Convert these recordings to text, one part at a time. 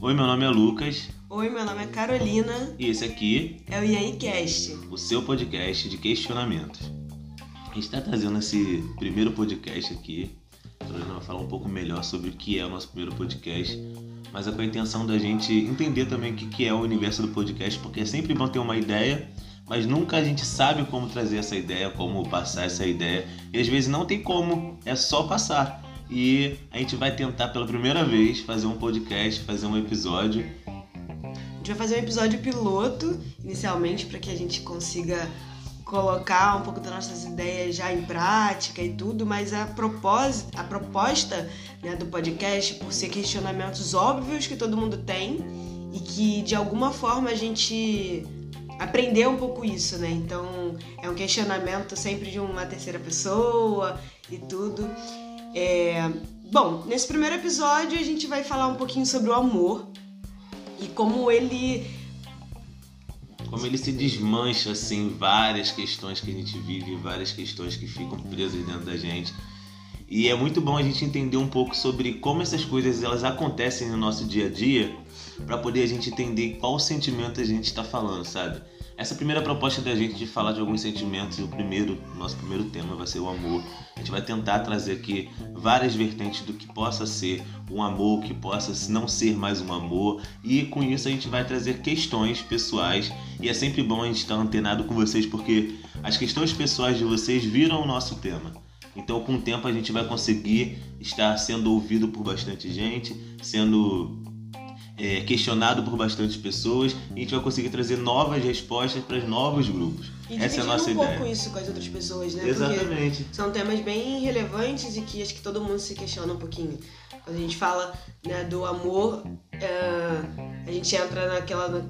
Oi, meu nome é Lucas Oi, meu nome é Carolina. e esse aqui É o IAICast. o seu podcast de questionamentos. A gente está trazendo esse primeiro podcast aqui. A Carolina vai falar um pouco melhor sobre o que é o nosso primeiro podcast, mas é com a intenção da gente entender também o que que é o universo do podcast, porque é sempre bom ter uma ideia, mas nunca a gente sabe como trazer essa ideia, como passar essa ideia, e às vezes não tem como, é só passar. E a gente vai tentar pela primeira vez fazer um podcast, fazer um episódio A gente vai fazer um episódio piloto, inicialmente, para que a gente consiga colocar um pouco das nossas ideias já em prática e tudo, mas a, propós, a proposta né, do podcast, por ser questionamentos óbvios que todo mundo tem e que de alguma forma a gente aprendeu um pouco isso, né? Então é um questionamento sempre de uma terceira pessoa e tudo. É, Bom, nesse primeiro episódio a gente vai falar um pouquinho sobre o amor e como ele como ele se desmancha assim várias questões que a gente vive, várias questões que ficam presas dentro da gente. E é muito bom a gente entender um pouco sobre como essas coisas elas acontecem no nosso dia a dia, para poder a gente entender qual sentimento a gente está falando, sabe? Essa primeira proposta da gente de falar de alguns sentimentos, o primeiro, nosso primeiro tema vai ser o amor. A gente vai tentar trazer aqui várias vertentes do que possa ser um amor, que possa não ser mais um amor, e com isso a gente vai trazer questões pessoais. E é sempre bom a gente estar antenado com vocês, porque as questões pessoais de vocês viram o nosso tema. Então, com o tempo, a gente vai conseguir estar sendo ouvido por bastante gente, sendo é, questionado por bastante pessoas, e a gente vai conseguir trazer novas respostas para os novos grupos. e Essa é a nossa um ideia. pouco isso com as outras pessoas, né? Porque Exatamente. são temas bem relevantes e que acho que todo mundo se questiona um pouquinho. Quando a gente fala né, do amor, é, a gente entra naquela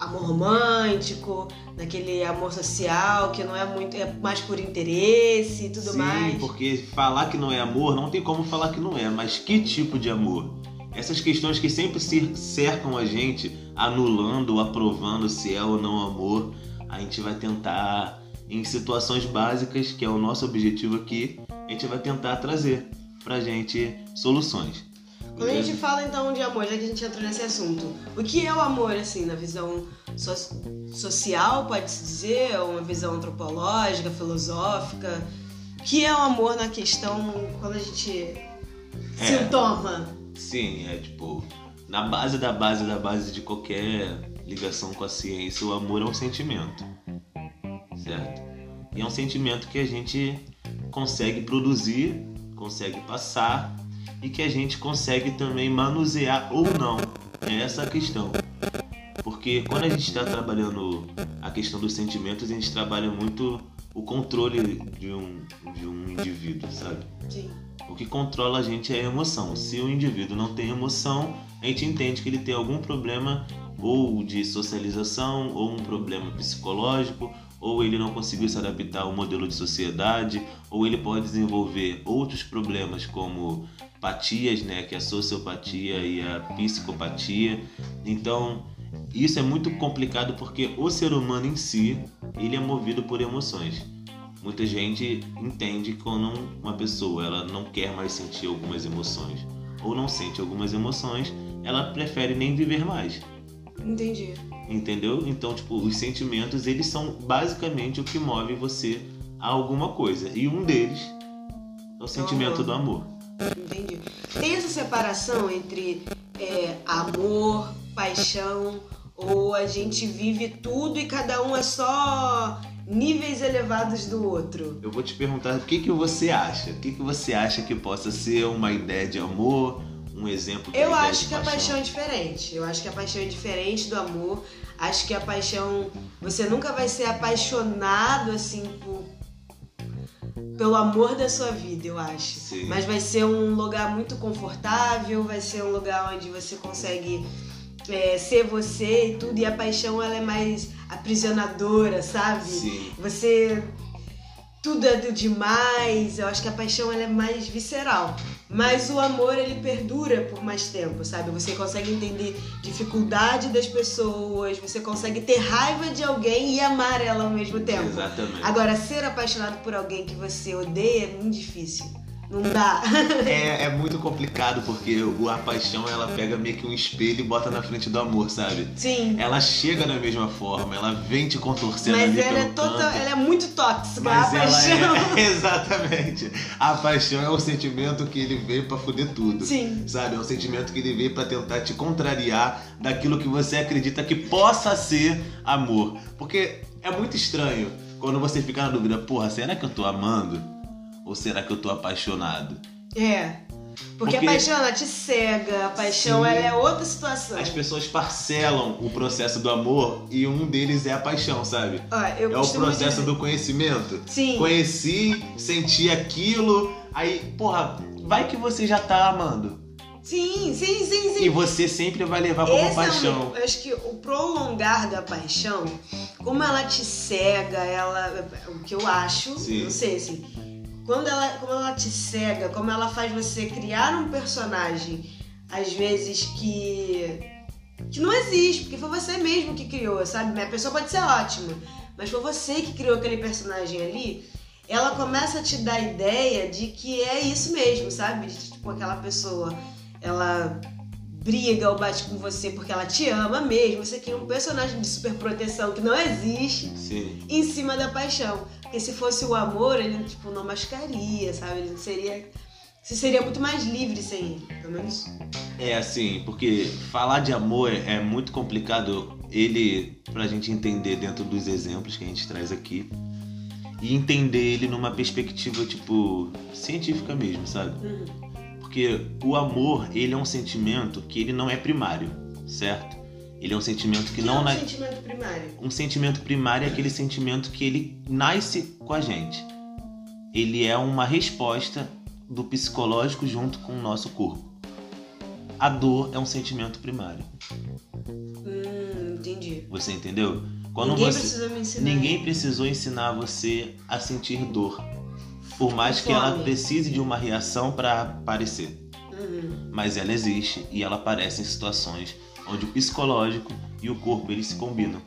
amor romântico, naquele amor social que não é muito, é mais por interesse e tudo Sim, mais. porque falar que não é amor, não tem como falar que não é, mas que tipo de amor? Essas questões que sempre se cercam a gente, anulando ou aprovando se é ou não amor, a gente vai tentar, em situações básicas, que é o nosso objetivo aqui, a gente vai tentar trazer pra gente soluções. Quando a gente fala então de amor, já que a gente entrou nesse assunto, o que é o amor, assim, na visão so- social, pode-se dizer, ou uma visão antropológica, filosófica? O que é o amor na questão quando a gente se toma? Sim, é tipo, na base da base da base de qualquer ligação com a ciência, o amor é um sentimento, certo? E é um sentimento que a gente consegue produzir, consegue passar e que a gente consegue também manusear ou não. É essa a questão. Porque quando a gente está trabalhando a questão dos sentimentos, a gente trabalha muito o controle de um, de um indivíduo, sabe? Sim. O que controla a gente é a emoção. Se o indivíduo não tem emoção, a gente entende que ele tem algum problema ou de socialização, ou um problema psicológico, ou ele não conseguiu se adaptar ao modelo de sociedade, ou ele pode desenvolver outros problemas como patias, né, que é a sociopatia e a psicopatia. Então, isso é muito complicado porque o ser humano em si, ele é movido por emoções. Muita gente entende que quando uma pessoa ela não quer mais sentir algumas emoções ou não sente algumas emoções, ela prefere nem viver mais. Entendi. Entendeu? Então, tipo, os sentimentos, eles são basicamente o que move você a alguma coisa. E um deles é o sentimento do amor. Entendi. Tem essa separação entre é, amor, paixão, ou a gente vive tudo e cada um é só níveis elevados do outro? Eu vou te perguntar o que, que você acha? O que, que você acha que possa ser uma ideia de amor? Um exemplo de Eu acho que a paixão é diferente. Eu acho que a paixão é diferente do amor. Acho que a paixão. Você nunca vai ser apaixonado assim por. Pelo amor da sua vida, eu acho. Sim. Mas vai ser um lugar muito confortável, vai ser um lugar onde você consegue é, ser você e tudo. E a paixão ela é mais aprisionadora, sabe? Sim. Você tudo é do demais. Eu acho que a paixão ela é mais visceral. Mas o amor ele perdura por mais tempo, sabe? Você consegue entender dificuldade das pessoas, você consegue ter raiva de alguém e amar ela ao mesmo tempo. Exatamente. Agora, ser apaixonado por alguém que você odeia é muito difícil. Não dá. É, é muito complicado porque o, a paixão ela pega meio que um espelho e bota na frente do amor, sabe? Sim. Ela chega da mesma forma, ela vem te contorcendo Mas ela é, canto. ela é muito tóxica, Mas a ela paixão. é. Exatamente. A paixão é o sentimento que ele veio pra foder tudo. Sim. Sabe? É um sentimento que ele veio pra tentar te contrariar daquilo que você acredita que possa ser amor. Porque é muito estranho quando você fica na dúvida, porra, será que eu tô amando? Ou será que eu tô apaixonado? É. Porque, Porque- a paixão, ela te cega. A paixão, Sim. ela é outra situação. As pessoas parcelam o processo do amor e um deles é a paixão, sabe? Ó, É o processo do conhecimento. Sim. Conheci, senti aquilo, aí, porra, vai que você já tá amando. Sim, sim, sim, sim. E você sempre vai levar como Esse paixão. É um, eu acho que o prolongar da paixão, como ela te cega, ela. O que eu acho, Sim. não sei assim. Quando ela, como ela te cega, como ela faz você criar um personagem, às vezes que. que não existe, porque foi você mesmo que criou, sabe? A pessoa pode ser ótima, mas foi você que criou aquele personagem ali. Ela começa a te dar a ideia de que é isso mesmo, sabe? Tipo, aquela pessoa, ela briga ou bate com você porque ela te ama mesmo. Você cria um personagem de super proteção que não existe Sim. em cima da paixão. Porque se fosse o amor, ele tipo, não machucaria, sabe? Ele seria. Você seria muito mais livre sem ele, pelo menos. É assim, porque falar de amor é muito complicado ele pra gente entender dentro dos exemplos que a gente traz aqui e entender ele numa perspectiva tipo científica mesmo, sabe? Uhum. Porque o amor, ele é um sentimento que ele não é primário, certo? Ele é um sentimento que Que não é um na- sentimento primário. um sentimento primário é aquele sentimento que ele nasce com a gente. Ele é uma resposta do psicológico junto com o nosso corpo. A dor é um sentimento primário. Hum, entendi. Você entendeu? Quando Ninguém você precisa me ensinar. ninguém precisou ensinar você a sentir dor, por mais que ela Fome. precise de uma reação para aparecer. Uhum. mas ela existe e ela aparece em situações onde o psicológico e o corpo eles se combinam.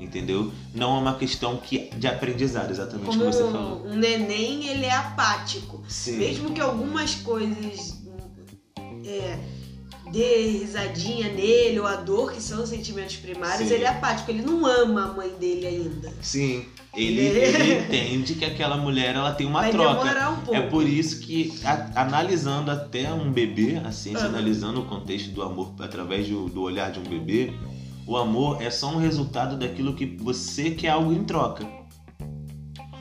Entendeu? Não é uma questão que de aprendizado, exatamente Como como você falou. um, neném, ele é apático. Sim. Mesmo que algumas coisas é, dê risadinha nele, ou a dor, que são sentimentos primários, Sim. ele é apático. Ele não ama a mãe dele ainda. Sim. Ele, Ele- ele entende que aquela mulher ela tem uma Vai troca. demorar um pouco. É por isso que, a- analisando até um bebê, a ciência Aham. analisando o contexto do amor através do, do olhar de um bebê, o amor é só um resultado daquilo que você quer algo em troca.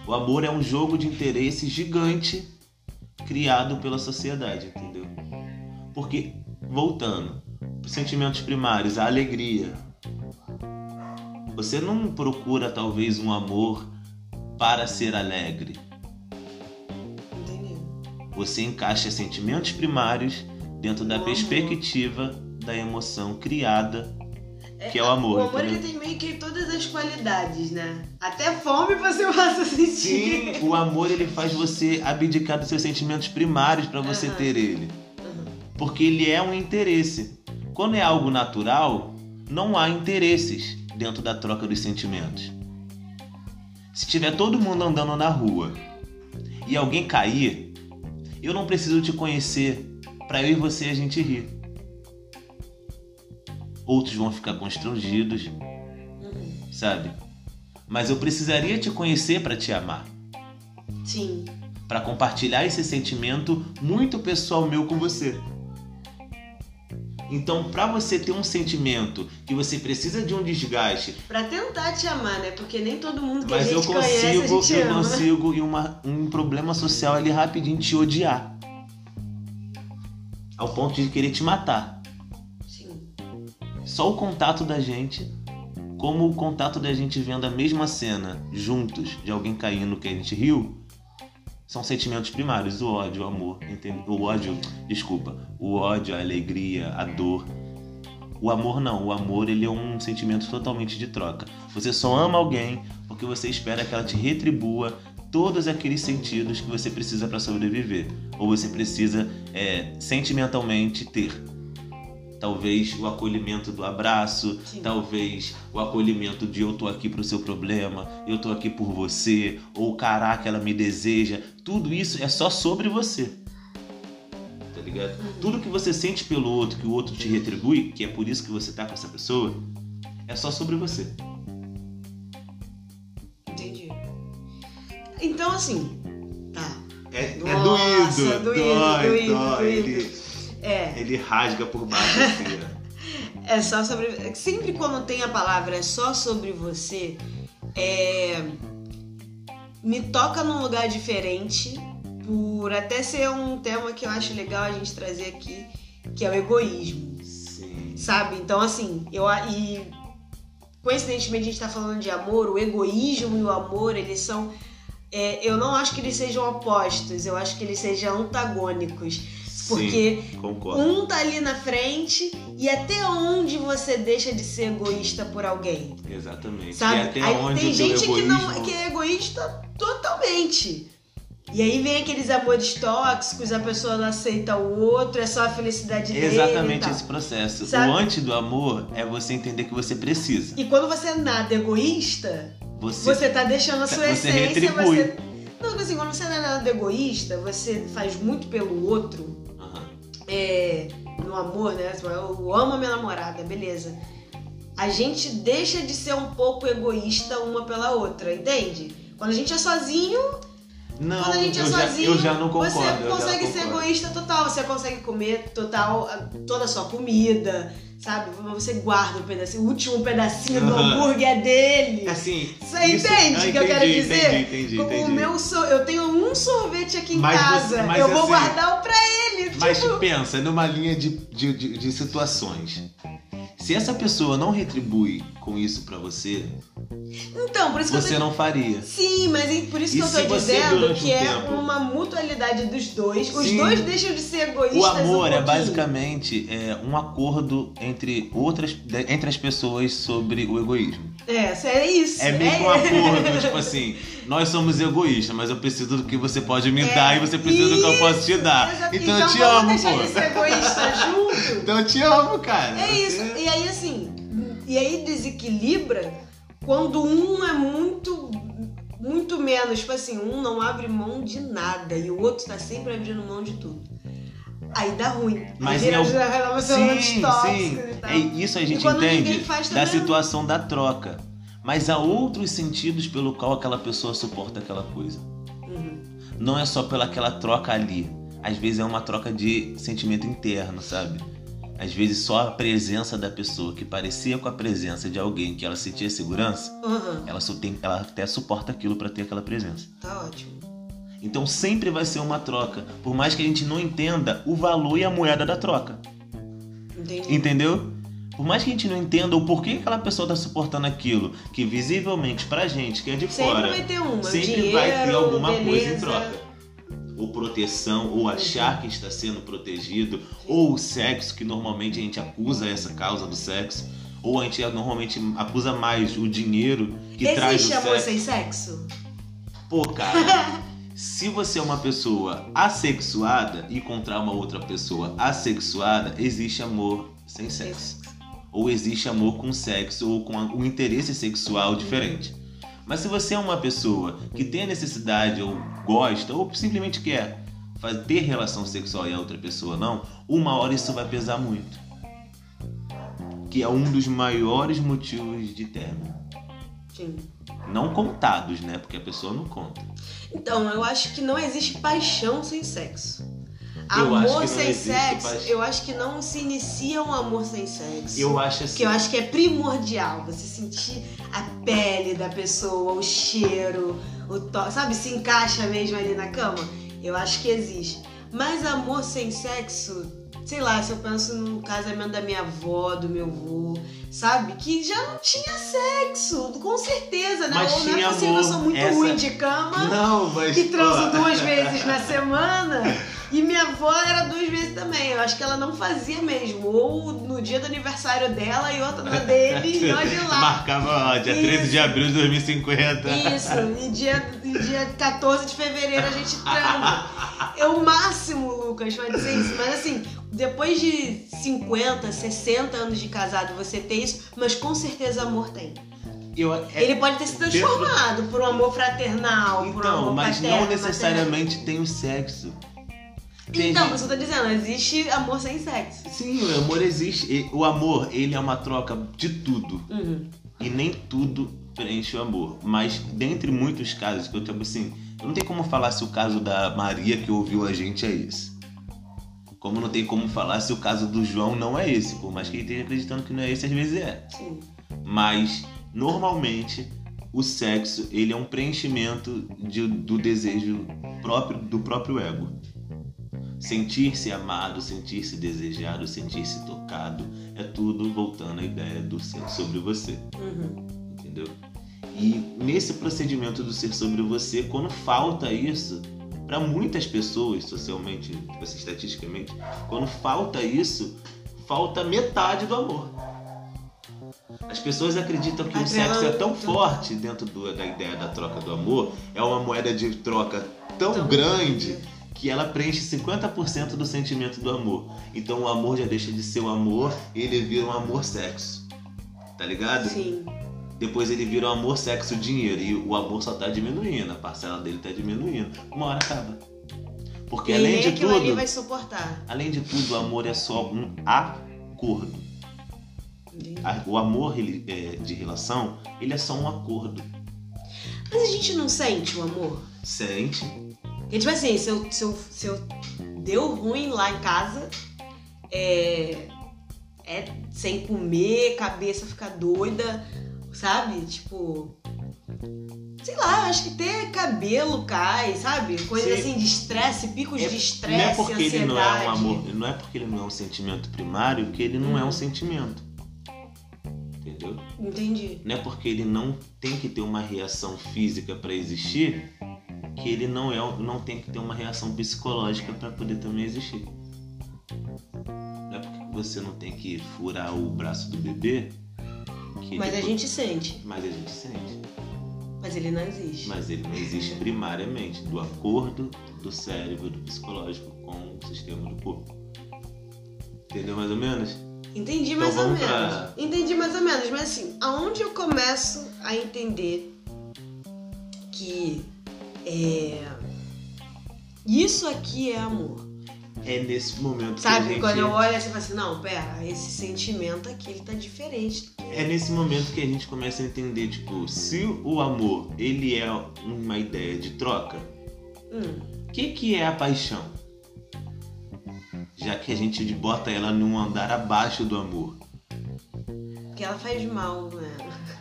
O amor é um jogo de interesse gigante criado pela sociedade, entendeu? Porque, voltando, os sentimentos primários, a alegria. Você não procura talvez um amor para ser alegre. Você encaixa sentimentos primários dentro da O amor. perspectiva da emoção criada, que é o amor. O amor ele tem meio que todas as qualidades, né? Até fome você passa a sentir. Sim, o amor ele faz você abdicar dos seus sentimentos primários para você Aham. ter ele, Uhum. Porque ele é um interesse. Quando é algo natural, não há interesses dentro da troca dos sentimentos. Se tiver todo mundo andando na rua e alguém cair, eu não preciso te conhecer para eu e você a gente rir. Outros vão ficar constrangidos, sabe? Mas eu precisaria te conhecer para te amar. Sim. para compartilhar esse sentimento muito pessoal meu com você. Então, para você ter um sentimento que você precisa de um desgaste, Pra tentar te amar, né? Porque nem todo mundo que mas a eu gente conhece, a consigo, gente eu ama. consigo e uma, um problema social ali rapidinho te odiar, ao ponto de querer te matar. Sim. Só o contato da gente, como o contato da gente vendo a mesma cena juntos de alguém caindo que a gente riu, são sentimentos primários, o ódio, o amor, entende? O ódio, desculpa, o ódio, a alegria, a dor. O amor não, o amor ele é um sentimento totalmente de troca. Você só ama alguém porque você espera que ela te retribua todos aqueles sentidos que você precisa para sobreviver, ou você precisa é, sentimentalmente ter. talvez o acolhimento do abraço, Sim. talvez o acolhimento de eu tô aqui pro seu problema, eu tô aqui por você, ou caraca, ela me deseja. Tudo isso é só sobre você. Tá ligado? Tudo que você sente pelo outro, que o outro te retribui, que é por isso que você tá com essa pessoa, é só sobre você. Entendi. Então, assim, tá. É, é Nossa, doído, doído, dói, doído, dói. doído. Ele, É, ele rasga por baixo assim, é só sobre. Sempre quando tem a palavra é só sobre você, é. Me toca num lugar diferente, por até ser um tema que eu acho legal a gente trazer aqui, que é o egoísmo. Sim. Sabe? Então, assim, eu. E coincidentemente a gente tá falando de amor, o egoísmo e o amor, eles são. é, eu não acho que eles sejam opostos, eu acho que eles sejam antagônicos. Porque Sim, um tá ali na frente e até onde você deixa de ser egoísta por alguém? Exatamente. Sabe? E até Aí onde tem gente que, egoísmo... não, que é egoísta totalmente. E aí vem aqueles amores tóxicos, a pessoa não aceita o outro, é só a felicidade dele. Exatamente esse processo. Sabe? O antes do amor é você entender que você precisa. E quando você é nada egoísta, Você, você tá deixando a sua Você essência. retribui. Você... Não, assim, quando você não é nada egoísta, você faz muito pelo outro. Aham. é, no amor, né? Eu amo a minha namorada, beleza. A gente deixa de ser um pouco egoísta uma pela outra, entende? Quando a gente é sozinho, Não, quando a gente é eu, já, sozinho, eu já não concordo. você consegue ser concordo. egoísta total. Você consegue comer total toda a sua comida, sabe? Você guarda um pedacinho, o último pedacinho do Aham. hambúrguer é dele. Assim, Você isso- entende Ah, o que eu quero entendi, dizer? Entendi, entendi, O entendi. meu so- eu tenho um sorvete aqui em Mas casa. você- eu vou assim- guardar o pra ele. Mas tipo, pensa numa linha de, de, de, de situações. Se essa pessoa não retribui com isso pra você, então, por isso que eu tô você não faria. Sim, mas por isso E que eu tô dizendo que um é tempo- uma mutualidade dos dois. Os Sim. dois deixam de ser egoístas. O amor um é basicamente é, um acordo entre outras entre as pessoas sobre o egoísmo. É, é isso. É meio que um acordo, tipo assim, nós somos egoístas, mas eu preciso do que você pode me É, dar e você precisa do que eu posso te dar. Exato. Então, eu te vamos amo, deixar pô. de ser egoísta junto. Então eu te amo, cara. É Você- isso. E aí, assim, e aí desequilibra quando um é muito, muito menos. Tipo assim, um não abre mão de nada e o outro tá sempre abrindo mão de tudo. Aí dá ruim. Mas aí vira em algum- relacionamentos Sim, tóxicos sim. e tal. É, isso a gente entende faz da situação da troca. Mas há outros sentidos pelo qual aquela pessoa suporta aquela coisa. Uhum. Não é só pela aquela troca ali. Às vezes é uma troca de sentimento interno, sabe? Às vezes só a presença da pessoa que parecia com a presença de alguém que ela sentia segurança, Uhum. ela, ela até suporta aquilo pra ter aquela presença. Tá ótimo. Então sempre vai ser uma troca, por mais que a gente não entenda o valor e a moeda da troca. Entendi. Entendeu? Por mais que a gente não entenda o porquê que aquela pessoa tá suportando aquilo, que visivelmente pra gente que é de Sempre fora, vai ter uma. sempre dinheiro, vai ter alguma beleza. coisa em troca. Ou proteção, ou achar que está sendo protegido, ou o sexo, que normalmente a gente acusa essa causa do sexo, ou a gente normalmente acusa mais o dinheiro que traz o Existe amor sexo. sem sexo? Pô, cara, se você é uma pessoa assexuada e encontrar uma outra pessoa assexuada, existe amor sem sexo. Ou existe amor com sexo ou com um interesse sexual diferente. Mas se você é uma pessoa que tem a necessidade ou gosta ou simplesmente quer ter relação sexual e a outra pessoa não, uma hora isso vai pesar muito. Que é um dos maiores motivos de término. Sim. Não contados, né? Porque a pessoa não conta. Então, eu acho que não existe paixão sem sexo. Eu amor sem sexo, paixão. eu acho que não se inicia um amor sem sexo. Eu acho assim. Que eu acho que é primordial você sentir a pele da pessoa, o cheiro, o to... sabe? Se encaixa mesmo ali na cama. Eu acho que existe. Mas amor sem sexo, sei lá, se eu penso no casamento da minha avó, do meu avô, sabe? Que já não tinha sexo, com certeza, né? Mas Ou não é possível, eu sou muito Essa- ruim de cama Não, mas. e transo duas vezes na semana. E minha avó era duas vezes também. Eu acho que ela não fazia mesmo. Ou no dia do aniversário dela e outra no dele, e olha lá. Marcava, ó, dia Isso. 13 de abril de 2050. Isso, e dia, e dia 14 de fevereiro a gente trama. É o máximo, Lucas. Lucas, pode ser isso. Mas assim, depois de 50, 60 anos de casado, você tem isso, mas com certeza amor tem. Eu, é, Ele pode ter se transformado por um amor fraternal, por um então, amor mas paterno, não necessariamente tem o sexo. Tem Então, gente- eu tô dizendo, existe amor sem sexo. Sim, o amor existe. O amor, ele é uma troca de tudo. Uhum. E nem tudo preenche o amor. Mas dentre muitos casos, que eu tipo assim, eu não tem como falar se o caso da Maria que ouviu a gente é esse. Como não tem como falar se o caso do João não é esse. Por mais que ele esteja acreditando que não é esse, às vezes é. Sim. Mas normalmente o sexo ele é um preenchimento de- do desejo próprio do próprio ego. Sentir-se amado, sentir-se desejado, sentir-se tocado, é tudo voltando à ideia do ser sobre você, Uhum. entendeu? E nesse procedimento do ser sobre você, quando falta isso, para muitas pessoas, socialmente, assim, estatisticamente, quando falta isso, falta metade do amor. As pessoas acreditam que o sexo é tão forte dentro do- da ideia da troca do amor, é uma moeda de troca tão, Tão grande grande. que ela preenche 50% do sentimento do amor. Então o amor já deixa de ser o amor e ele vira um amor-sexo. Tá ligado? Sim. Depois ele vira um amor, sexo, dinheiro. E o amor só tá diminuindo, a parcela dele tá diminuindo. Uma hora acaba. Porque e além de aquilo ali tudo, vai suportar. além de tudo, o amor é só um acordo. Entendi. O amor é, de relação, ele é só um acordo. Mas a gente não sente o amor? Sente. Porque, tipo assim, se eu, se eu, se eu deu ruim lá em casa, é, é sem comer, cabeça fica doida, sabe? Tipo. Sei lá, acho que até cabelo cai, sabe? Coisa Sim. assim de estresse, picos É- de não é estresse, porque ansiedade. ele não é um amor, não é porque ele não é um sentimento primário que ele não é um sentimento. Entendeu? Entendi. Não é porque ele não tem que ter uma reação física para existir que ele não é não tem que ter uma reação psicológica para poder também existir. Não é porque você não tem que furar o braço do bebê que Mas a depois- gente sente. mas a gente sente. Mas ele não existe. Mas ele não existe primariamente do acordo do cérebro do psicológico com o sistema do corpo. Entendeu mais ou menos? Entendi Então mais ou menos. pra- Entendi mais ou menos, mas assim, aonde eu começo a entender que é, isso aqui é amor? É nesse momento que Sabe? a gente Quando eu olho assim, eu falo assim, não, pera, esse sentimento aqui ele tá diferente. que- É nesse momento que a gente começa a entender, tipo, se o amor ele é uma ideia de troca, Hum, o que, que é a paixão? Já que a gente bota ela num andar abaixo do amor. que ela faz mal, né?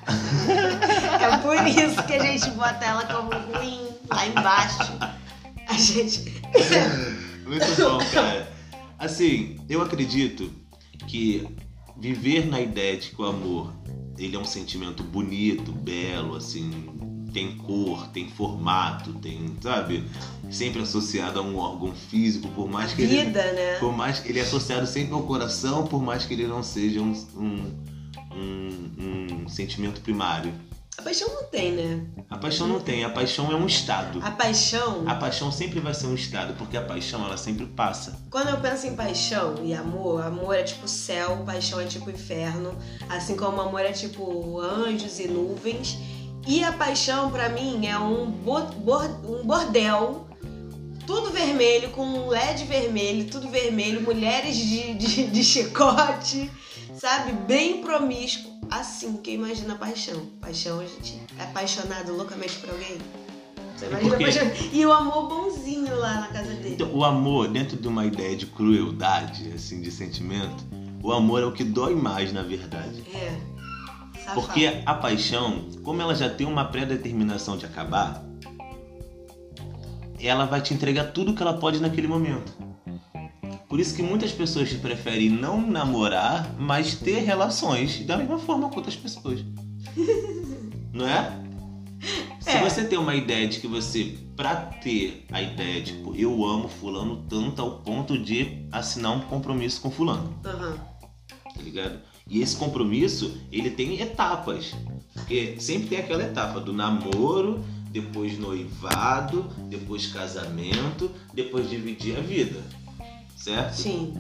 é por isso que a gente bota ela como ruim lá embaixo. A gente. Muito bom, cara. Assim, eu acredito que viver na ideia de que o amor ele é um sentimento bonito, belo, assim, tem cor, tem formato, tem, sabe, sempre associado a um órgão físico, por mais que ele Vida, né? Por mais que ele é associado sempre ao coração, por mais que ele não seja um, um, um- um sentimento primário. A paixão não tem, né? A paixão não tem, a paixão é um estado. A paixão. A paixão sempre vai ser um estado, porque a paixão ela sempre passa. Quando eu penso em paixão e amor, amor é tipo céu, paixão é tipo inferno, assim como amor é tipo anjos e nuvens. E a paixão pra mim é um, um bordel, tudo vermelho, com um LED vermelho, tudo vermelho, mulheres de, de, de chicote, sabe? Bem promíscuo. Assim que imagina paixão. Paixão, a gente é apaixonado loucamente por alguém. Você imagina paixão. E o amor bonzinho lá na casa dele. Então, o amor, dentro de uma ideia de crueldade, assim, de sentimento, o amor é o que dói mais, na verdade. É. Safado. Porque a paixão, como ela já tem uma pré-determinação de acabar, ela vai te entregar tudo que ela pode naquele momento. Por isso que muitas pessoas preferem não namorar, mas ter relações da mesma forma com outras pessoas. Não é? Se É. você tem uma ideia de que você, pra ter a ideia, tipo, eu amo fulano tanto ao ponto de assinar um compromisso com fulano Aham. tá ligado? E esse compromisso, ele tem etapas. Porque sempre tem aquela etapa do namoro, depois noivado, depois casamento, depois dividir a vida. Certo? Sim.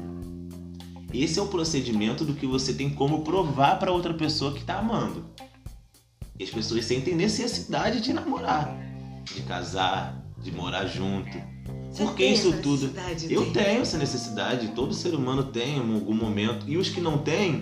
Esse é o procedimento do que você tem como provar para outra pessoa que tá amando. E as pessoas sentem necessidade de namorar, de casar, de morar junto. Você Porque isso tudo. Eu tem? tenho essa necessidade, todo ser humano tem em algum momento. E os que não têm,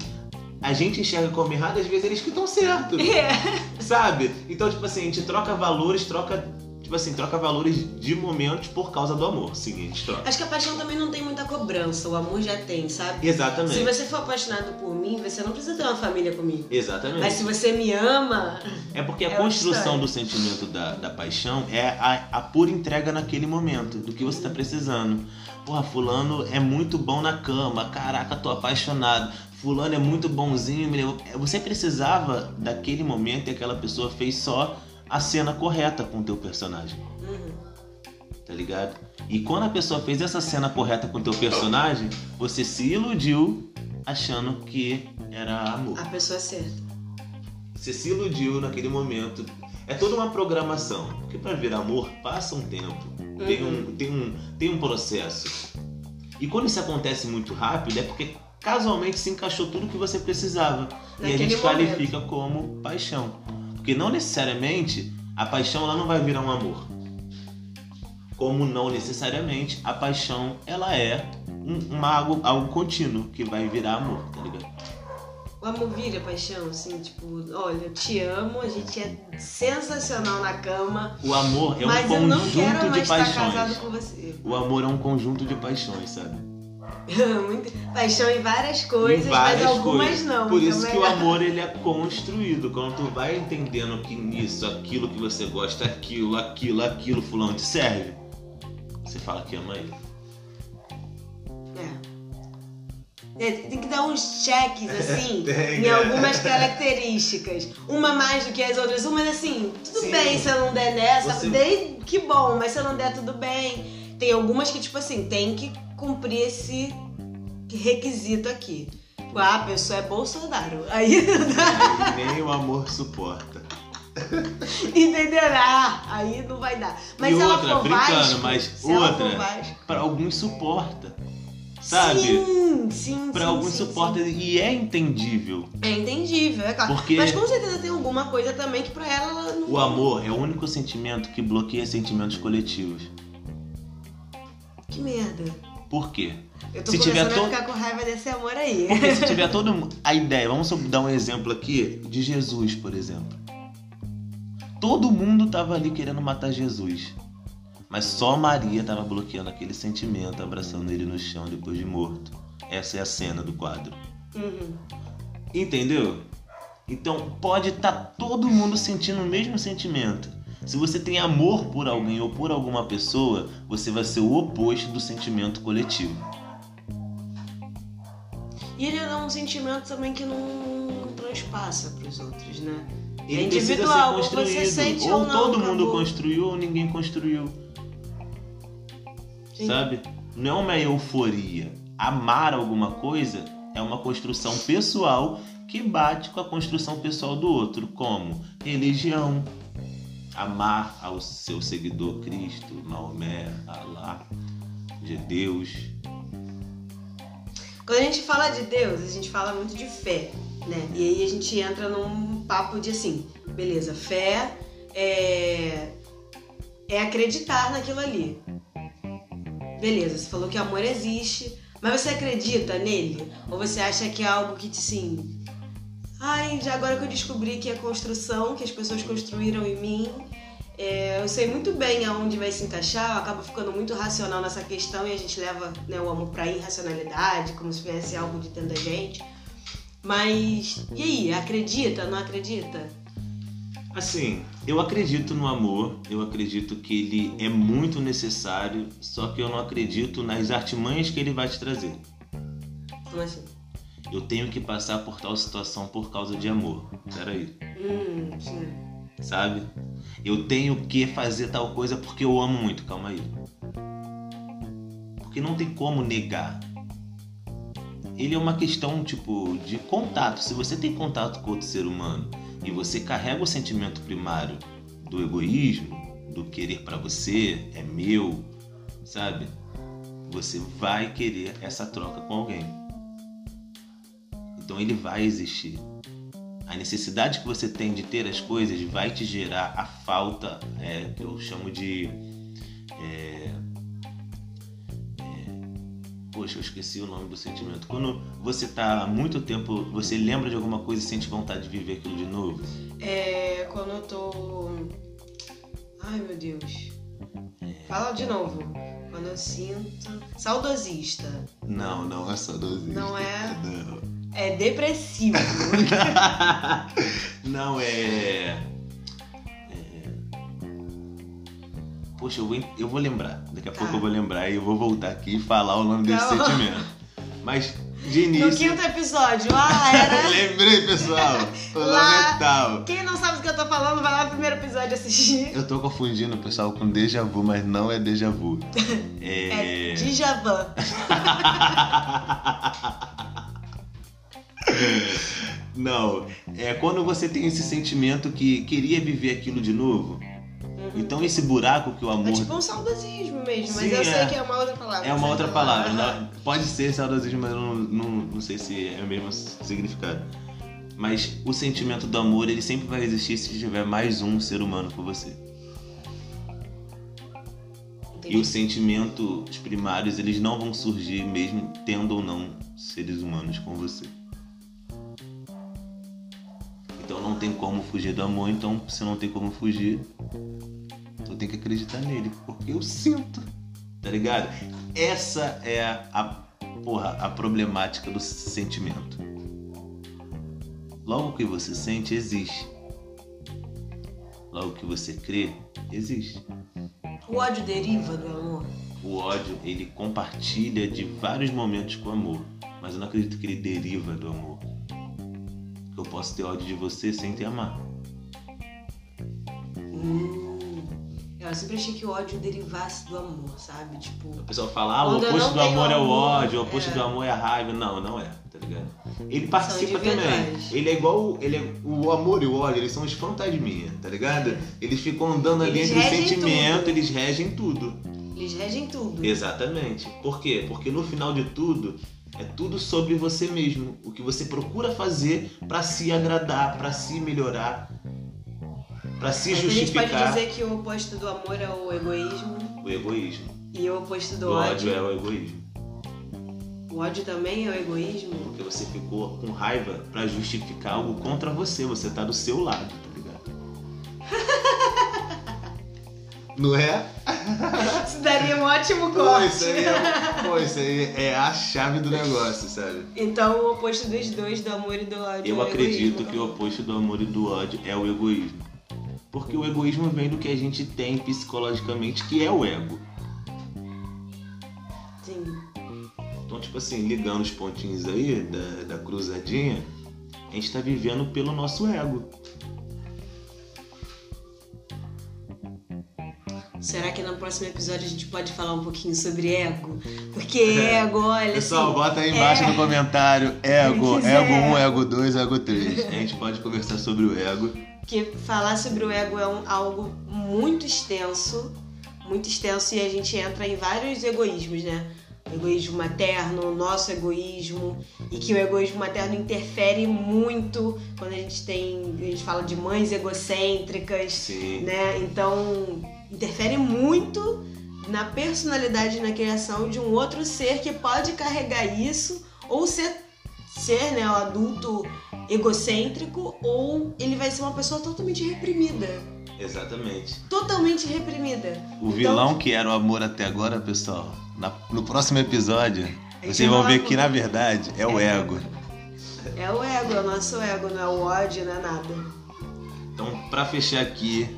a gente enxerga como errado, às vezes eles que estão certos. É. Sabe? Então, tipo assim, a gente troca valores, troca. Tipo assim, troca valores de momentos por causa do amor. Seguinte, troca. Acho que a paixão também não tem muita cobrança, o amor já tem, sabe? Se Exatamente. você for apaixonado por mim, você não precisa ter uma família comigo. Exatamente. Mas se você me ama, É porque a É construção do sentimento da, da paixão é a, a pura entrega naquele momento, do que você tá precisando. Porra, fulano é muito bom na cama, caraca, tô apaixonado. Fulano é muito bonzinho, me levou... Você precisava daquele momento e aquela pessoa fez só a cena correta com o teu personagem, uhum, tá ligado? E quando a pessoa fez essa cena correta com o teu personagem, você se iludiu achando que era amor. a pessoa é certa. Você se iludiu naquele momento. É toda uma programação. Porque para vir amor passa um tempo. Tem, um, tem, um, tem um processo. E quando isso acontece muito rápido é porque casualmente se encaixou tudo que você precisava. e a Naquele gente momento. qualifica como paixão. Porque não necessariamente a paixão ela não vai virar um amor. Como não necessariamente a paixão ela é um, uma, algo, algo contínuo que vai virar amor, tá ligado? O amor vira paixão, assim, tipo, olha, eu te amo, a gente é sensacional na cama, O amor é um mas eu não quero conjunto mais de estar casado paixões. com você. O amor é um conjunto de paixões, sabe? Paixão em várias coisas, Em várias mas algumas coisas. não. Por isso é que o amor ele é construído. Quando tu vai entendendo que nisso, aquilo que você gosta, aquilo, aquilo, aquilo, fulano te serve, você fala que ama ele. É. É, tem que dar uns cheques, assim, Tem, em é. algumas características. Uma mais do que as outras. Uma assim, tudo Sim. bem se eu não der nessa, Você- dei, que bom, mas se eu não der, tudo bem. Tem algumas que, tipo assim, tem que cumprir esse requisito aqui. Ah, a pessoa é Bolsonaro. Aí não dá. Aí nem o amor suporta. Entendeu? Ah, aí não vai dar. Mas E ela outra, for brincando, Vasco, mas outra, Pra alguns suporta. Sabe? Sim, sim, Pra sim, alguns sim, suporta e é entendível. sim. É entendível, é claro. Porque- Mas com certeza tem alguma coisa também que pra ela, ela não. O amor é o único sentimento que bloqueia sentimentos coletivos. Que merda. Por quê? Eu tô Se tiver to- ficar com raiva desse amor aí. Porque se tiver todo mundo. A ideia, vamos dar um exemplo aqui de Jesus, por exemplo. Todo mundo tava ali querendo matar Jesus. Mas só Maria tava bloqueando aquele sentimento, abraçando ele no chão depois de morto. Essa é a cena do quadro. Uhum. Entendeu? Então pode estar todo mundo sentindo o mesmo sentimento. Se você tem amor por alguém ou por alguma pessoa, você vai ser o oposto do sentimento coletivo. E ele é um sentimento também que não transpassa pros outros, né? Ele É individual, ou você sente ou ou não, todo mundo acabou. construiu ou ninguém construiu. Sim. Sabe? Não é uma euforia. Amar alguma coisa é uma construção pessoal que bate com a construção pessoal do outro, como religião, amar ao seu seguidor Cristo, Maomé, Alá, de Deus. Quando a gente fala de Deus, a gente fala muito de fé, né? E aí a gente entra num papo de assim, beleza, fé é, é acreditar naquilo ali. Beleza, você falou que amor existe, mas você acredita nele? Ou você acha que é algo que assim. Ai, já agora que eu descobri que é construção, que as pessoas construíram em mim, é, eu sei muito bem aonde vai se encaixar, eu acabo ficando muito racional nessa questão e a gente leva né, o amor pra irracionalidade, como se fosse algo de dentro da gente. Mas, e aí, acredita, não acredita? Assim, eu acredito no amor, eu acredito que ele é muito necessário, só que eu não acredito nas artimanhas que ele vai te trazer. Como assim? Eu tenho que passar por tal situação por causa de amor. Peraí, Hum, sim. sabe? Eu tenho que fazer tal coisa porque eu amo muito. Calma aí. Porque não tem como negar. Ele é uma questão, tipo, de contato. Se você tem contato com outro ser humano e você carrega o sentimento primário do egoísmo, do querer pra você, é meu, sabe? você vai querer essa troca com alguém. Então ele vai existir. A necessidade que você tem de ter as coisas vai te gerar a falta, é, eu chamo de. É, é, poxa, eu esqueci o nome do sentimento. Quando você está há muito tempo, você lembra de alguma coisa e sente vontade de viver aquilo de novo? É quando eu tô. Ai meu Deus. Fala de novo. Quando eu sinto. Saudosista. Não, não é saudosista. Não é? Não. É depressivo. não, é... é... Poxa, eu vou, eu vou lembrar. Daqui a Tá. pouco eu vou lembrar e eu vou voltar aqui e falar o nome desse Tá. sentimento. Mas, de no início. quinto episódio. Ah, era. Lembrei, pessoal. Lá- Fundamental. Quem não sabe do que eu tô falando, vai lá no primeiro episódio assistir. Eu tô confundindo o pessoal com déjà vu, mas não é déjà vu. É É. Djavan. Não, é quando você tem esse sentimento que queria viver aquilo de novo. Então esse buraco que o amor É tipo um saudosismo mesmo, mas Sim, eu sei é. que é uma outra palavra. é uma outra palavra. Aham. não- pode ser saudosismo, mas eu não, não, não sei se é o mesmo significado. Mas o sentimento do amor, ele sempre vai existir se tiver mais um ser humano com você. E os sentimentos primários, eles não vão surgir mesmo tendo ou não seres humanos com você. Então não tem como fugir do amor, então se não tem como fugir, eu tenho que acreditar nele, porque eu sinto. Tá ligado? Essa é a, porra, a problemática do sentimento. Logo que você sente, existe. Logo que você crê, existe. O ódio deriva do amor. O ódio, ele compartilha de vários momentos com o amor, mas eu não acredito que ele deriva do amor. Eu posso ter ódio de você sem te amar. Hum. Eu sempre achei que o ódio derivasse do amor, sabe? Tipo. O pessoal fala, ah, o oposto do amor é o ódio, o oposto é. do amor é a raiva. Não, não é, tá ligado? Ele participa também. Ele é igual. Ele é, o amor e o ódio, eles são os fantasminhas, tá ligado? Eles ficam andando ali Eles entre o sentimento, tudo. eles regem tudo. Eles regem tudo. Exatamente. Por quê? Porque no final de tudo é tudo sobre você mesmo, o que você procura fazer pra se agradar, pra se melhorar, pra se Mas a gente pode justificar dizer que o oposto do amor é o egoísmo o egoísmo. e o oposto do O ódio. ódio é o egoísmo, O ódio também é o egoísmo. porque você ficou com raiva pra justificar algo contra você, você tá do seu lado, tá ligado? Não é? Isso daria um ótimo Pô, corte. isso aí é, pô, isso aí é a chave do negócio, sabe? Então o oposto dos dois, do amor e do ódio. Eu é o acredito egoísmo. que o oposto do amor e do ódio é o egoísmo. Porque o egoísmo vem do que a gente tem psicologicamente, que é o ego. Sim. Então, tipo assim, ligando os pontinhos aí da, da cruzadinha, a gente tá vivendo pelo nosso ego. Será que no próximo episódio a gente pode falar um pouquinho sobre ego? Porque ego, olha. Pessoal, assim, bota aí embaixo é- no comentário ego, ego 1, ego 2, ego 3. A gente pode conversar sobre o ego. que falar sobre o ego é um- algo muito extenso, muito extenso e a gente entra em vários egoísmos, né? O egoísmo materno, o nosso egoísmo, e que o egoísmo materno interfere muito quando a gente tem, a gente fala de mães egocêntricas, Sim. né? Então, interfere muito na personalidade e na criação de um outro ser que pode carregar isso ou ser ser, né, o adulto egocêntrico ou ele vai ser uma pessoa totalmente reprimida, Exatamente. totalmente reprimida. O Então- vilão que era o amor até agora, pessoal, na- no próximo episódio, vocês vão ver que na verdade é o É. ego. É o ego, é o nosso ego, não é o ódio, não é nada. Então, pra fechar aqui,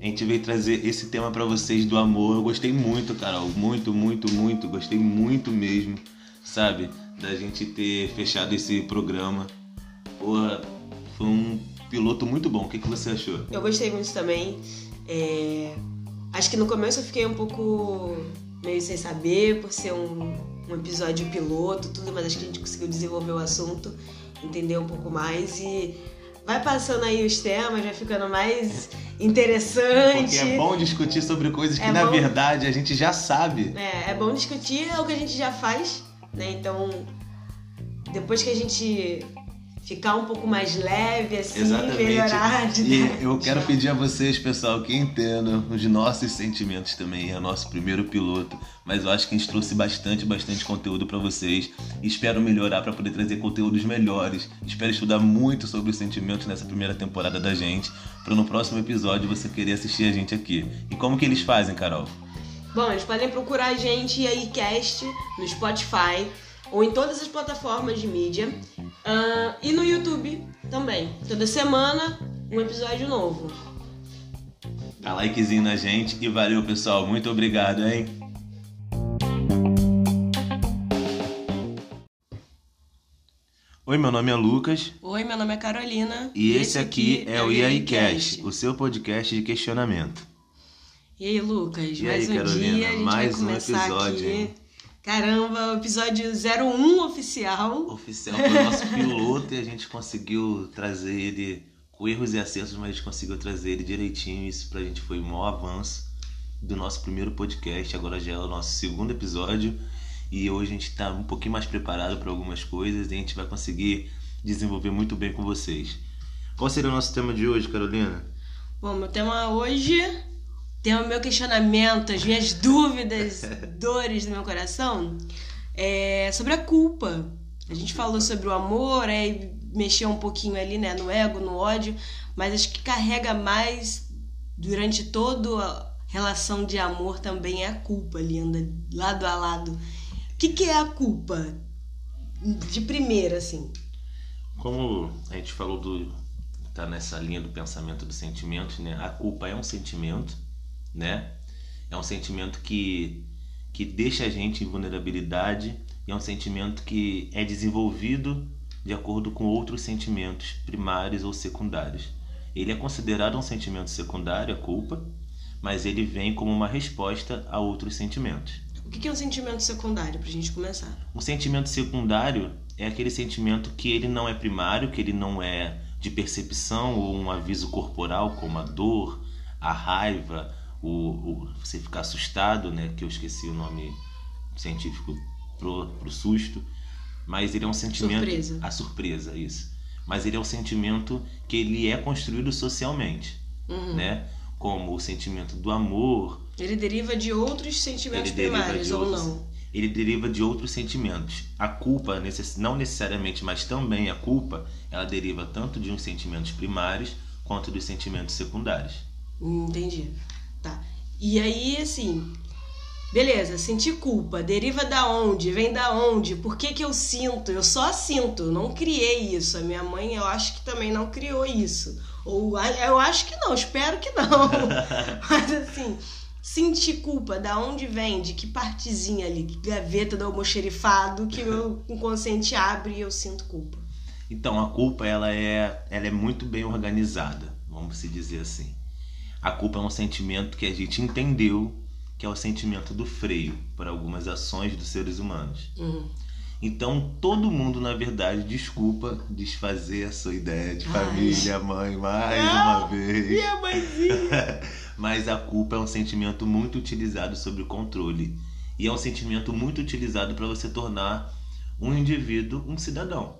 a gente veio trazer esse tema pra vocês do amor. Eu gostei muito, Carol, muito, muito, muito, gostei muito mesmo, sabe? Da gente ter fechado esse programa. Porra, foi um piloto muito bom. O que, que você achou? Eu gostei muito também. É, Acho que no começo eu fiquei um pouco meio sem saber, por ser um, um episódio piloto, tudo, mas acho que a gente conseguiu desenvolver o assunto, entender um pouco mais e vai passando aí os temas, vai ficando mais interessante. Porque é bom discutir sobre coisas que, É na bom- verdade, a gente já sabe. É, é bom discutir é o que a gente já faz, né? Então, depois que a gente ficar um pouco mais leve, assim, melhorar de E eu quero pedir a vocês, pessoal, que entendam os nossos sentimentos também. É o nosso primeiro piloto, mas eu acho que a gente trouxe bastante, bastante conteúdo pra vocês. Espero melhorar pra poder trazer conteúdos melhores. Espero estudar muito sobre os sentimentos nessa primeira temporada da gente, para no próximo episódio você querer assistir a gente aqui. E como que eles fazem, Carol? Bom, eles podem procurar a gente aí, Cast, no Spotify ou em todas as plataformas de mídia. Ah, e no YouTube também. Toda semana, um episódio novo. Dá likezinho na gente e valeu, pessoal. Muito obrigado, hein? Oi, meu nome é Lucas Oi, meu nome é Carolina. e esse aqui é o IAICast, o seu podcast de questionamento. E aí, Lucas? E mais aí, um Carolina? dia, a gente Mais vai um episódio, aqui. Caramba, episódio 01 oficial. Oficial foi o nosso piloto e a gente conseguiu trazer ele com erros e acertos, mas a gente conseguiu trazer ele direitinho. Isso pra gente foi o maior avanço do nosso primeiro podcast. Agora já é o nosso segundo episódio e hoje a gente tá um pouquinho mais preparado para algumas coisas e a gente vai conseguir desenvolver muito bem com vocês. Qual seria o nosso tema de hoje, Carolina? Bom, meu tema hoje tem o meu questionamento, as minhas dúvidas, dores do meu coração é sobre a culpa. A gente falou sobre o amor, é, mexeu um pouquinho ali, né, no ego, no ódio, mas acho que carrega mais durante toda a relação de amor também é a culpa ali, anda lado a lado. O que, que é a culpa? De primeira, assim. Como a gente falou do tá nessa linha do pensamento do sentimento, né? A culpa é um sentimento, né? É um sentimento que que deixa a gente em vulnerabilidade e é um sentimento que é desenvolvido de acordo com outros sentimentos primários ou secundários. Ele é considerado um sentimento secundário, a culpa, mas ele vem como uma resposta a outros sentimentos. O que, é um sentimento secundário, pra gente começar? O sentimento secundário é aquele sentimento que ele não é primário, que ele não é de percepção ou um aviso corporal, como a dor, a raiva, o, o- você ficar assustado, né? Que eu esqueci o nome científico pro, pro susto. Mas ele é um sentimento. Surpresa. A surpresa, isso. Mas ele é um sentimento que ele é construído socialmente, Uhum. né? Como o sentimento do amor, Ele deriva de outros sentimentos primários ou outros, não? ele deriva de outros sentimentos. A culpa, não necessariamente, mas também a culpa, ela deriva tanto de uns sentimentos primários quanto dos sentimentos secundários. Hum, Entendi. Tá. E aí, assim, beleza, sentir culpa, deriva da onde? Vem da onde? Por que que eu sinto? Eu só sinto, eu não criei isso. A minha mãe, eu acho que também não criou isso. Ou eu acho que não, espero que não. Mas assim, sentir culpa, da onde vem? De que partezinha ali? Que gaveta do almoxerifado que meu inconsciente abre e eu sinto culpa? Então, a culpa ela é, ela é muito bem organizada, vamos se dizer assim. A culpa é um sentimento que a gente entendeu que é o sentimento do freio para algumas ações dos seres humanos. Uhum. Então, todo mundo, na verdade, desculpa desfazer a sua ideia de Ai. família, mãe, mais Não, uma vez. Minha mãezinha! Mas a culpa é um sentimento muito utilizado sobre o controle. E é um sentimento muito utilizado para você tornar um indivíduo um cidadão.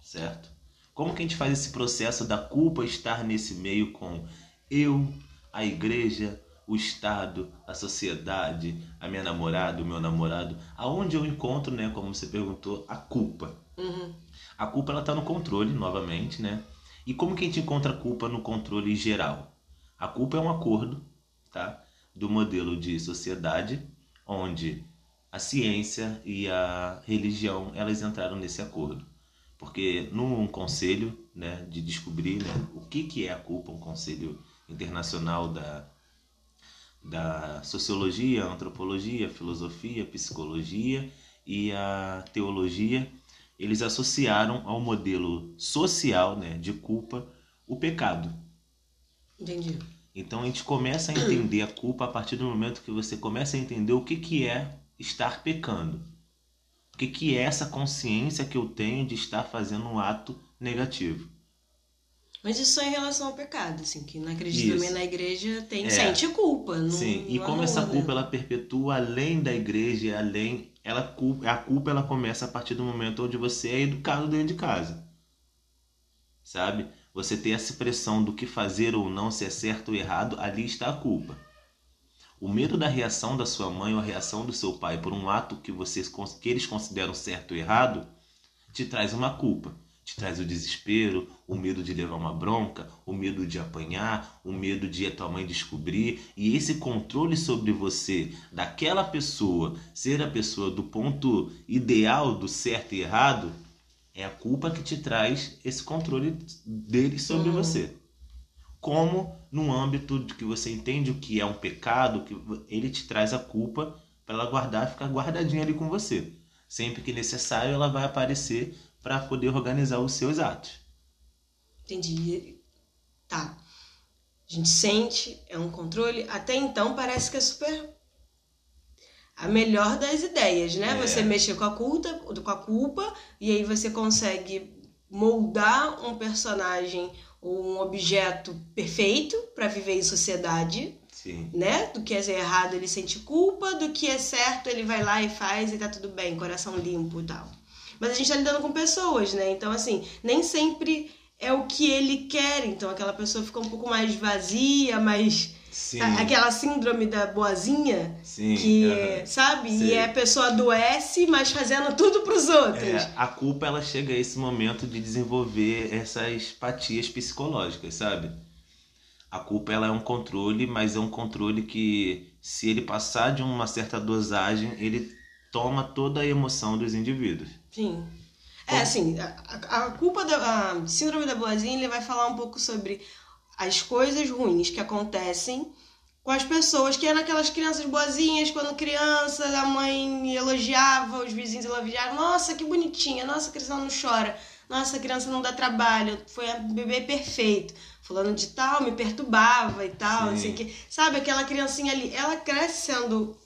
Certo? Como que a gente faz esse processo da culpa estar nesse meio com eu, a igreja, o Estado, a sociedade, a minha namorada, o meu namorado? Aonde eu encontro, né, como você perguntou, a culpa? Uhum. A culpa ela tá no controle, novamente, né? E como que a gente encontra a culpa no controle geral? A culpa é um acordo, tá? Do modelo de sociedade, onde a ciência e a religião, elas entraram nesse acordo. Porque num conselho, né, de descobrir, né, o que que é a culpa, um conselho internacional da da sociologia, antropologia, filosofia, psicologia e a teologia, eles associaram ao modelo social né, de culpa o pecado. Entendi. Então a gente começa a entender a culpa a partir do momento que você começa a entender o que, que é estar pecando. O que, que é essa consciência que eu tenho de estar fazendo um ato negativo. Mas isso só em relação ao pecado, assim, que não acredita também na igreja tem É. sente culpa. Não, Sim, e como essa culpa ela perpetua além da igreja, e além ela culpa, a culpa ela começa a partir do momento onde você é educado dentro de casa. Sabe? Você tem essa pressão do que fazer ou não, se é certo ou errado, ali está a culpa. O medo da reação da sua mãe ou a reação do seu pai por um ato que vocês que eles consideram certo ou errado te traz uma culpa. Te traz o desespero, o medo de levar uma bronca, o medo de apanhar, o medo de a tua mãe descobrir. E esse controle sobre você, daquela pessoa, ser a pessoa do ponto ideal do certo e errado, é a culpa que te traz esse controle deles sobre Uhum. você. Como no âmbito de que você entende o que é um pecado, que ele te traz a culpa para ela guardar, ficar guardadinha ali com você. Sempre que necessário, ela vai aparecer para poder organizar os seus atos. Entendi. Tá. A gente sente, é um controle. Até então parece que é super a melhor das ideias, né? É. Você mexer com a, culpa, com a culpa e aí você consegue moldar um personagem ou um objeto perfeito para viver em sociedade, Sim. né? Do que é errado ele sente culpa, do que é certo ele vai lá e faz e tá tudo bem, coração limpo e tal. Mas a gente tá lidando com pessoas, né? Então, assim, nem sempre é o que ele quer. Então, aquela pessoa fica um pouco mais vazia, mais. Sim. Aquela síndrome da boazinha, Sim. que, aham. sabe? Sei. E a pessoa adoece, mas fazendo tudo pros outros. É, a culpa ela chega a esse momento de desenvolver essas patias psicológicas, sabe? A culpa ela é um controle, mas é um controle que se ele passar de uma certa dosagem, ele toma toda a emoção dos indivíduos. Sim. É, assim, a, a- culpa da a síndrome da boazinha, ele vai falar um pouco sobre as coisas ruins que acontecem com as pessoas, que eram aquelas crianças boazinhas, quando criança, a mãe elogiava, os vizinhos elogiavam, nossa, que bonitinha, nossa, a criança não chora, nossa, a criança não dá trabalho, foi a bebê perfeito. Fulano de tal me perturbava e tal, não sei o Sim. que. Sabe, aquela criancinha ali, ela cresce sendo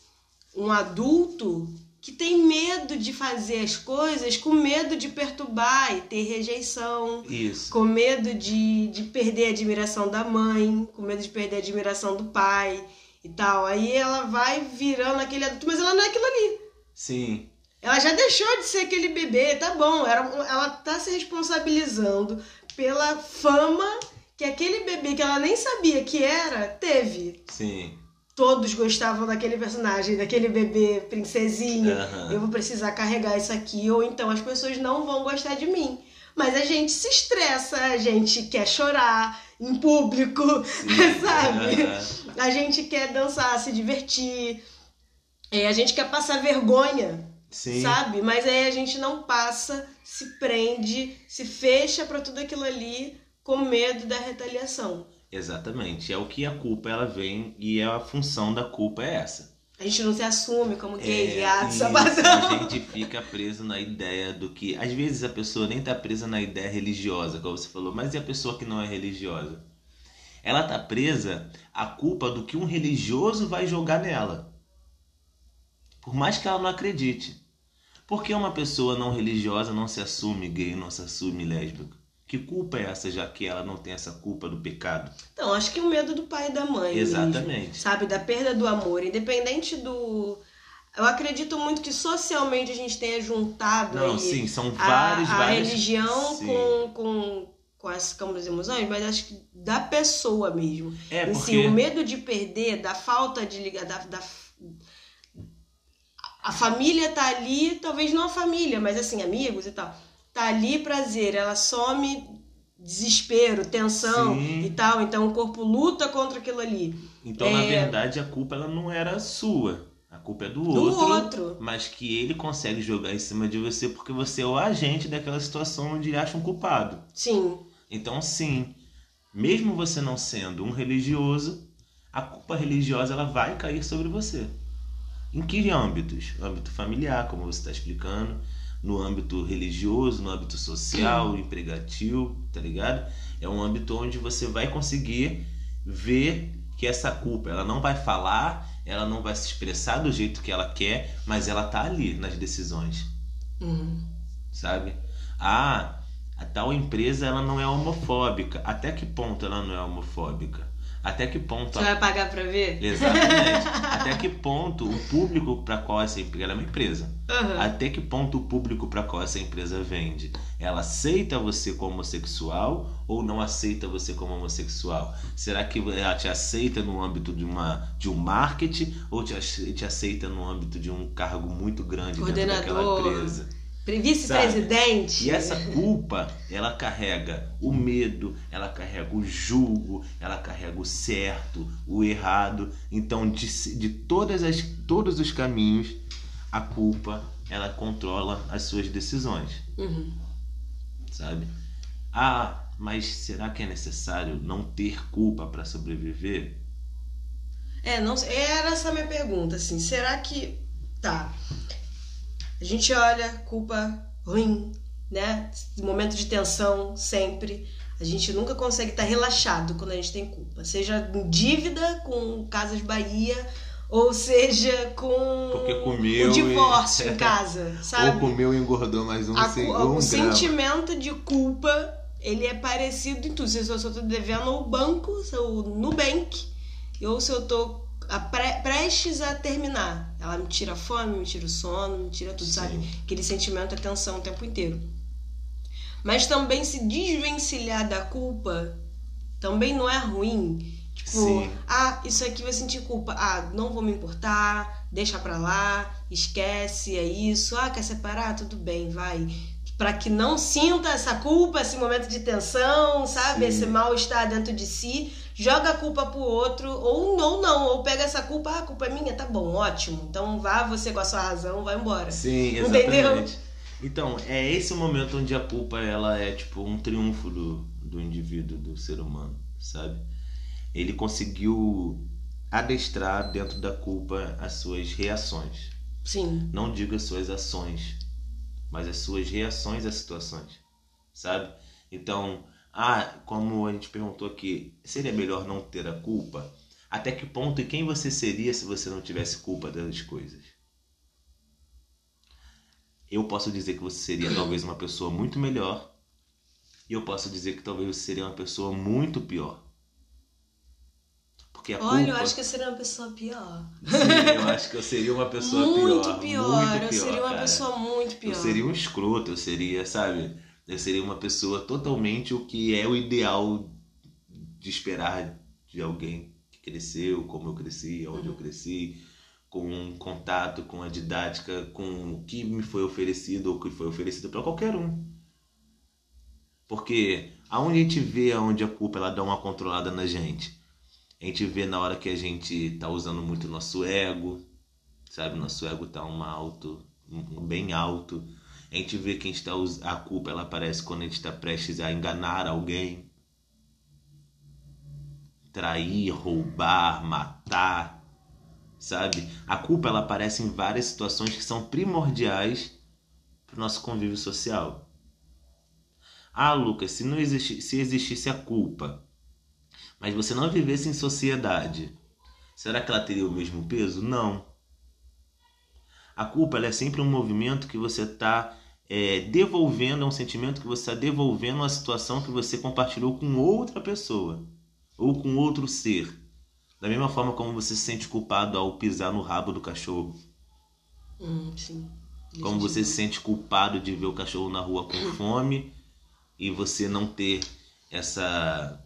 um adulto que tem medo de fazer as coisas com medo de perturbar e ter rejeição, Isso. com medo de, de perder a admiração da mãe, com medo de perder a admiração do pai e tal. Aí ela vai virando aquele adulto, mas ela não é aquilo ali. Sim. Ela já deixou de ser aquele bebê, tá bom. Ela tá se responsabilizando pela fama que aquele bebê que ela nem sabia que era, teve. Sim. Todos gostavam daquele personagem, daquele bebê princesinha. Aham. Eu vou precisar carregar isso aqui, ou então as pessoas não vão gostar de mim. Mas a gente se estressa, a gente quer chorar em público, sabe? Aham. A gente quer dançar, se divertir. É, a gente quer passar vergonha, Sim. sabe? Mas aí a gente não passa, se prende, se fecha pra tudo aquilo ali com medo da retaliação. Exatamente. É o que a culpa ela vem e é a função da culpa é essa. A gente não se assume como gay, É, viado, sapatão. A gente fica preso na ideia do que. Às vezes a pessoa nem tá presa na ideia religiosa, como você falou, mas e a pessoa que não é religiosa? Ela tá presa à culpa do que um religioso vai jogar nela. Por mais que ela não acredite. Por que uma pessoa não religiosa não se assume gay, não se assume lésbica? Que culpa é essa, já que ela não tem essa culpa do pecado? Então, acho que o medo do pai e da mãe. mesmo, Exatamente. sabe? Da perda do amor. Independente do. Eu acredito muito que socialmente a gente tenha juntado Não, sim, são a, vários, a vários. religião Sim. com, com, com as câmaras emoções, mas acho que da pessoa mesmo. É, em porque. si, o medo de perder, da falta de ligar, da, da- a família tá ali, talvez não a família, mas assim, amigos e tal. Tá ali prazer, ela some desespero, tensão Sim. e tal, então o corpo luta contra aquilo ali. Então, na É. verdade, a culpa ela não era sua. A culpa é do, Do outro, outro. Mas que ele consegue jogar em cima de você porque você é o agente daquela situação onde ele acha um culpado. Sim. Então, sim, mesmo você não sendo um religioso, a culpa religiosa ela vai cair sobre você. Em que âmbitos? Âmbito familiar, como você está explicando, no âmbito religioso, no âmbito social, empregativo, tá ligado? É um âmbito onde você vai conseguir ver que essa culpa, ela não vai falar, ela não vai se expressar do jeito que ela quer, mas ela tá ali nas decisões Uhum. sabe? Ah, a tal empresa ela não é homofóbica. Até que ponto ela não é homofóbica? Até que ponto. Você a... vai pagar pra ver? Exatamente. Até que ponto o público para qual essa empresa. Ela é uma empresa. Uhum. Até que ponto o público para qual essa empresa vende? Ela aceita você como homossexual ou não aceita você como homossexual? Será que ela te aceita no âmbito de, uma, de um marketing ou te, te aceita no âmbito de um cargo muito grande dentro daquela empresa? Vice-presidente. E essa culpa, ela carrega o medo, ela carrega o julgo, ela carrega o certo, o errado. Então, de, de todas as, todos os caminhos, a culpa, ela controla as suas decisões. Uhum. Sabe? Ah, mas será que é necessário não ter culpa para sobreviver? É, não era essa a minha pergunta, assim. Será que. Tá. A gente olha culpa ruim, né? Momento de tensão sempre. A gente nunca consegue estar relaxado quando a gente tem culpa. Seja dívida com Casas Bahia, ou seja com o divórcio e... em casa, sabe? Ou comeu e engordou mais um, a, sem, um O sentimento de culpa, ele é parecido em tudo. Se eu estou devendo ao banco, se eu, no bank, ou se eu estou pre, prestes a terminar. Ela me tira a fome, me tira o sono, me tira tudo, Sim. sabe? Aquele sentimento é tensão o tempo inteiro. Mas também se desvencilhar da culpa também não é ruim. Tipo, Sim. ah, isso aqui vai sentir culpa. Ah, não vou me importar, deixa pra lá, esquece, é isso. Ah, quer separar? Tudo bem, vai. Para que não sinta essa culpa, esse momento de tensão, sabe? Sim. Esse mal-estar dentro de si joga a culpa pro outro, ou não, não, ou pega essa culpa, ah, a culpa é minha, tá bom, ótimo. Então vá você com a sua razão, vai embora. Sim, exatamente. Entendeu? Então, é esse o momento onde a culpa ela é tipo um triunfo do, do indivíduo, do ser humano, sabe? Ele conseguiu adestrar dentro da culpa as suas reações. Sim. Não digo as suas ações, mas as suas reações às situações, sabe? Então, ah, como a gente perguntou aqui, seria melhor não ter a culpa? Até que ponto e quem você seria se você não tivesse culpa das coisas? Eu posso dizer que você seria talvez uma pessoa muito melhor, e eu posso dizer que talvez você seria uma pessoa muito pior. Porque a Olha, culpa... eu acho que eu seria uma pessoa pior. Sim, eu acho que eu seria uma pessoa muito pior. pior. Muito pior, eu seria uma cara. pessoa muito pior. Eu seria um escroto, eu seria, sabe? Eu seria uma pessoa totalmente o que é o ideal de esperar de alguém que cresceu, como eu cresci, onde uhum. eu cresci, com um contato com a didática, com o que me foi oferecido ou que foi oferecido para qualquer um. Porque aonde a gente vê aonde a culpa ela dá uma controlada na gente. A gente vê na hora que a gente tá usando muito nosso ego, sabe? Nosso ego tá um alto, um bem alto a gente vê que a, está, a culpa ela aparece quando a gente está prestes a enganar alguém, trair, roubar, matar, sabe? A culpa ela aparece em várias situações que são primordiais para o nosso convívio social. Ah, Lucas, se não existisse, se existisse a culpa, mas você não vivesse em sociedade, será que ela teria o mesmo peso? Não. A culpa é sempre um movimento que você está é, devolvendo, é um sentimento que você está devolvendo uma situação que você compartilhou com outra pessoa ou com outro ser. Da mesma forma como você se sente culpado ao pisar no rabo do cachorro. Hum, sim. Como você se sente culpado de ver o cachorro na rua com fome e você não ter essa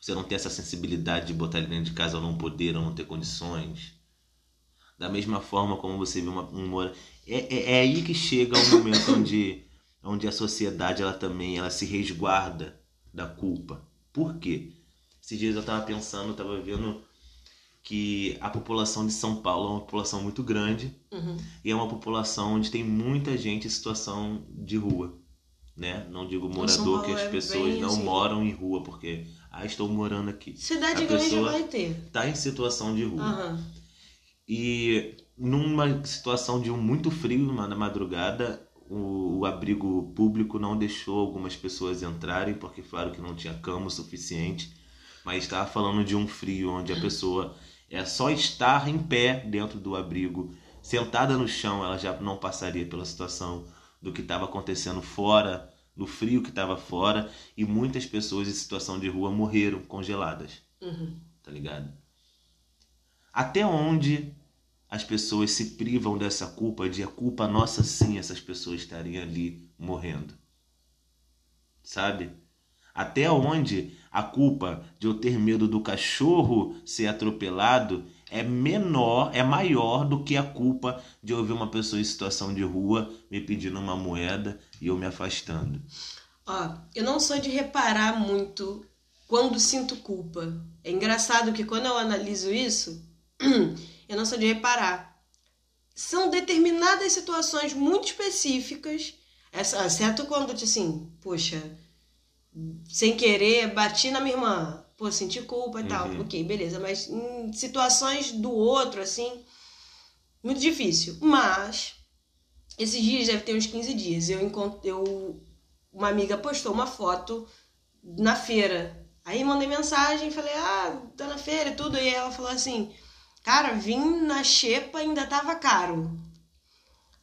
você não ter essa sensibilidade de botar ele dentro de casa ou não poder ou não ter condições da mesma forma como você vê uma, um é, é, é, aí que chega o momento onde, onde a sociedade ela também ela se resguarda da culpa. Por quê? Esses dias eu estava pensando, estava vendo que a população de São Paulo é uma população muito grande uhum. e é uma população onde tem muita gente em situação de rua. Né? Não digo morador, que as é pessoas não assim. moram em rua, porque ah, estou morando aqui. Cidade a grande vai ter. Tá em situação de rua. Uhum. E numa situação de um muito frio na madrugada, o, o, abrigo público não deixou algumas pessoas entrarem, porque claro que não tinha cama o suficiente, mas estava falando de um frio onde a pessoa é só estar em pé dentro do abrigo, sentada no chão, ela já não passaria pela situação do que estava acontecendo fora no frio que estava fora e muitas pessoas em situação de rua morreram congeladas. Uhum. Tá ligado? Até onde as pessoas se privam dessa culpa de a culpa nossa sim essas pessoas estarem ali morrendo? Sabe? Até onde a culpa de eu ter medo do cachorro ser atropelado é menor, é maior do que a culpa de eu ver uma pessoa em situação de rua me pedindo uma moeda e eu me afastando. Ó, eu não sou de reparar muito quando sinto culpa. É engraçado que quando eu analiso isso, eu não sou de reparar. São determinadas situações muito específicas, exceto quando, assim, poxa, sem querer, bati na minha irmã, pô, senti culpa e uhum. tal. Ok, beleza. Mas em situações do outro, assim, muito difícil. Mas, esses dias, deve ter uns 15 dias, eu encontrei. Eu, uma amiga postou uma foto na feira. Aí mandei mensagem, falei, ah, tá na feira e tudo. E ela falou assim, cara, vim na xepa ainda tava caro.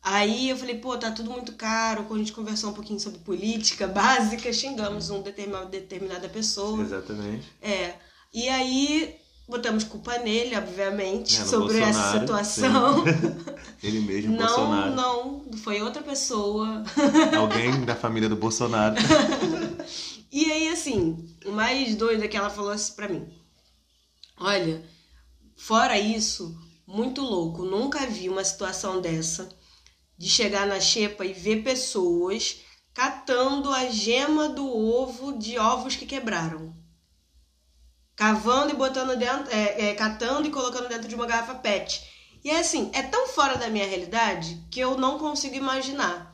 Aí eu falei, pô, tá tudo muito caro. Quando a gente conversou um pouquinho sobre política básica, xingamos uma determinada, determinada pessoa. Exatamente. É. E aí botamos culpa nele, obviamente, é, sobre essa situação. Ele mesmo, não, Bolsonaro. Não, foi outra pessoa. Alguém da família do Bolsonaro. e aí, assim, o mais doido é que ela falou assim pra mim: Olha, fora isso, muito louco, nunca vi uma situação dessa de chegar na xepa e ver pessoas catando a gema do ovo de ovos que quebraram. Cavando e botando dentro, é, é, catando e colocando dentro de uma garrafa PET. E é assim, é tão fora da minha realidade que eu não consigo imaginar.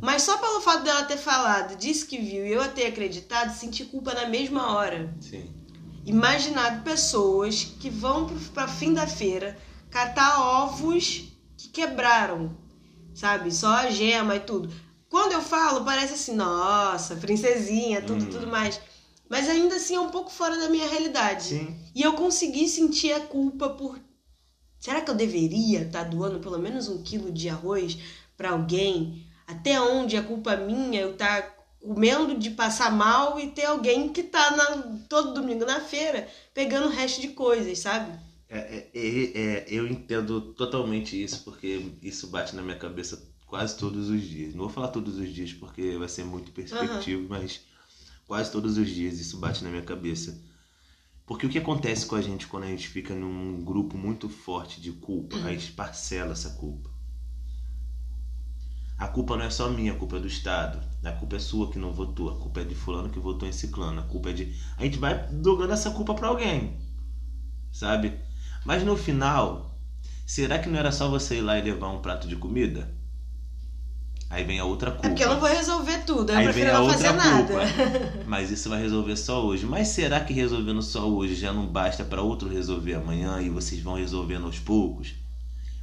Mas só pelo fato dela ter falado, disse que viu e eu ter acreditado, senti culpa na mesma hora. Sim. Imaginar pessoas que vão para fim da feira catar ovos que quebraram sabe? Só a gema e tudo. Quando eu falo, parece assim, nossa, princesinha, tudo, hum. tudo mais. Mas ainda assim é um pouco fora da minha realidade. Sim. E eu consegui sentir a culpa por. Será que eu deveria estar tá doando pelo menos um quilo de arroz para alguém? Até onde a culpa minha eu estar tá comendo de passar mal e ter alguém que tá na, todo domingo na feira pegando o resto de coisas, sabe? É, é, é, é, eu entendo totalmente isso, porque isso bate na minha cabeça quase todos os dias. Não vou falar todos os dias porque vai ser muito perspectivo, uhum. mas quase todos os dias isso bate na minha cabeça. Porque o que acontece com a gente quando a gente fica num grupo muito forte de culpa? A gente parcela essa culpa. A culpa não é só minha, a culpa é do Estado. A culpa é sua que não votou, a culpa é de fulano que votou em ciclano, a culpa é de. A gente vai jogando essa culpa para alguém. Sabe? Mas no final, será que não era só você ir lá e levar um prato de comida? Aí vem a outra culpa. É porque eu não vou resolver tudo, eu Aí prefiro não fazer culpa. nada. Mas isso vai resolver só hoje. Mas será que resolvendo só hoje já não basta para outro resolver amanhã e vocês vão resolvendo aos poucos?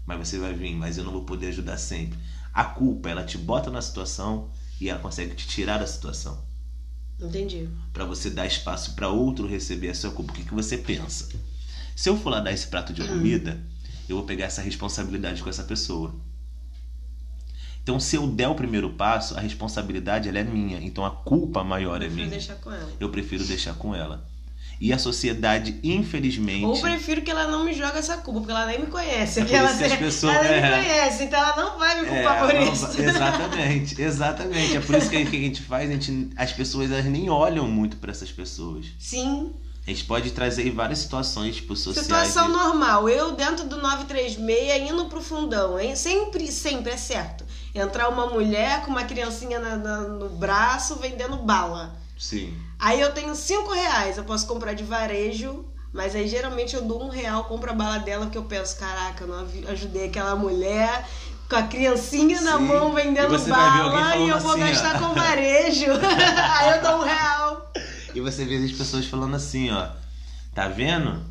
Mas você vai vir, mas eu não vou poder ajudar sempre. A culpa, ela te bota na situação e ela consegue te tirar da situação. Entendi. Para você dar espaço para outro receber a sua culpa. O que, que você pensa? Se eu for lá dar esse prato de comida, eu vou pegar essa responsabilidade com essa pessoa. Então, se eu der o primeiro passo, a responsabilidade ela é minha. Então, a culpa maior é minha. Deixar com ela. Eu prefiro deixar com ela. E a sociedade, infelizmente. Ou prefiro que ela não me jogue essa culpa, porque ela nem me conhece. É que ela, as pessoas, ela nem é, me conhece, então ela não vai me culpar é, por não, isso. Exatamente, exatamente. É por isso que, que a gente faz, a gente, as pessoas elas nem olham muito para essas pessoas. Sim. A gente pode trazer várias situações, tipo, sociais. Situação normal. Eu dentro do 936 indo pro fundão. Hein? Sempre, sempre é certo. Entrar uma mulher com uma criancinha na, na, no braço vendendo bala. Sim. Aí eu tenho cinco reais. Eu posso comprar de varejo. Mas aí geralmente eu dou um real, compro a bala dela, porque eu penso, caraca, eu não ajudei aquela mulher com a criancinha Sim. na mão vendendo bala e eu vou assim, gastar ó. com varejo. aí eu dou um real. E você vê as pessoas falando assim, ó. Tá vendo?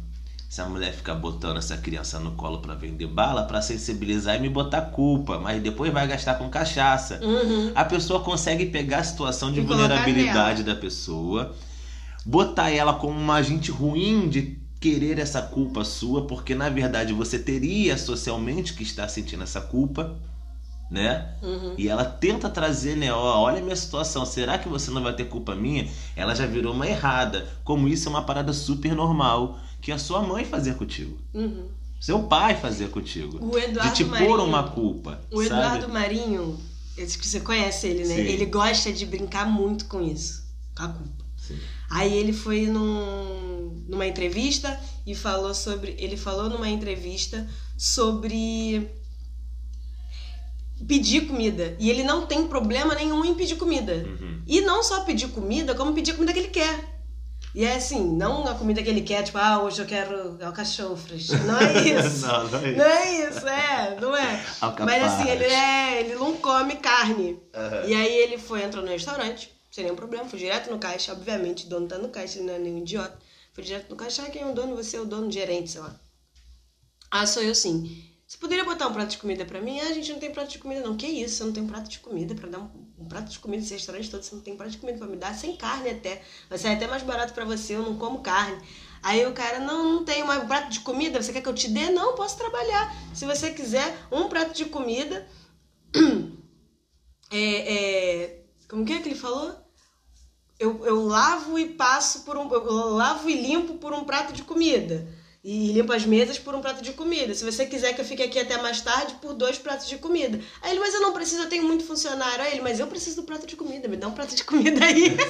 Essa mulher fica botando essa criança no colo para vender bala para sensibilizar e me botar culpa, mas depois vai gastar com cachaça. Uhum. A pessoa consegue pegar a situação de e vulnerabilidade da pessoa, botar ela como uma agente ruim de querer essa culpa sua, porque na verdade você teria socialmente que estar sentindo essa culpa né? Uhum. E ela tenta trazer, né? Ó, olha a minha situação, será que você não vai ter culpa minha? Ela já virou uma errada. Como isso é uma parada super normal que a sua mãe fazia contigo. Uhum. Seu pai fazia contigo. O Eduardo de te Marinho, pôr uma culpa. O sabe? Eduardo Marinho, esse que você conhece ele, né? Sim. Ele gosta de brincar muito com isso, com a culpa. Sim. Aí ele foi num, numa entrevista e falou sobre. Ele falou numa entrevista sobre pedir comida. E ele não tem problema nenhum em pedir comida. Uhum. E não só pedir comida, como pedir a comida que ele quer. E é assim, não a comida que ele quer, tipo, ah, hoje eu quero alcachofras. Não é isso. não, não é isso. Não é isso, é, não é. Mas assim, ele é. Ele não come carne. Aham. E aí ele foi, entrou no restaurante, sem nenhum problema, foi direto no caixa, obviamente, o dono tá no caixa, ele não é nenhum idiota. Foi direto no caixa, ah, quem é o dono? Você é o dono, gerente, sei lá. Ah, sou eu sim. Você poderia botar um prato de comida pra mim? Ah, a gente não tem prato de comida, não. Que isso? Você não tem um prato de comida pra dar um, um prato de comida nesse restaurante todo? Você não tem prato de comida pra me dar? Sem carne até. Vai sair até mais barato pra você, eu não como carne. Aí o cara, não, não tenho mais um prato de comida, você quer que eu te dê? Não, posso trabalhar. Se você quiser um prato de comida, é, é, como que é que ele falou? Eu, eu lavo e passo por um. Eu lavo e limpo por um prato de comida. E limpo as mesas por um prato de comida. Se você quiser que eu fique aqui até mais tarde, por dois pratos de comida. Aí ele, mas eu não preciso, eu tenho muito funcionário. Aí ele, mas eu preciso do prato de comida, me dá um prato de comida aí.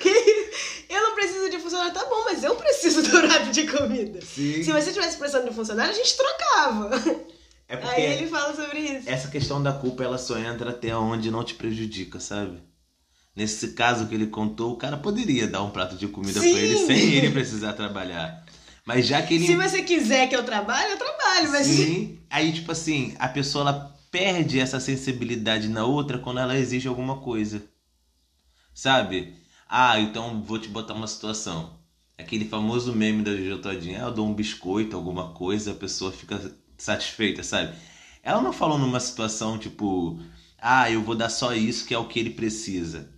Que- eu não preciso de funcionário, tá bom, mas eu preciso do prato de comida. Sim. Se você tivesse precisando de funcionário, a gente trocava. É porque Aí ele fala sobre isso. essa questão da culpa ela só entra até onde não te prejudica, sabe? Nesse caso que ele contou, o cara poderia dar um prato de comida pra ele sem ele precisar trabalhar. Mas já que ele Se você quiser que eu trabalhe, eu trabalho, mas. Sim. Aí, tipo assim, a pessoa ela perde essa sensibilidade na outra quando ela exige alguma coisa. Sabe? Ah, então vou te botar uma situação. Aquele famoso meme da Jojo Todinha, ah, eu dou um biscoito, alguma coisa, a pessoa fica satisfeita, sabe? Ela não falou numa situação tipo, ah, eu vou dar só isso que é o que ele precisa.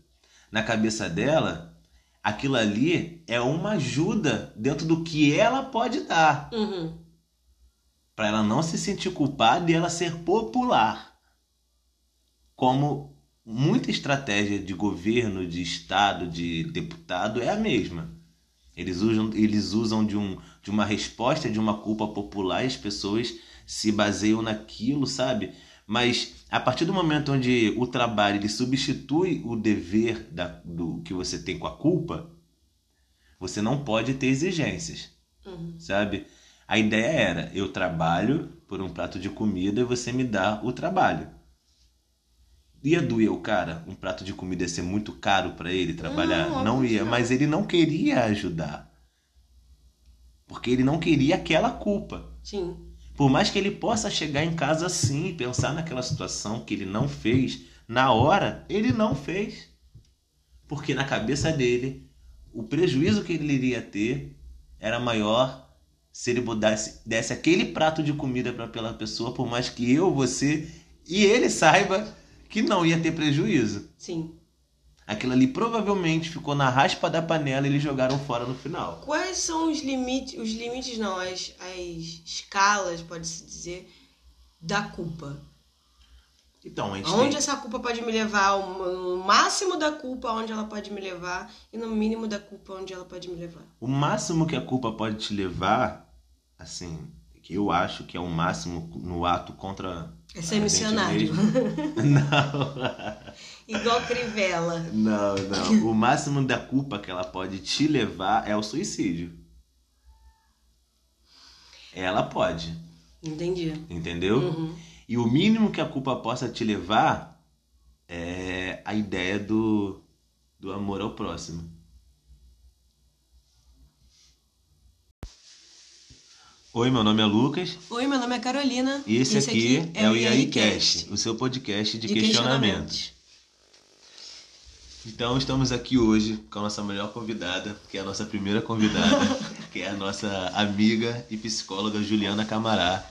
Na cabeça dela, aquilo ali é uma ajuda dentro do que ela pode dar Uhum. para ela não se sentir culpada e ela ser popular. Como muita estratégia de governo, de estado, de deputado é a mesma. Eles usam, eles usam de, um, de uma resposta de uma culpa popular e as pessoas se baseiam naquilo, sabe? Mas a partir do momento onde o trabalho ele substitui o dever da, do que você tem com a culpa, você não pode ter exigências Uhum. sabe? A ideia era: eu trabalho por um prato de comida e você me dá o trabalho. Ia doer o cara? Um prato de comida ia ser muito caro para ele trabalhar? Não, Não, ia, não. mas ele não queria ajudar. Porque ele não queria aquela culpa. Sim. Por mais que ele possa chegar em casa assim e pensar naquela situação que ele não fez, na hora, ele não fez. Porque na cabeça dele, o prejuízo que ele iria ter era maior se ele desse, desse aquele prato de comida para aquela pessoa, por mais que eu, você e ele saiba que não ia ter prejuízo. Sim. Aquilo ali provavelmente ficou na raspa da panela e eles jogaram fora no final. Quais são os limites, os limites não, as, as escalas, pode-se dizer, da culpa? Então, a Aonde tem... essa culpa pode me levar? O máximo da culpa, onde ela pode me levar, e no mínimo da culpa, onde ela pode me levar. O máximo que a culpa pode te levar, assim, que eu acho que é o máximo no ato contra. É ser missionário. Não, Igual Crivella. não, não. O máximo da culpa que ela pode te levar é o suicídio. Ela pode, Entendi. entendeu? Uhum. E o mínimo que a culpa possa te levar é a ideia do, do amor ao próximo. Oi, meu nome é Lucas Oi, meu nome é Carolina. e esse, aqui, é, o IAICast, o seu podcast de, de questionamentos. Então estamos aqui hoje com a nossa melhor convidada, que é a nossa primeira convidada, que é a nossa amiga e psicóloga Juliana Camará.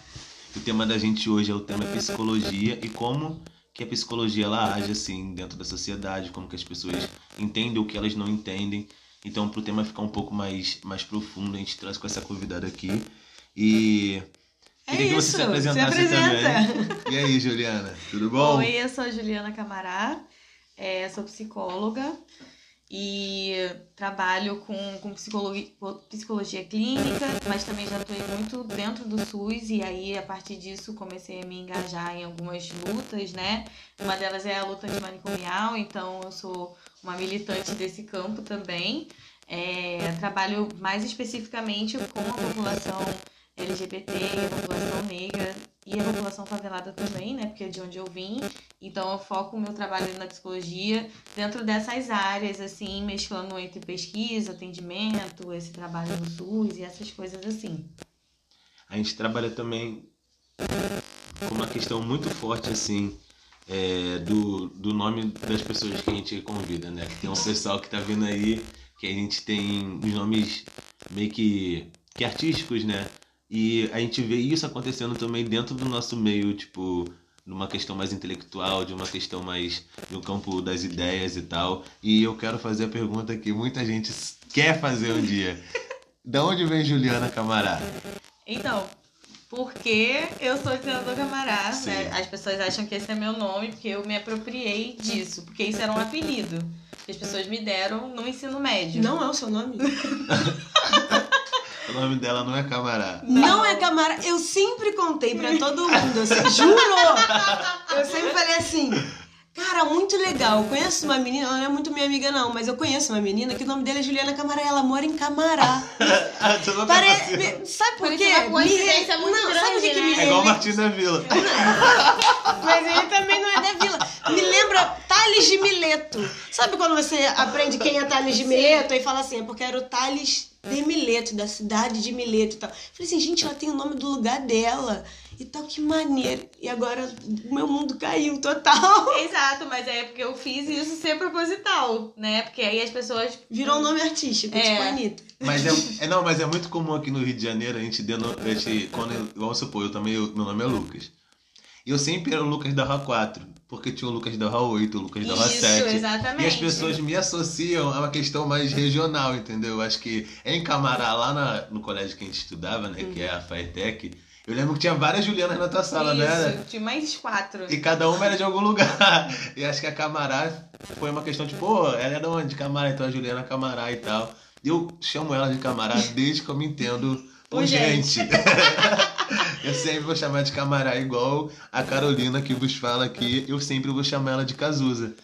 O tema da gente hoje é o tema psicologia e como que a psicologia ela age assim dentro da sociedade, como que as pessoas entendem o que elas não entendem. Então, para o tema ficar um pouco mais, mais profundo, a gente traz com essa convidada aqui. E É queria É que você isso, se apresentasse se apresenta. também. E aí, Juliana, tudo bom? Oi, eu sou a Juliana Camará, é, sou psicóloga e trabalho com, com psicologia, psicologia clínica, mas também já atuei muito dentro do SUS e aí a partir disso comecei a me engajar em algumas lutas, né? Uma delas é a luta antimanicomial, então eu sou uma militante desse campo também. É, trabalho mais especificamente com a população LGBT, a população negra e a população favelada também, né? Porque é de onde eu vim. Então eu foco o meu trabalho na psicologia dentro dessas áreas, assim, mesclando entre pesquisa, atendimento, esse trabalho no SUS e essas coisas assim. A gente trabalha também com uma questão muito forte, assim, é, do, do nome das pessoas que a gente convida, né? Tem um pessoal que tá vindo aí que a gente tem os nomes meio que, que artísticos, né? E a gente vê isso acontecendo também dentro do nosso meio, tipo, numa questão mais intelectual, de uma questão mais no campo das ideias e tal. E eu quero fazer a pergunta que muita gente quer fazer um dia. Da onde vem Juliana Camará? Então, porque eu sou treinador camará, Sim. né? As pessoas acham que esse é meu nome, porque eu me apropriei disso, porque isso era um apelido que as pessoas me deram no ensino médio. Não é o seu nome? O nome dela não é Camará. Não é Camara. Eu sempre contei pra todo mundo, assim, juro! Eu sempre falei assim, cara, muito legal. Eu conheço uma menina, ela não é muito minha amiga, não, mas eu conheço uma menina que o nome dela é Juliana Camará ela mora em Camará. Ah, você não Pare... me- Sabe por quê? uma coincidência Me- muito não, sabe o que, grande, que né? me É igual o lembra? Martim da Vila. Mas ele também não é da vila. Me lembra Tales de Mileto. Sabe quando você aprende quem é Tales de Mileto e fala assim, é porque era o Tales de Mileto, da cidade de Mileto e tal. Falei assim, gente, ela tem o nome do lugar dela. E tal, que maneiro. E agora o meu mundo caiu total. Exato, mas é porque eu fiz isso ser proposital, né? Porque aí as pessoas. Virou um nome artístico, É. tipo Anitta. Mas é, é- não, mas é muito comum aqui no Rio de Janeiro a gente deno, a gente, quando vamos supor, eu também eu- meu nome é Lucas. E eu sempre era o Lucas da Rua 4, porque tinha o Lucas da Rua 8, o Lucas da Isso, 7. exatamente. E as pessoas me associam a uma questão mais regional, entendeu? Eu acho que em Camará, lá na- no colégio que a gente estudava, né, que é a Faetec, eu lembro que tinha várias Julianas na tua sala, Isso, né? tinha mais quatro. E cada uma era de algum lugar. E acho que a Camará foi uma questão tipo, pô, ela é de onde? De Camará, então a Juliana Camará e tal. E eu chamo ela de Camará desde que eu me entendo por gente. eu sempre vou chamar de Camará igual a Carolina que vos fala aqui. Eu sempre vou chamar ela de Cazuza.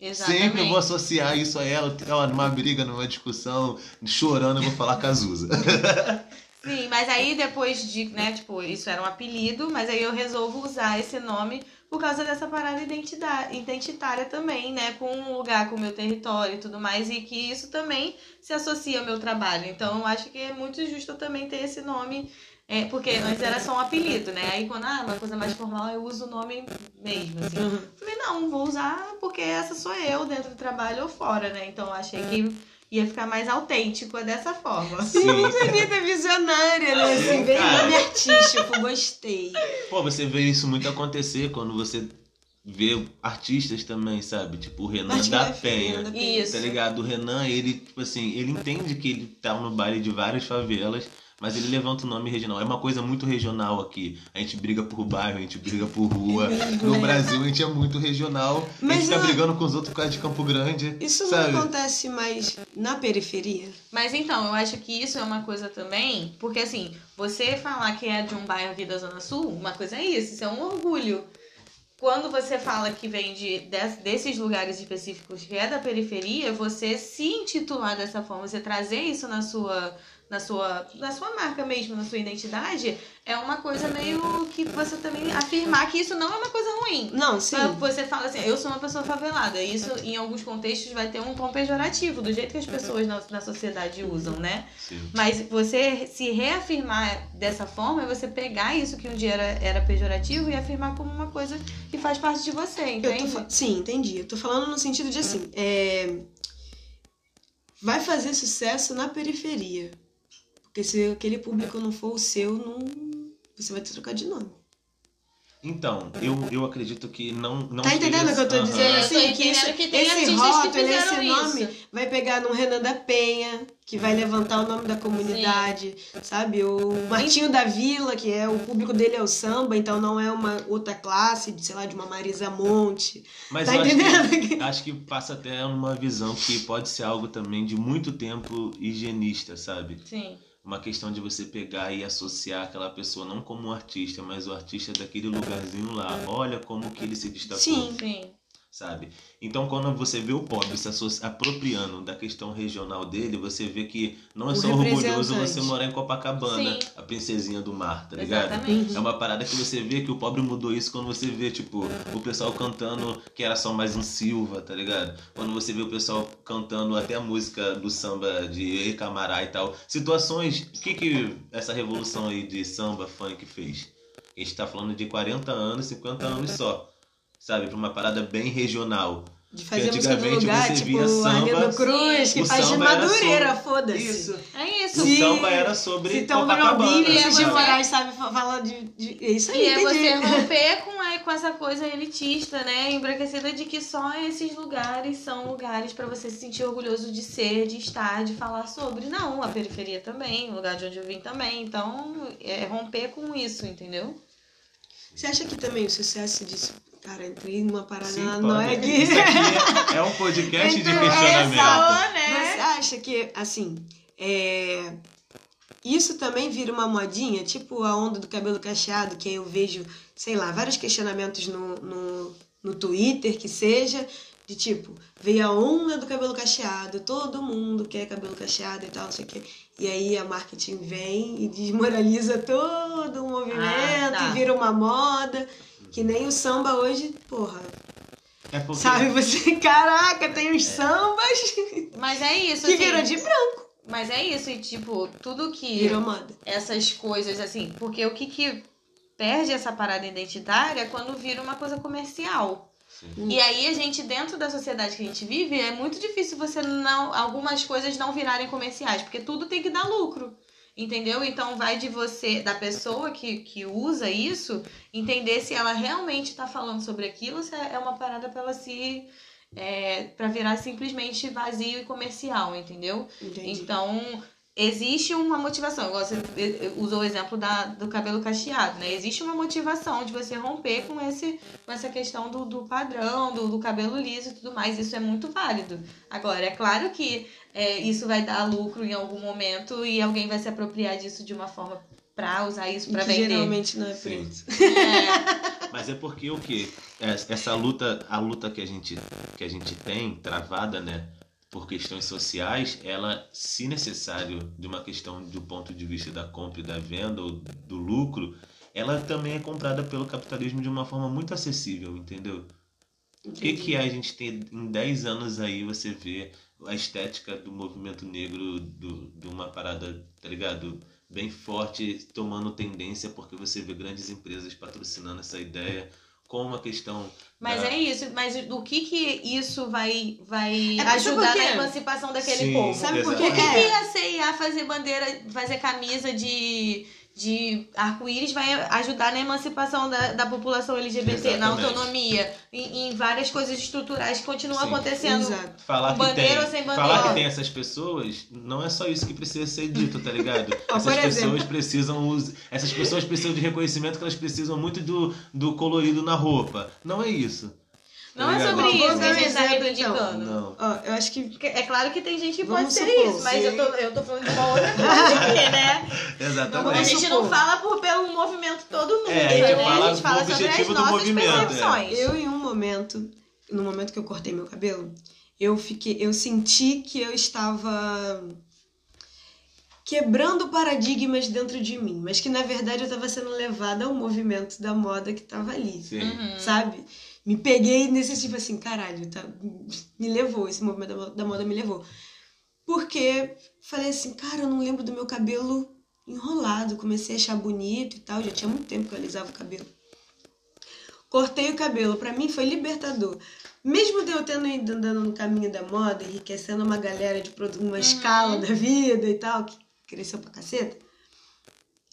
Exatamente. Sempre vou associar isso a ela. Ela numa briga, numa discussão, chorando, eu vou falar Cazuza. Sim, mas aí depois de, né, tipo, isso era um apelido, mas aí eu resolvo usar esse nome por causa dessa parada identitária também, né, com um lugar, com o meu território e tudo mais, e que isso também se associa ao meu trabalho. Então, eu acho que é muito justo eu também ter esse nome, é, porque antes era só um apelido, né? Aí quando, ah, uma coisa mais formal, eu uso o nome mesmo, assim. Uhum. Falei, não, vou usar porque essa sou eu dentro do trabalho ou fora, né? Então, eu achei que ia ficar mais autêntico dessa forma. Sim. Muito Anitta visionária, né? Assim, bem nome artístico, gostei. Pô, você vê isso muito acontecer quando você vê artistas também, sabe? Tipo o Renan da Garfield, Penha. da Penha. Isso. Tá ligado? O Renan, ele, tipo assim, ele entende que ele tá no baile de várias favelas, mas ele levanta o nome regional. É uma coisa muito regional aqui. A gente briga por bairro, a gente briga por rua. No Brasil, a gente é muito regional. a Mas gente tá eu- brigando com os outros por causa de Campo Grande. Isso sabe? não acontece mais na periferia? Mas então, eu acho que isso é uma coisa também, porque assim, você falar que é de um bairro aqui da Zona Sul, uma coisa é isso, isso é um orgulho. Quando você fala que vem de, des- desses lugares específicos que é da periferia, você se intitular dessa forma, você trazer isso na sua, na sua, na sua marca mesmo, na sua identidade, é uma coisa meio que você também afirmar que isso não é uma coisa ruim. Não, sim. Mas Você fala assim, eu sou uma pessoa favelada. Isso, em alguns contextos, vai ter um tom pejorativo, do jeito que as pessoas na, na sociedade usam, né? Sim. Mas você se reafirmar dessa forma é você pegar isso que um dia era, era pejorativo e afirmar como uma coisa que faz parte de você, Eu tô entende? fa- Sim, entendi. Eu tô falando no sentido de assim, é, vai fazer sucesso na periferia. Porque se aquele público não for o seu, não... você vai ter que trocar de nome. Então, eu, eu acredito que não. não Tá entendendo o que eu tô dizendo? Eu tô Assim, que entendendo isso, que tem esse rótulo, esse nome isso. vai pegar no Renan da Penha, que vai levantar o nome da comunidade, sabe? O Martinho da Vila, que é o público dele é o samba, então não é uma outra classe, de, sei lá, de uma Marisa Monte. Mas Tá eu acho entendendo? que, acho que passa até numa visão que pode ser algo também de muito tempo higienista, sabe? Sim. Uma questão de você pegar e associar aquela pessoa não como um artista, mas o artista daquele lugarzinho lá. Olha como que ele se destacou. Sim. Sim. Sabe? Então, quando você vê o pobre se apropriando da questão regional dele, você vê que não é O só orgulhoso você morar em Copacabana, Sim. a princesinha do mar, tá ligado? Exatamente. É uma parada que você vê que o pobre mudou isso quando você vê, tipo, o pessoal cantando que era só mais um Silva, tá ligado? Quando você vê o pessoal cantando até a música do samba de Camará e tal. Situações, o que que essa revolução aí de samba, funk fez? A gente tá falando de 40 anos, 50 anos só, sabe? Pra uma parada bem regional. De fazer música do antigamente lugar, você tipo via o samba, Arlindo Cruz, que o faz de Madureira, sobre- foda-se. Isso. É isso. O Sim. samba era sobre Se Tom. Jobim, E é de você- Moraes sabe fa- falar de, de- É isso aí, E é você romper com, a, com essa coisa elitista, né? Embranquecida de que só esses lugares são lugares pra você se sentir orgulhoso de ser, de estar, de falar sobre. Não, a periferia também, o lugar de onde eu vim também. Então, é romper com isso, entendeu? Você acha que também o sucesso disso... Cara, entrei numa parada, Sim, não, não é que... Isso aqui é, é um podcast de Então, é questionamento. né? Você acha que, assim, é... isso também vira uma modinha? Tipo a onda do cabelo cacheado, que eu vejo, sei lá, vários questionamentos no, no, no Twitter, que seja, de tipo, veio a onda do cabelo cacheado, todo mundo quer cabelo cacheado e tal, não sei o quê. E aí a marketing vem e desmoraliza todo o movimento Ah, tá. e vira uma moda. Que nem o samba hoje, porra. É porque Sabe, você, caraca, tem os sambas Mas é isso, que assim. virou de branco. Mas é isso, e tipo, tudo que Virou moda. essas coisas, assim, porque o que que perde essa parada identitária é quando vira uma coisa comercial. Sim. E aí a gente, dentro da sociedade que a gente vive, é muito difícil você não. algumas coisas não virarem comerciais, porque tudo tem que dar lucro. Entendeu? Então vai de você, da pessoa que, que usa isso, entender se ela realmente está falando sobre aquilo, se é uma parada para ela se. É, para virar simplesmente vazio e comercial, entendeu? Entendi. Então, existe uma motivação. Igual você usou o exemplo da, do cabelo cacheado, né? Existe uma motivação de você romper com, esse, com essa questão do, do padrão, do, do cabelo liso e tudo mais. Isso é muito válido. Agora, é claro que eh, isso vai dar lucro em algum momento e alguém vai se apropriar disso de uma forma pra usar isso pra que vender. geralmente não é preto. É, Mas é porque o que essa luta, a luta que a gente que a gente tem travada, né, por questões sociais, ela, se necessário, de uma questão do ponto de vista da compra e da venda ou do lucro, ela também é comprada pelo capitalismo de uma forma muito acessível, entendeu? O que, que é a gente ter em 10 anos aí você vê a estética do movimento negro do, de uma parada, tá ligado? Bem forte, tomando tendência, porque você vê grandes empresas patrocinando essa ideia com uma questão. mas da- é isso. Mas o que que isso vai, vai É, ajudar na emancipação daquele Sim, povo? Sabe por quê? Por que, que É. a CIA fazer bandeira, fazer camisa de, de arco-íris vai ajudar na emancipação da, da população LGBT, na Exatamente. autonomia, em, em várias coisas estruturais que continuam Sim. acontecendo? Exato. Falar Com que, bandeira tem, ou sem bandeira? falar que tem essas pessoas, não é só isso que precisa ser dito, tá ligado? Essas pessoas precisam essas pessoas precisam de reconhecimento que elas precisam muito do, do colorido na roupa. Não é isso. Não é Tá sobre isso que a gente tá exemplo, reivindicando. Não. Ó, eu acho que É claro que tem gente que Vamos pode ser isso, mas eu tô, eu tô falando de uma outra coisa aqui, né? A Exatamente. gente não fala por, pelo movimento todo nunca, É, a gente né? fala a gente fala sobre as objetivo do nossas movimento, é. percepções. eu em um momento, no momento que eu cortei meu cabelo, eu fiquei, eu senti que eu estava quebrando paradigmas dentro de mim, mas que na verdade eu estava sendo levada ao movimento da moda que estava ali. Sim. Uhum. sabe? Me peguei nesse tipo assim, caralho, tá, me levou, esse movimento da mo- da moda me levou. Porque falei assim, cara, eu não lembro do meu cabelo enrolado, comecei a achar bonito e tal, já tinha muito tempo que eu alisava o cabelo. Cortei o cabelo, pra mim foi libertador. Mesmo eu tendo ido andando no caminho da moda, enriquecendo uma galera de uma escala da vida e tal, que cresceu pra caceta,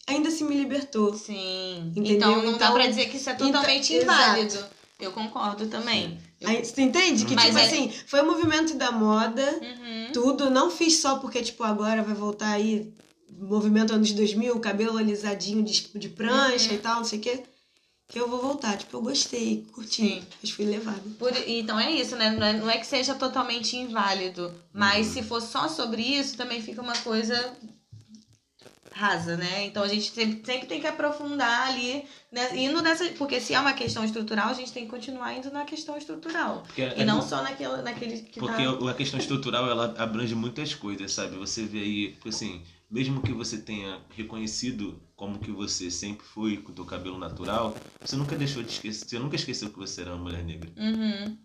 ainda assim me libertou. Sim. Entendeu? Então não dá Então- pra dizer que isso é então- totalmente exato. Eu concordo também. Eu- Aí, você entende? Que, Mas tipo é- assim, foi o movimento da moda, Uhum. tudo. Não fiz só porque, tipo, agora vai voltar aí movimento anos 2000, cabelo alisadinho de, de prancha Uhum. e tal, não sei o quê. Que eu vou voltar. Tipo, eu gostei, curti. Sim. Mas fui levada. Por- então é isso, né? Não é, não é que seja totalmente inválido, mas se for só sobre isso, também fica uma coisa rasa, né? Então a gente sempre, sempre tem que aprofundar ali, né? indo nessa. Porque se é uma questão estrutural, a gente tem que continuar indo na questão estrutural. Porque, E não só naquela, naquele que Porque tá. a questão estrutural ela abrange muitas coisas, sabe? Você vê aí, tipo assim, mesmo que você tenha reconhecido como que você sempre foi com o teu cabelo natural, você nunca deixou de esquecer, você nunca esqueceu que você era uma mulher negra. Uhum.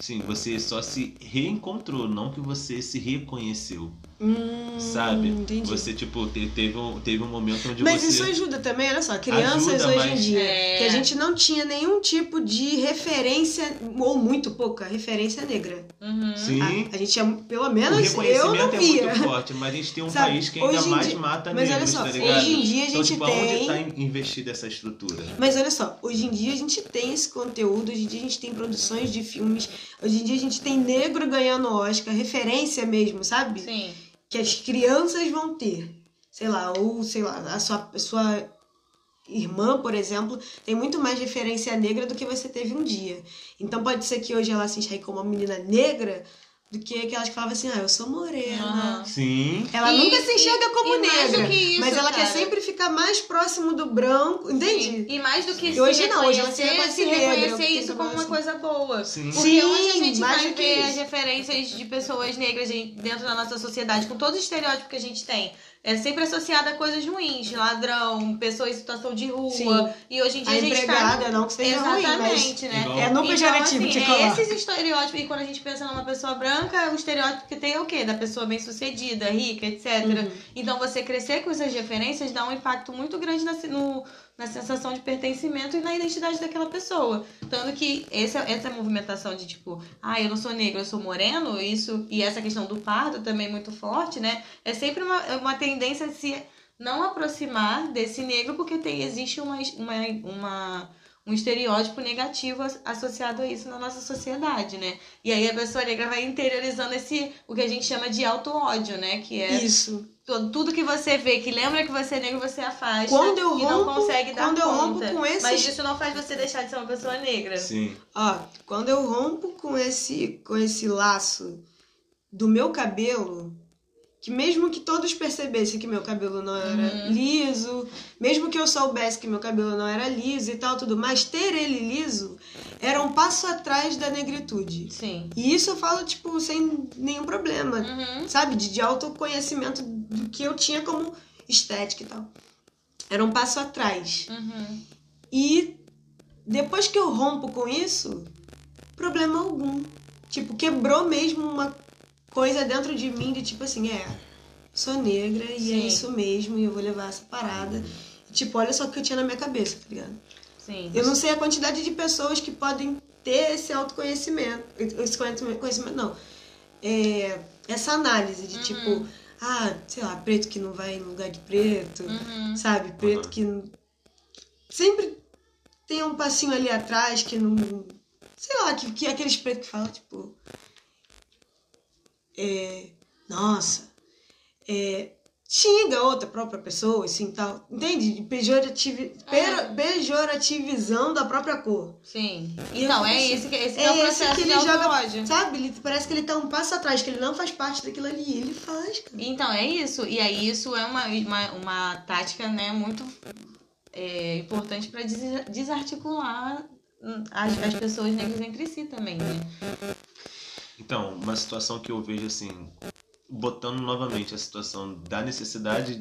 Sim, você só se reencontrou, não que você se reconheceu, Hum, sabe? Entendi. Você, tipo, te- teve um, teve um momento onde Mas você... isso ajuda também, olha só, crianças Ajuda, hoje mas- em dia, É. que a gente não tinha nenhum tipo de referência, ou muito pouca, referência negra. Uhum. Sim, A, a gente tinha, pelo o menos eu reconhecimento não é via. muito forte, mas a gente tem um Sabe, país que ainda hoje mais dia- mata mas olha negros, só, tá ligado? hoje em dia a então, gente tipo, tem- aonde tá investida essa estrutura? Mas olha só, hoje em dia a gente tem esse conteúdo, hoje em dia a gente tem produções de filmes, hoje em dia a gente tem negro ganhando Oscar, referência mesmo, sabe? Sim. Que as crianças vão ter. Sei lá, ou sei lá, a sua, a sua irmã, por exemplo, tem muito mais referência negra do que você teve um dia. Então pode ser que hoje ela se enxergue como uma menina negra do que aquelas que falavam assim, ah, eu sou morena. Aham. Sim. Ela E- nunca se enxerga e- como e mais negra, do que isso, mas ela quer cara. sempre ficar mais próximo do branco, entende? Sim. E mais do que E se hoje não, hoje ela se se reconhece negra, reconhecer isso como uma assim. coisa boa. Sim. Porque Sim, hoje a gente mais vai do que ver isso. as referências de pessoas negras de- dentro da nossa sociedade, com todo o estereótipo que a gente tem. É sempre associada a coisas ruins, ladrão, pessoa em situação de rua. Sim. E hoje em dia A a, gente empregada, tá... não que seja ruim, Exatamente, né? Igual- é no Então, pejorativo assim, que é esses estereótipos. E quando a gente pensa numa pessoa branca, o estereótipo que tem é o quê? Da pessoa bem sucedida, rica, etc. Uhum. Então você crescer com essas referências dá um impacto muito grande no- na sensação de pertencimento e na identidade daquela pessoa. Tanto que essa, essa movimentação de tipo, ah, eu não sou negro, eu sou moreno, isso, e essa questão do pardo também é muito forte, né? É sempre uma, uma tendência a se não aproximar desse negro porque tem, existe uma, uma, uma, um estereótipo negativo as- associado a isso na nossa sociedade, né? E aí a pessoa negra vai interiorizando esse, o que a gente chama de auto-ódio, né? Que é Isso. tu- tudo que você vê que lembra que você é negro, você afasta Quando eu e não rompo- consegue dar quando eu rompo conta. com esses- Mas isso não faz você deixar de ser uma pessoa negra. Sim. Ó, quando eu rompo com esse, com esse laço do meu cabelo, que mesmo que todos percebessem que meu cabelo não era Uhum. liso, mesmo que eu soubesse que meu cabelo não era liso e tal, tudo mais, ter ele liso era um passo atrás da negritude. Sim. E isso eu falo, tipo, sem nenhum problema, Uhum. sabe? De, de autoconhecimento do que eu tinha como estética e tal. Era um passo atrás. Uhum. E depois que eu rompo com isso, problema algum. Tipo, quebrou mesmo uma coisa dentro de mim de tipo assim, é, sou negra e é Sim. isso mesmo e eu vou levar essa parada. E, tipo, olha só o que eu tinha na minha cabeça, tá ligado? Sim. Eu não sei a quantidade de pessoas que podem ter esse autoconhecimento. Esse conhecimento, não. É, essa análise de tipo, ah, sei lá, preto que não vai em lugar de preto Uhum. sabe? Preto Uhum. que não- sempre tem um passinho ali atrás que não. Sei lá, que, que é aqueles pretos que falam, tipo. É, nossa. É, xinga outra própria pessoa, assim tal. Entende? Pejorativi, per- pejorativizando a própria cor. Sim. E Então, é fico esse que, esse que É é o processo que ele joga. auto-ódio. Sabe? Ele, parece que ele tá um passo atrás, que ele não faz parte daquilo ali. Ele faz, cara. Então, é isso. E aí, isso é uma, uma, uma tática, né, muito é, importante para desarticular hum, as, as pessoas negras entre si também, né? Então, uma situação que eu vejo assim, botando novamente a situação da necessidade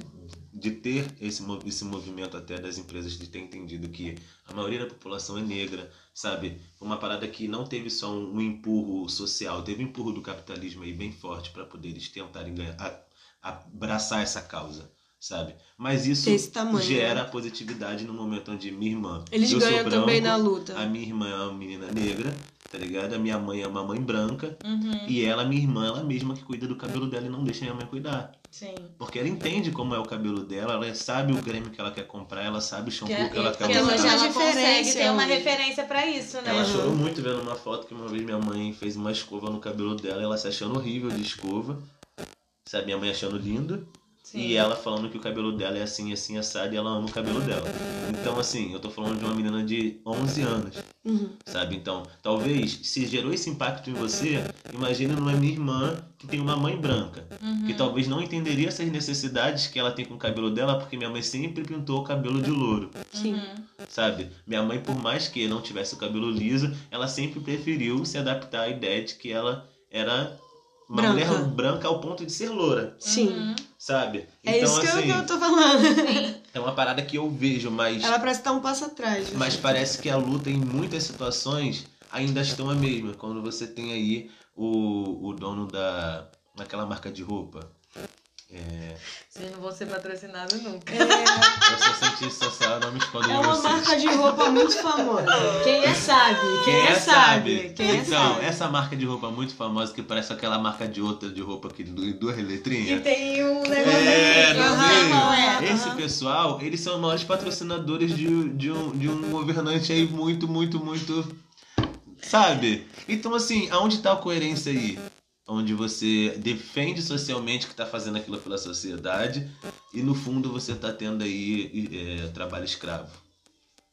de ter esse, esse movimento até das empresas de ter entendido que a maioria da população é negra, sabe? Uma parada que não teve só um, um empurro social, teve um empurro do capitalismo aí bem forte para poder eles tentarem ganhar, a- abraçar essa causa, sabe? Mas isso tamanho, gera positividade no momento onde minha irmã, Eles eu sou ganham branco, também na luta. a minha irmã é uma menina negra tá ligado? A minha mãe é uma mãe branca Uhum. e ela, minha irmã, ela mesma que cuida do cabelo dela e não deixa minha mãe cuidar. Sim. Porque ela entende como é o cabelo dela, ela sabe o creme que ela quer comprar, ela sabe o shampoo Que, que ela quer que ela ela usar. já- já Uma consegue ter uma hoje. referência pra isso, né? Ela Uhum. chorou muito vendo uma foto que uma vez minha mãe fez uma escova no cabelo dela, ela se achando horrível de escova. Sabe, minha mãe achando lindo. Sim. E ela falando que o cabelo dela é assim, assim, assado, e ela ama o cabelo dela. Então, assim, eu tô falando de uma menina de 11 anos, Uhum. sabe? Então, talvez, se gerou esse impacto em você, imagina numa minha irmã que tem uma mãe branca. Uhum. Que talvez não entenderia essas necessidades que ela tem com o cabelo dela, porque minha mãe sempre pintou o cabelo de louro, Sim. Uhum. sabe? Minha mãe, por mais que não tivesse o cabelo liso, ela sempre preferiu se adaptar à ideia de que ela era uma Branca. mulher branca ao ponto de ser loura, Sim. Uhum. sabe? É então, isso que eu- assim, que eu tô falando. É uma parada que eu vejo, mas, Ela parece estar um passo atrás. mas parece que a luta em muitas situações ainda estão a mesma. Quando você tem aí o, o dono da daquela marca de roupa. É, Vocês não vão ser patrocinados nunca. É, eu sou cientista social, não me de é uma vocês. marca de roupa muito famosa. Quem é sabe. Quem, Quem é, é sabe. Quem é então, sabe. essa marca de roupa muito famosa que parece aquela marca de outra de roupa que do- duas E letrinhas. tem um negócio É, não Aham, sei. não é? Esse pessoal, eles são os maiores patrocinadores de, de, um, de um governante aí muito, muito, muito. Sabe? Então, assim, aonde tá a coerência aí? Onde você defende socialmente que tá fazendo aquilo pela sociedade e no fundo você tá tendo aí é, trabalho escravo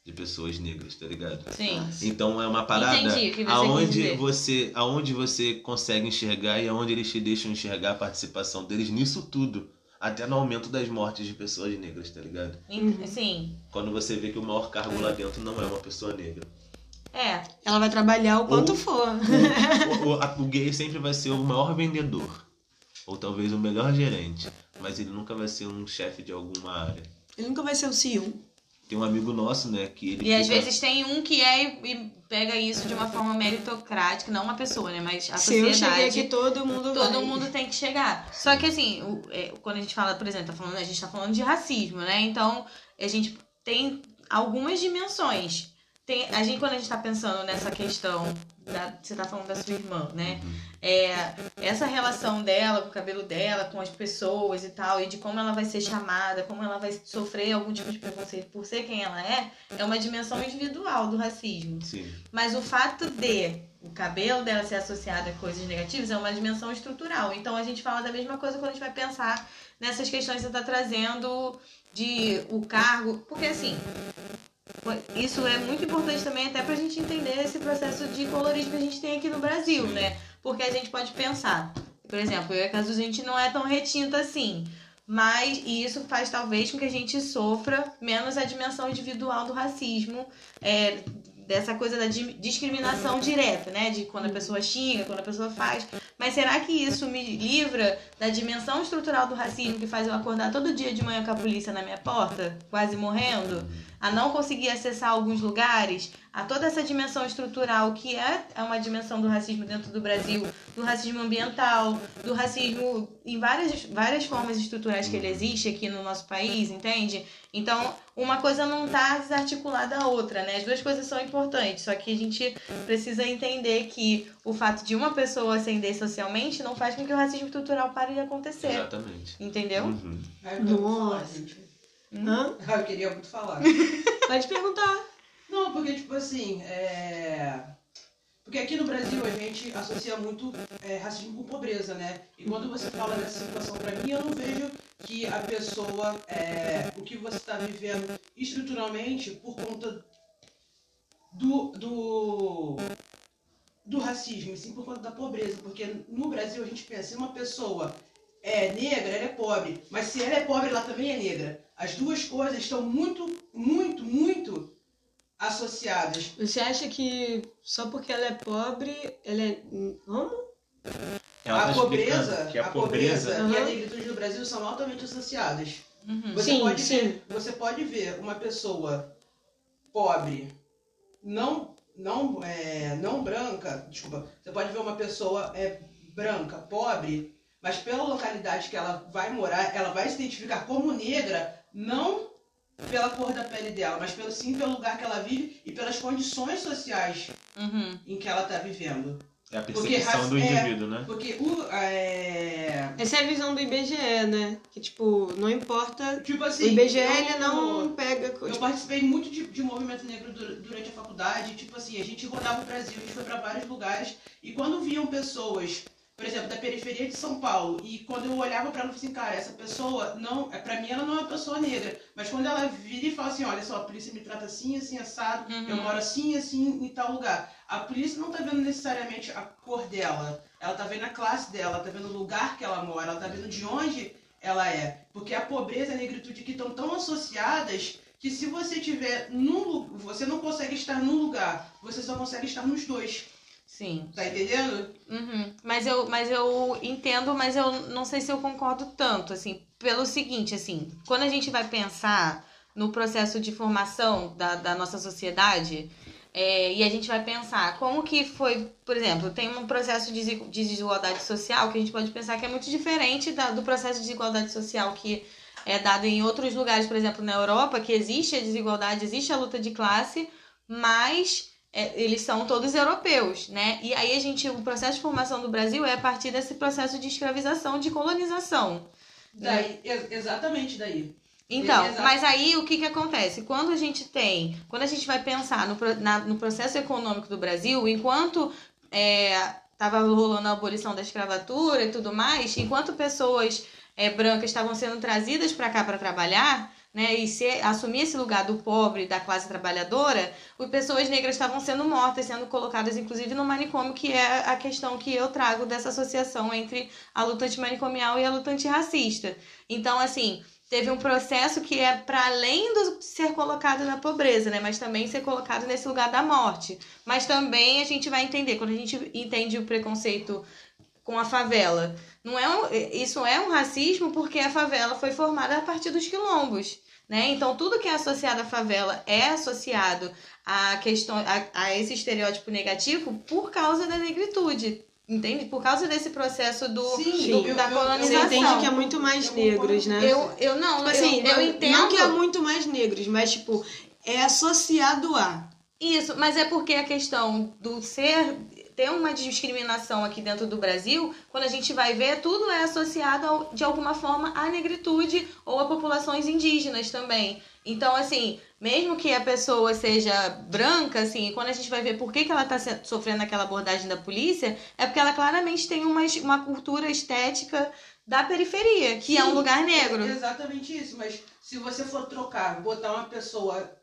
de pessoas negras, tá ligado? Sim. Então é uma parada Entendi você quis aonde dizer. você, aonde você consegue enxergar e aonde eles te deixam enxergar a participação deles nisso tudo, até no aumento das mortes de pessoas negras, tá ligado? Sim. Quando você vê que o maior cargo lá dentro não é uma pessoa negra. É. Ela vai trabalhar o quanto Ou- for. O, o- gay sempre vai ser o maior vendedor, ou talvez o melhor gerente, mas ele nunca vai ser um chefe de alguma área. Ele nunca vai ser o CEO. Tem um amigo nosso, né, que ele E às fica- vezes tem um que é e pega isso de uma forma meritocrática, não uma pessoa, né? Mas a Se eu cheguei sociedade. aqui, todo mundo vai. Todo mundo tem que chegar. Só que assim, o- é, quando a gente fala, por exemplo, tá falando, a gente tá falando de racismo, né? Então, a gente tem algumas dimensões. Tem, a gente, quando a gente tá pensando nessa questão, da, você tá falando da sua irmã, né? É, essa relação dela com o cabelo dela, com as pessoas e tal, e de como ela vai ser chamada, como ela vai sofrer algum tipo de preconceito por ser quem ela é, é uma dimensão individual do racismo. Sim. Mas o fato de o cabelo dela ser associado a coisas negativas é uma dimensão estrutural. Então a gente fala da mesma coisa quando a gente vai pensar nessas questões que você está trazendo de o cargo. Porque assim, isso é muito importante também até pra gente entender esse processo de colorismo que a gente tem aqui no Brasil, Sim. né? Porque a gente pode pensar, por exemplo, eu e a Casu, a gente não é tão retinta assim. Mas isso faz talvez com que a gente sofra menos a dimensão individual do racismo, é, dessa coisa da di- discriminação direta, né? De quando a pessoa xinga, quando a pessoa faz. Mas será que isso me livra da dimensão estrutural do racismo que faz eu acordar todo dia de manhã com a polícia na minha porta, quase morrendo? A não conseguir acessar alguns lugares? A toda essa dimensão estrutural que é é uma dimensão do racismo dentro do Brasil, do racismo ambiental, do racismo em várias, várias formas estruturais que ele existe aqui no nosso país, entende? Então, uma coisa não está desarticulada da outra, né? As duas coisas são importantes, só que a gente precisa entender que o fato de uma pessoa ascender socialmente não faz com que o racismo estrutural pare de acontecer, Exatamente. entendeu? Uhum. Nossa. Gente. Hã? Ah, eu queria muito falar. Pode perguntar. Não, porque, tipo assim, é... Porque aqui no Brasil a gente associa muito é, racismo com pobreza, né? E quando você fala dessa situação pra mim, eu não vejo que a pessoa, é, o que você tá vivendo estruturalmente por conta do, do, do racismo, e sim por conta da pobreza. Porque no Brasil a gente pensa, se uma pessoa é negra, ela é pobre. Mas se ela é pobre, ela também é negra. As duas coisas estão muito, muito, muito associadas. Você acha que só porque ela é pobre, ela é. Como? Ela a tá pobreza, que a pobreza Aham. e a negritude no Brasil são altamente associadas. Uhum. Você Sim, pode sim. ver, você pode ver uma pessoa pobre, não não é, não branca, desculpa, você pode ver uma pessoa é, branca, pobre, mas pela localidade que ela vai morar, ela vai se identificar como negra, não pela cor da pele dela, mas pelo, sim pelo lugar que ela vive e pelas condições sociais Uhum. em que ela tá vivendo. É a Porque percepção raci- do é- indivíduo, né? Porque o. É... Essa é a visão do IBGE, né? Que, tipo, não importa. Tipo O assim. IBGE, eu- ele não pega. Eu tipo, participei muito de, de movimento negro du- durante a faculdade. Tipo assim, a gente rodava o Brasil, a gente foi pra vários lugares. E quando viam pessoas, por exemplo, da periferia de São Paulo, e quando eu olhava pra ela, eu falei assim, cara, essa pessoa, não, é, pra mim ela não é uma pessoa negra. Mas quando ela vira e fala assim, olha só, a polícia me trata assim, assim, assado, Uhum. eu moro assim, assim, em tal lugar. A polícia não tá vendo necessariamente a cor dela. Ela tá vendo a classe dela, ela tá vendo o lugar que ela mora, ela tá vendo de onde ela é. Porque a pobreza e a negritude aqui estão tão associadas que se você tiver num você não consegue estar num lugar, você só consegue estar nos dois. Sim. Tá entendendo? Uhum. Mas eu, mas eu entendo, mas eu não sei se eu concordo tanto, assim, pelo seguinte, assim, quando a gente vai pensar no processo de formação da, da nossa sociedade, é, e a gente vai pensar como que foi, por exemplo, tem um processo de desi- de desigualdade social que a gente pode pensar que é muito diferente da- do processo de desigualdade social que é dado em outros lugares, por exemplo, na Europa, que existe a desigualdade, existe a luta de classe, mas é, eles são todos europeus, né? E aí a gente, o processo de formação do Brasil é a partir desse processo de escravização, de colonização. Daí, ex- exatamente daí. Então, Exato. mas aí o que que acontece? Quando a gente tem, quando a gente vai pensar no, na- no processo econômico do Brasil, enquanto estava rolando a abolição da escravatura e tudo mais, enquanto pessoas é, brancas estavam sendo trazidas para cá para trabalhar, né, e ser, assumir esse lugar do pobre, da classe trabalhadora, as pessoas negras estavam sendo mortas, sendo colocadas inclusive no manicômio, que é a questão que eu trago dessa associação entre a luta antimanicomial e a luta antirracista. Então, assim, teve um processo que é para além do ser colocado na pobreza, né? Mas também ser colocado nesse lugar da morte. Mas também a gente vai entender, quando a gente entende o preconceito com a favela, não é um, isso é um racismo porque a favela foi formada a partir dos quilombos. Né? Então, tudo que é associado à favela é associado a, questão, a, a esse estereótipo negativo por causa da negritude. Entende? Por causa desse processo do, Sim, do- eu- da eu- eu- Você colonização. entende que é muito mais negros, né? Eu, eu não, Tipo assim, eu, eu não, entendo. não que é muito mais negros, mas, tipo, é associado a. Isso, mas é porque a questão do ser ter uma discriminação aqui dentro do Brasil, quando a gente vai ver, tudo é associado ao- de alguma forma à negritude ou a populações indígenas também. Então, assim, mesmo que a pessoa seja branca, assim, quando a gente vai ver por que, que ela está sofrendo aquela abordagem da polícia, é porque ela claramente tem uma, uma cultura estética da periferia, que é um Sim, lugar negro. é Exatamente isso, mas se você for trocar, botar uma pessoa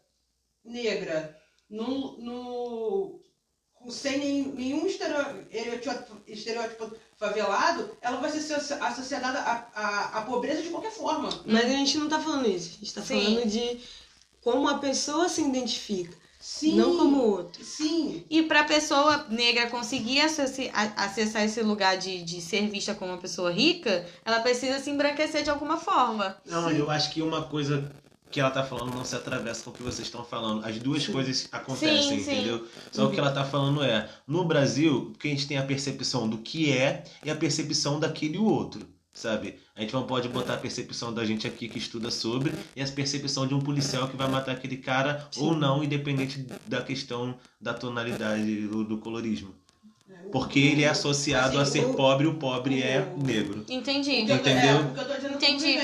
negra no, no sem nenhum, estereótipo, estereótipo favelado, ela vai ser asso- associada à, à, à pobreza de qualquer forma. Mas a gente não tá falando isso. A gente tá Sim. falando de como a pessoa se identifica, Sim. não como o outro. Sim. E para a pessoa negra conseguir acessar esse lugar de, de ser vista como uma pessoa rica, ela precisa se embranquecer de alguma forma. Não, eu acho que uma coisa que ela tá falando não se atravessa com o que vocês estão falando. As duas coisas acontecem, Sim, sim. entendeu? Só o que ela tá falando é, no Brasil, que a gente tem a percepção do que é e a percepção daquele outro, sabe? A gente não pode botar a percepção da gente aqui que estuda sobre e a percepção de um policial que vai matar aquele cara ou não, independente da questão da tonalidade do, do colorismo. Porque ele é associado a Assim, ser o- pobre, o pobre é negro. Entendi. Entendeu? É, o que eu tô dizendo é Entendi.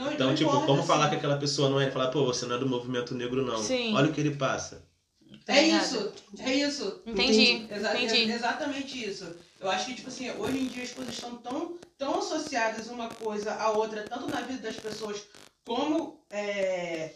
Não, Então, não tipo, importa, como falar assim. que aquela pessoa não é? Falar, pô, você não é do movimento negro, não. Sim. Olha o que ele passa. Tá É isso, é isso. Entendi. Exa- Entendi. é exatamente isso. Eu acho que, tipo assim, hoje em dia as coisas estão tão, tão associadas uma coisa à outra, tanto na vida das pessoas como é,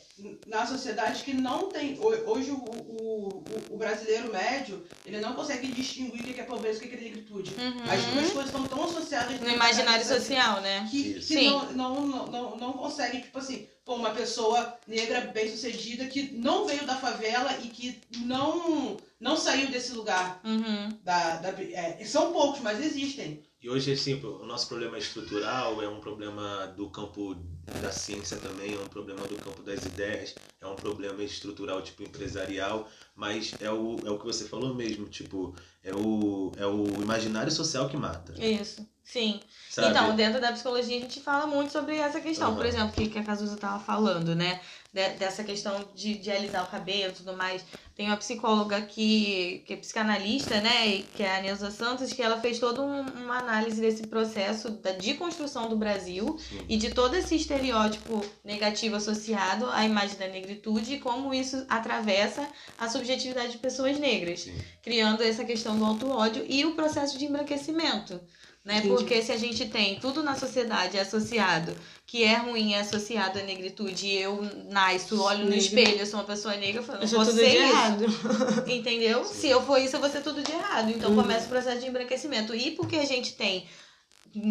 na sociedade, que não tem. ho- Hoje o, o, o- brasileiro médio, ele não consegue distinguir o que é pobreza e o que é negritude. As duas Uhum. coisas estão tão associadas No imaginário social, né? que, que Sim. não, não, não, não, não consegue, tipo assim, pô, uma pessoa negra bem sucedida que não veio da favela e que não, não saiu desse lugar. Uhum. Da, da, é, são poucos, mas existem. E hoje, assim, o nosso problema estrutural é um problema do campo da ciência também, é um problema do campo das ideias, é um problema estrutural, tipo, empresarial, mas é o, é o que você falou mesmo, tipo, é o, é o imaginário social que mata, Isso. Sim. sabe? Então, dentro da psicologia a gente fala muito sobre essa questão. Aham. Por exemplo, que, que a Cazuza estava falando, né? De- dessa questão de, de alisar o cabelo e tudo mais. Tem uma psicóloga que, que é psicanalista, né? Que é a Neuza Santos, que ela fez toda um- uma análise desse processo da deconstrução do Brasil Sim. e de todo esse estereótipo negativo associado à imagem da negritude e como isso atravessa a subjetividade de pessoas negras Sim. criando essa questão do auto-ódio e o processo de embranquecimento. Né? Entendi. Porque se a gente tem tudo na sociedade associado, que é ruim, é associado à negritude, e eu nasço, olho no espelho, eu sou uma pessoa negra, eu falo, Eu de ser errado. Entendeu? Sim. Se eu for isso, eu vou ser tudo de errado. Então Uhum. começa o processo de embranquecimento. E porque a gente tem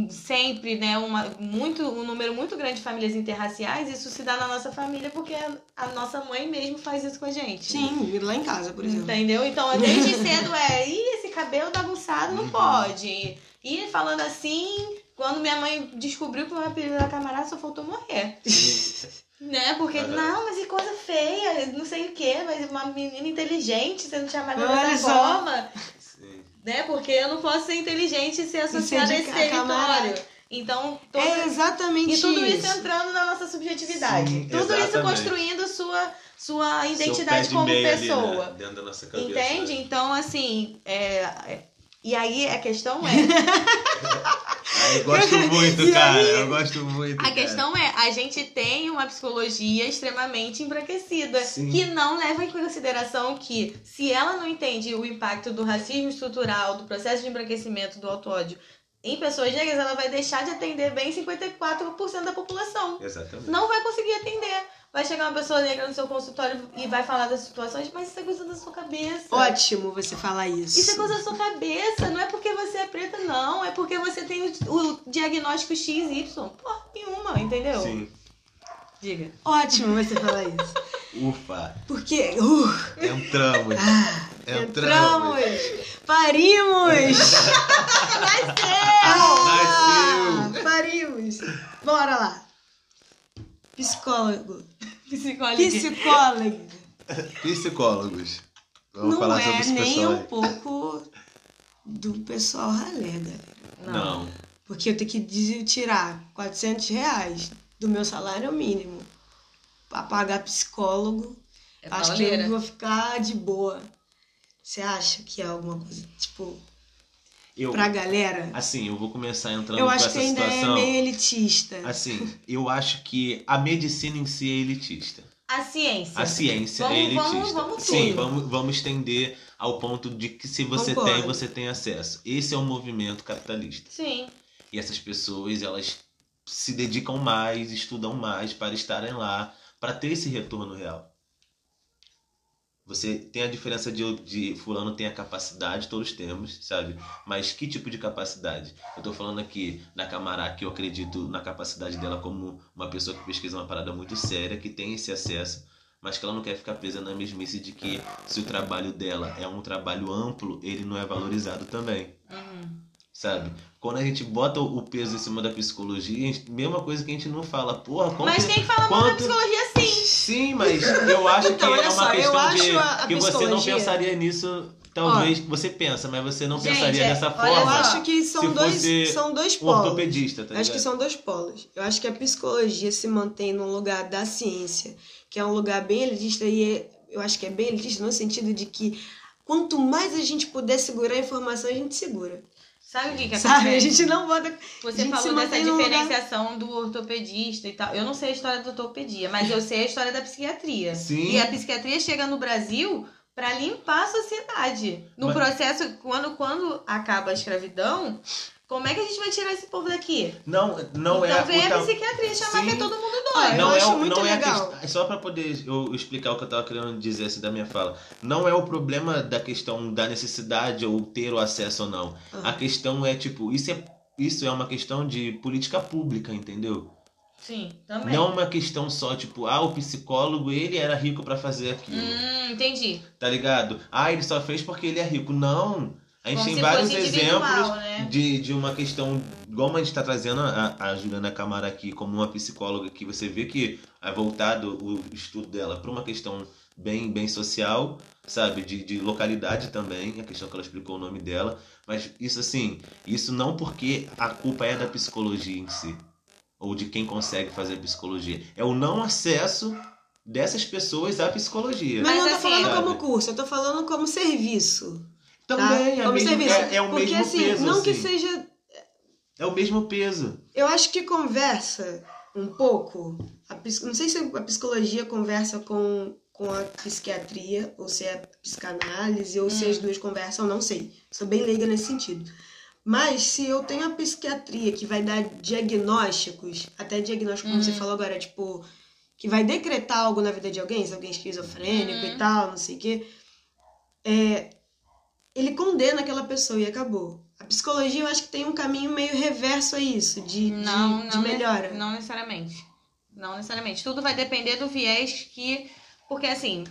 sempre, né, uma, muito, um número muito grande de famílias interraciais, isso se dá na nossa família porque a, a nossa mãe mesmo faz isso com a gente. Sim, lá em casa, por exemplo. Entendeu? Então, desde cedo é, ih, esse cabelo bagunçado não Uhum. pode. E falando assim, quando minha mãe descobriu que o meu apelido era camarada, só faltou morrer. Né? Porque, não, mas que coisa feia, não sei o quê, mas uma menina inteligente sendo chamada dessa só. forma, Sim. né? Porque eu não posso ser inteligente e ser associada a esse território. camarada. Então, todo- É exatamente e tudo isso. isso. entrando na nossa subjetividade. Sim, tudo isso exatamente. construindo sua, sua identidade como meia ali, pessoa. né, dentro da nossa cabeça. Entende? Então, assim, é, é- e aí a questão é, Eu gosto muito, cara. aí? Eu gosto muito. a cara. questão é, a gente tem uma psicologia extremamente embranquecida, Sim. que não leva em consideração que se ela não entende o impacto do racismo estrutural, do processo de embranquecimento, do auto-ódio em pessoas negras, ela vai deixar de atender bem 54% da população. Exatamente. Não vai conseguir atender. Vai chegar uma pessoa negra no seu consultório e vai falar das situações, mas isso é coisa da sua cabeça. Ótimo você falar isso. Isso é coisa da sua cabeça, não é porque você é preta, não. É porque você tem o, o diagnóstico XY. Porra nenhuma, entendeu? Sim. Diga. Ótimo você falar isso. Ufa. Porque. Uh, Entramos. ah, Entramos. entramos! Parimos! Ah, parimos! Bora lá! Psicólogo. Psicóloga. Psicólogo. Psicólogos. Vamos não falar é sobre nem pessoal um pouco do pessoal ralé, galera. Não. Porque eu tenho que tirar 400 reais do meu salário mínimo pra pagar psicólogo. É Acho que eu vou ficar de boa. Você acha que é alguma coisa, tipo, Eu, pra galera? assim, eu vou começar entrando Eu com acho essa que ainda situação. é meio elitista. Assim, eu acho que a medicina em si é elitista. A ciência. A ciência Vamos- é elitista. vamos- vamos Sim, tudo. vamos, vamos estender ao ponto de que se você Concordo. tem, você tem acesso. Esse é o movimento capitalista. Sim. E essas pessoas, elas se dedicam mais, estudam mais para estarem lá, para ter esse retorno real. Você tem a diferença de, de fulano tem a capacidade, todos temos, sabe? Mas que tipo de capacidade? Eu tô falando aqui da Camará, que eu acredito na capacidade dela como uma pessoa que pesquisa uma parada muito séria, que tem esse acesso, mas que ela não quer ficar presa na mesmice de que se o trabalho dela é um trabalho amplo, ele não é valorizado também Uhum. sabe? Quando a gente bota o peso em cima da psicologia, gente- mesma coisa que a gente não fala, porra, como Mas que- quem fala mal da quanto- psicologia, sim. Sim, mas eu acho Então, que é uma só, eu questão acho de a- a que você não psicologia- pensaria nisso, talvez você pensa, mas você não Gente, pensaria é- dessa olha forma. Eu só, acho que são dois, são dois um polos. ortopedista, tá Acho que são dois polos. Eu acho que a psicologia se mantém no lugar da ciência, que é um lugar bem elitista, e é- eu acho que é bem elitista no sentido de que quanto mais a gente puder segurar a informação, a gente segura. Sabe o que, que Sabe? A acontece? gente não bota. Você falou dessa num lugar- diferenciação do ortopedista e tal. Eu não sei a história da ortopedia, mas eu sei a história da psiquiatria. Sim. E a psiquiatria chega no Brasil para limpar a sociedade. No Mas- processo, quando, quando acaba a escravidão, como é que a gente vai tirar esse povo daqui? Não, não então é vem o a ta- psiquiatria chamar Sim. que é todo mundo Ah, doido. eu não é, acho muito não é a legal. questão. Só pra poder eu explicar o que eu tava querendo dizer assim, da minha fala. Não é o problema da questão da necessidade ou ter o acesso ou não. Ah. A questão é, tipo, isso é, isso é uma questão de política pública, entendeu? Sim, também. Não uma questão só, tipo, ah, o psicólogo, ele era rico pra fazer aquilo. Hum, entendi. Tá ligado? Ah, ele só fez porque ele é rico. Não! A gente Como tem vários exemplos né? de, de uma questão, igual a gente está trazendo a, a Juliana Camara aqui como uma psicóloga que você vê que é voltado o estudo dela para uma questão bem, bem social, sabe? De, de localidade também, a questão que ela explicou o nome dela. Mas isso assim, isso não porque a culpa é da psicologia em si, ou de quem consegue fazer psicologia. É o não acesso dessas pessoas à psicologia. Mas, Mas eu não tô assim, falando sabe? como curso, eu tô falando como serviço. Tá? Também é, como mesmo, serviço. é, é o Porque mesmo assim, peso. não que assim. seja. É o mesmo peso. Eu acho que conversa um pouco. a não sei se a psicologia conversa com, com a psiquiatria, ou se é psicanálise, ou se as duas conversam, não sei. Sou bem leiga nesse sentido. Mas se eu tenho a psiquiatria que vai dar diagnósticos, até diagnóstico, como você falou agora, tipo, que vai decretar algo na vida de alguém, se alguém é esquizofrênico e tal, não sei o quê, é, ele condena aquela pessoa e acabou. A psicologia eu acho que tem um caminho meio reverso a isso, de, de- Não, de, não, melhora. Não necessariamente. Não necessariamente. Tudo vai depender do viés que. Porque assim,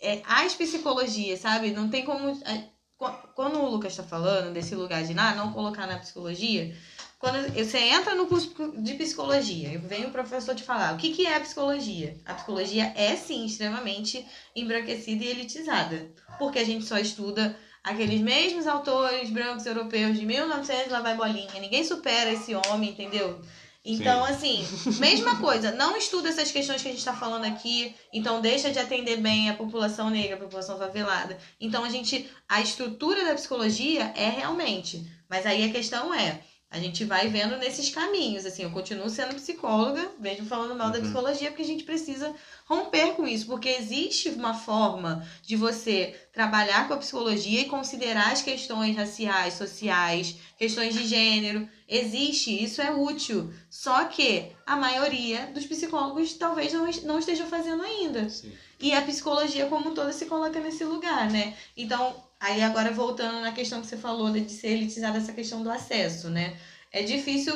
é, as psicologias, sabe? Não tem como. é, qu- Quando o Lucas tá falando desse lugar de ah, não colocar na psicologia, quando você entra no curso de psicologia, vem o professor te falar o que, que é a psicologia. A psicologia é sim extremamente embranquecida e elitizada. Porque a gente só estuda aqueles mesmos autores brancos europeus de 1900, lá vai bolinha. Ninguém supera esse homem, entendeu? Então, assim, mesma coisa, não estuda essas questões que a gente está falando aqui, então deixa de atender bem a população negra, a população favelada. Então, a gente, a estrutura da psicologia é realmente, mas aí a questão é, a gente vai vendo nesses caminhos, assim, eu continuo sendo psicóloga, mesmo falando mal da Uhum. psicologia, porque a gente precisa romper com isso, porque existe uma forma de você trabalhar com a psicologia e considerar as questões raciais, sociais, questões de gênero. Existe, isso é útil. Só que a maioria dos psicólogos talvez não, est- não estejam fazendo ainda. E a psicologia como um todo se coloca nesse lugar, né? Então, aí agora voltando na questão que você falou de ser elitizada essa questão do acesso, né? É difícil.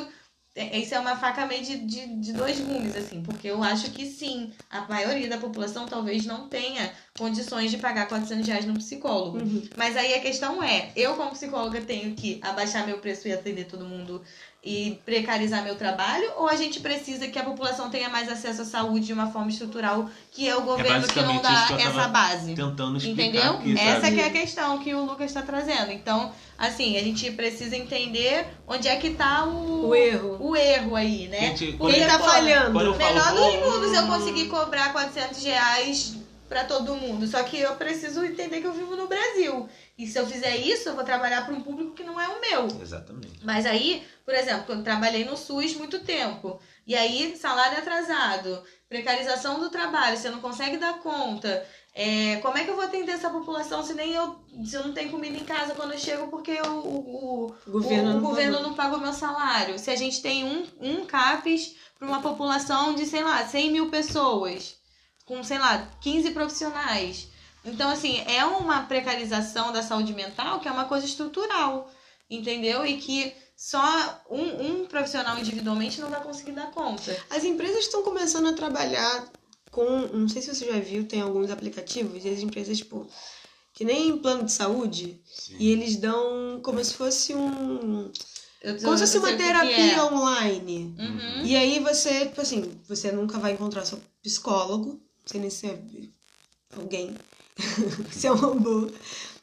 é- Isso é uma faca meio de, de, de dois gumes, assim, porque eu acho que sim, a maioria da população talvez não tenha condições de pagar 400 reais no psicólogo. Uhum. Mas aí a questão é, eu como psicóloga tenho que abaixar meu preço e atender todo mundo e precarizar meu trabalho? Ou a gente precisa que a população tenha mais acesso à saúde de uma forma estrutural, que é o governo que não dá que eu essa base? Tentando explicar Entendeu? aqui, Essa que é a questão que o Lucas está trazendo. Então, assim, a gente precisa entender onde é que tá o, O erro. o erro aí, né? Gente, Porque Quem tá pô, falhando? Eu falo, Melhor dos mundos eu conseguir cobrar 400 reais pra todo mundo. Só que eu preciso entender que eu vivo no Brasil. E se eu fizer isso, eu vou trabalhar para um público que não é o meu. Exatamente. Mas aí, por exemplo, eu trabalhei no SUS muito tempo. E aí, salário atrasado, precarização do trabalho, você não consegue dar conta. É, como é que eu vou atender essa população se nem eu, se eu não tenho comida em casa quando eu chego porque eu- o, O governo o, não governo pagou. não paga o meu salário. Se a gente tem um, um CAPES para uma população de, sei lá, 100 mil pessoas, com, sei lá, 15 profissionais. Então, assim, é uma precarização da saúde mental que é uma coisa estrutural, entendeu? E que só um, um profissional individualmente não vai conseguir dar conta. As empresas estão começando a trabalhar com. Não sei se você já viu, tem alguns aplicativos, e as empresas, tipo, que nem plano de saúde, Sim. e eles dão como se fosse um. Eu, Como se fosse uma terapia é. online. Uhum. E aí você, tipo assim, você nunca vai encontrar seu psicólogo, não sei nem se alguém, se é um robô.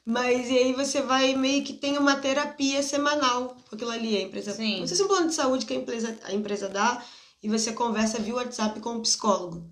Mas e aí você vai meio que tem uma terapia semanal com aquilo ali. A empresa. Sim. Como se fosse um plano de saúde que a empresa, a empresa dá e você conversa via WhatsApp com o psicólogo.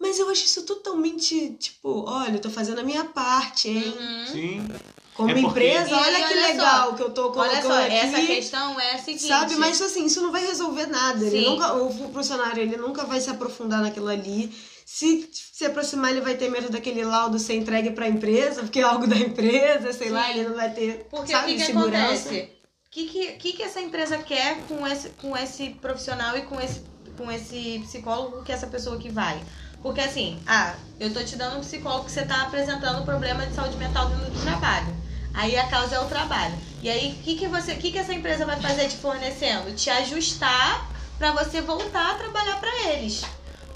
Mas eu acho isso totalmente, tipo, olha, eu tô fazendo a minha parte, hein? Uhum. Sim. Como É porque- empresa, olha que olha legal que eu tô colocando Olha só, aqui. essa questão é a seguinte. Sabe, mas assim, isso não vai resolver nada. Ele nunca, o funcionário ele nunca vai se aprofundar naquilo ali. Se se aproximar, ele vai ter medo daquele laudo ser entregue pra empresa, porque é algo da empresa, sei lá, Sim. ele não vai ter Porque sabe, o que, que segurança. acontece? O que, que, que, que essa empresa quer com esse, com esse profissional e com esse, com esse psicólogo que essa pessoa que vai? Porque assim, ah, eu tô te dando um psicólogo que você tá apresentando um problema de saúde mental dentro do trabalho. Aí a causa é o trabalho. E aí, o que, que, você, que, que essa empresa vai fazer te fornecendo? Te ajustar pra você voltar a trabalhar pra eles.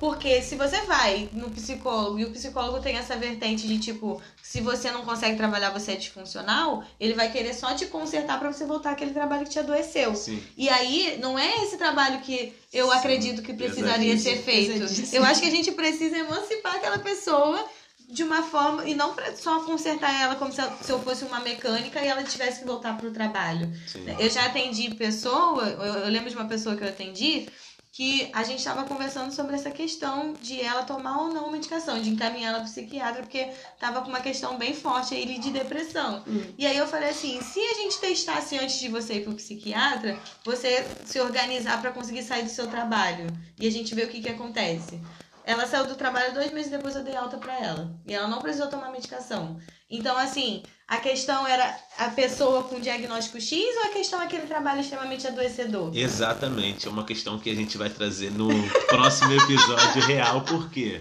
Porque se você vai no psicólogo e o psicólogo tem essa vertente de tipo, se você não consegue trabalhar, você é disfuncional, ele vai querer só te consertar pra você voltar àquele trabalho que te adoeceu. Sim. E aí, não é esse trabalho que eu Sim, acredito que precisaria ser feito. pesadíssimo. Eu acho que a gente precisa emancipar aquela pessoa de uma forma, e não pra só consertar ela como se eu, se eu fosse uma mecânica e ela tivesse que voltar pro trabalho. Sim. Eu já atendi pessoa, eu, eu lembro de uma pessoa que eu atendi que a gente estava conversando sobre essa questão de ela tomar ou não medicação, de encaminhar ela para psiquiatra, porque tava com uma questão bem forte aí de depressão. Hum. E aí eu falei assim, se a gente testasse antes de você ir pro psiquiatra, você se organizar para conseguir sair do seu trabalho e a gente ver o que que acontece. Ela saiu do trabalho dois meses depois eu dei alta para ela. E ela não precisou tomar medicação. Então, assim, a questão era a pessoa com diagnóstico X ou a questão é aquele trabalho extremamente adoecedor? Exatamente, é uma questão que a gente vai trazer no próximo episódio real, por quê?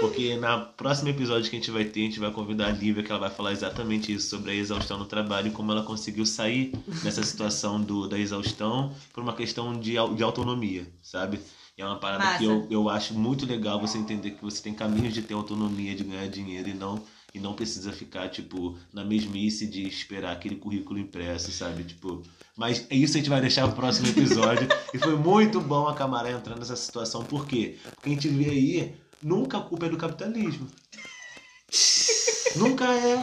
Porque na próximo episódio que a gente vai ter, a gente vai convidar a Lívia, que ela vai falar exatamente isso, sobre a exaustão no trabalho e como ela conseguiu sair dessa situação do, da exaustão por uma questão de, de autonomia, sabe? E é uma parada Massa. que eu, eu acho muito legal você entender que você tem caminhos de ter autonomia, de ganhar dinheiro e não, e não precisa ficar, tipo, na mesmice de esperar aquele currículo impresso, sabe? Tipo, mas é isso a gente vai deixar pro próximo episódio. e foi muito bom a Camará entrar nessa situação. Por quê? Porque a gente vê aí, nunca a culpa é do capitalismo. Nunca é.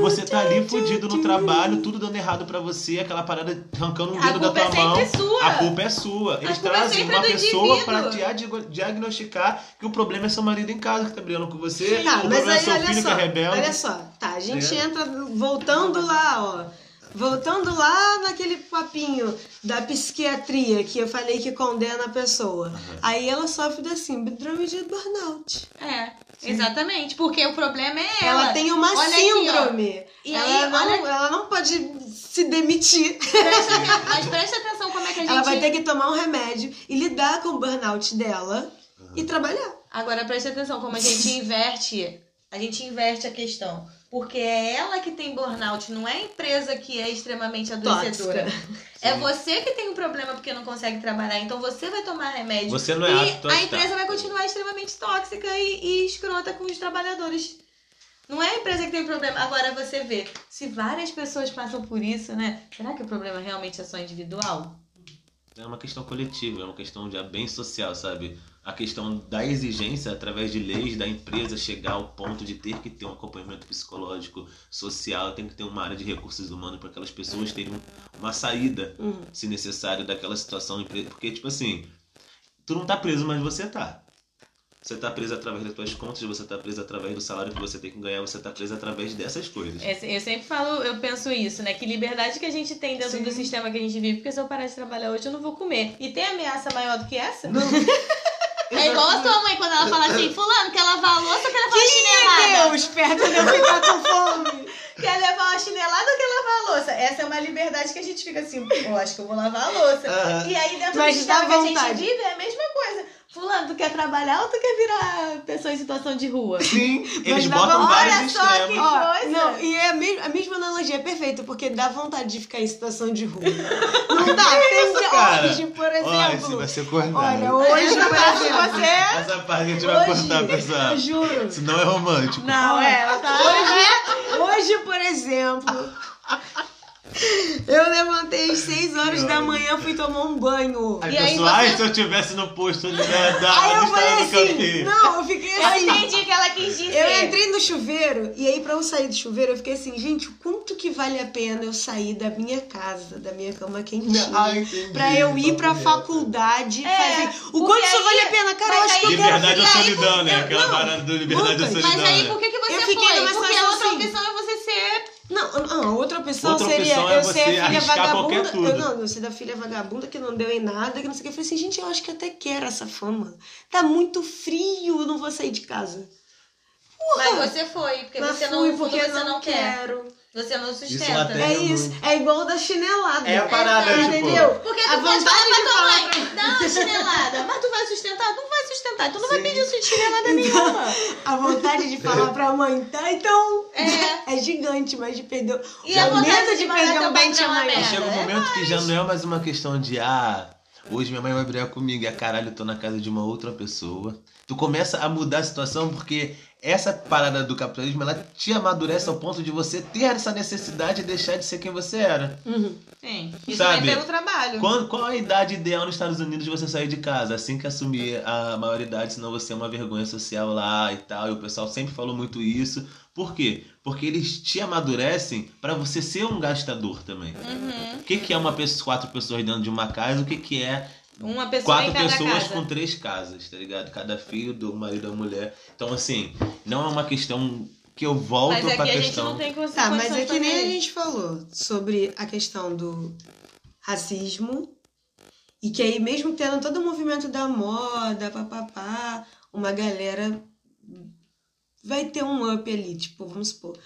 Você tá ali fudido no trabalho, tudo dando errado pra você, aquela parada arrancando um dedo da culpa tua é mão. sua. A culpa é sua. Eles é trazem sempre uma pessoa pra dia- diagnosticar que o problema é seu marido em casa que tá brigando com você. Tá, o problema é aí seu olha filho só, que é rebelde. olha só, tá, a gente É. entra voltando lá, ó. Voltando lá naquele papinho da psiquiatria que eu falei que condena a pessoa. Aí ela sofre da síndrome de burnout. É, exatamente. Porque o problema é ela. Ela, tem uma Olha aqui, síndrome. E ela, aí, não, olha- ela não pode se demitir. Presta Mas presta atenção como é que a gente. Ela vai ter que tomar um remédio e lidar com o burnout dela e trabalhar. Agora presta atenção como a gente inverte. A gente inverte a questão. Porque é ela que tem burnout, não é a empresa que é extremamente adoecedora. É você que tem um problema porque não consegue trabalhar. Então você vai tomar remédio. Você não é e apto a estar. empresa vai continuar extremamente tóxica e, e escrota com os trabalhadores. Não é a empresa que tem problema. Agora você vê, se várias pessoas passam por isso, né? Será que o problema realmente é só individual? É uma questão coletiva, é uma questão de bem social, sabe? A questão da exigência, através de leis, da empresa chegar ao ponto de ter que ter um acompanhamento psicológico, social, tem que ter uma área de recursos humanos para aquelas pessoas terem um- uma saída, Uhum. se necessário, daquela situação. Porque, tipo assim, tu não tá preso, mas você tá. Você tá preso através das tuas contas, você tá preso através do salário que você tem que ganhar, você tá preso através dessas coisas. É, Eu sempre falo, eu penso isso, né? Que liberdade que a gente tem dentro Sim. do sistema que a gente vive, porque se eu parar de trabalhar hoje, eu não vou comer. E tem ameaça maior do que essa? Não. É igual a tua mãe quando ela fala assim, fulano, quer lavar a louça ou quer levar uma chinelada? Deus, perto de eu ficar com fome. Quer levar uma chinelada ou quer lavar a louça? Essa é uma liberdade que a gente fica assim, eu acho que eu vou lavar a louça. Aham. E aí dentro Mas do sistema que a gente vive é a mesma coisa. Fulano, tu quer trabalhar ou tu quer virar pessoa em situação de rua? Sim, eles botam vontade. vários Olha só que- Ó, coisa. não, e é a, me- a mesma analogia, é perfeita, porque dá vontade de ficar em situação de rua. Não dá, tem dia- cara? hoje, por exemplo. vai ser cortado. Olha, hoje, de exemplo. você. Essa parte a gente vai cortar, pessoal. eu juro. Isso não é romântico. Não, é, tá. Hoje, hoje, por exemplo, eu levantei às 6 horas da manhã, fui tomar um banho. Aí E aí pessoal, você- ai, se eu tivesse no posto ali né, da Aí eu falei assim, não, eu fiquei Eu assim. entendi que ela quis dizer. Eu entrei no chuveiro e aí pra eu sair do chuveiro eu fiquei assim, gente, o quanto que vale a pena eu sair da minha casa, da minha cama quentinha, Ah, entendi. pra eu ir pra faculdade, É, fazer. O quanto isso aí- vale a pena, cara? Eu acho que eu aí- quero Liberdade ou ficar. solidão, né? eu- Aquela parada do liberdade ou Lucas, solidão. Mas aí né? por que, que você Eu fiquei foi? Porque a outra assim. opção é você ser. Não, não, outra opção Outra seria opção é eu ser a filha vagabunda. Eu, não, eu ser da filha vagabunda que não deu em nada, que não sei o que. Eu falei assim, gente, eu acho que eu até quero essa fama. Tá muito frio, eu não vou sair de casa. Mas você foi, porque Mas você fui não, porque você não quer. Você não Isso sustenta. até- É isso. não- É igual da chinelada. É a parada, É, tipo- Entendeu? Porque A tu pode vontade falar pra de tua falar mãe, dá uma chinelada, mas tu vai sustentar? Tu não vai sustentar, tu não vai Sim. pedir sua chinelada Então, nenhuma. A vontade de falar pra mãe, tá? Então. É. É gigante, mas de perder. E Já a vontade medo de de perder um dente a amanhã. Chega um É momento que já não é mais uma questão de ah, hoje minha mãe vai brigar comigo e a caralho, eu tô na casa de uma outra pessoa. Tu começa a mudar a situação porque essa parada do capitalismo ela te amadurece ao ponto de você ter essa necessidade de deixar de ser quem você era. Uhum. Sim, isso Sabe? pelo trabalho. Qual, qual a idade ideal nos Estados Unidos de você sair de casa? Assim que assumir a maioridade, senão você é uma vergonha social lá e tal. E o pessoal sempre falou muito isso. Por quê? Porque eles te amadurecem pra você ser um gastador também. Uhum. O que, que é uma pessoa, quatro pessoas dentro de uma casa? O que, que é Uma pessoa quatro em cada pessoas casa. com três casas, tá ligado? Cada filho do marido da mulher. Então, assim, não é uma questão que eu volto Mas pra aqui a gente questão. não tem condição Tá, mas é que nem a gente falou sobre a questão do racismo e que aí mesmo tendo todo o movimento da moda, papapá, uma galera vai ter um up ali, tipo, vamos supor.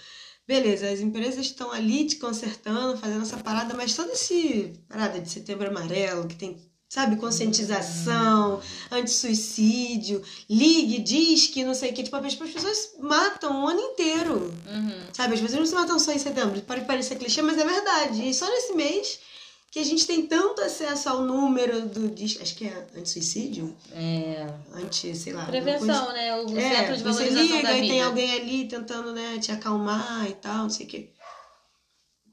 Beleza, as empresas estão ali te consertando, fazendo essa parada, mas toda esse parada de setembro amarelo, que tem, sabe, conscientização, anti-suicídio, ligue, diz que não sei o que, tipo, as pessoas matam o ano inteiro. Uhum. Sabe, as pessoas não se matam só em setembro. Pode parecer clichê, mas é verdade. E só nesse mês que a gente tem tanto acesso ao número do. Acho que é anti-suicídio? É. Anti, sei lá. Prevenção, né? O É, centro de você valorização liga da e tem alguém ali tentando, né, te acalmar e tal, não sei o quê.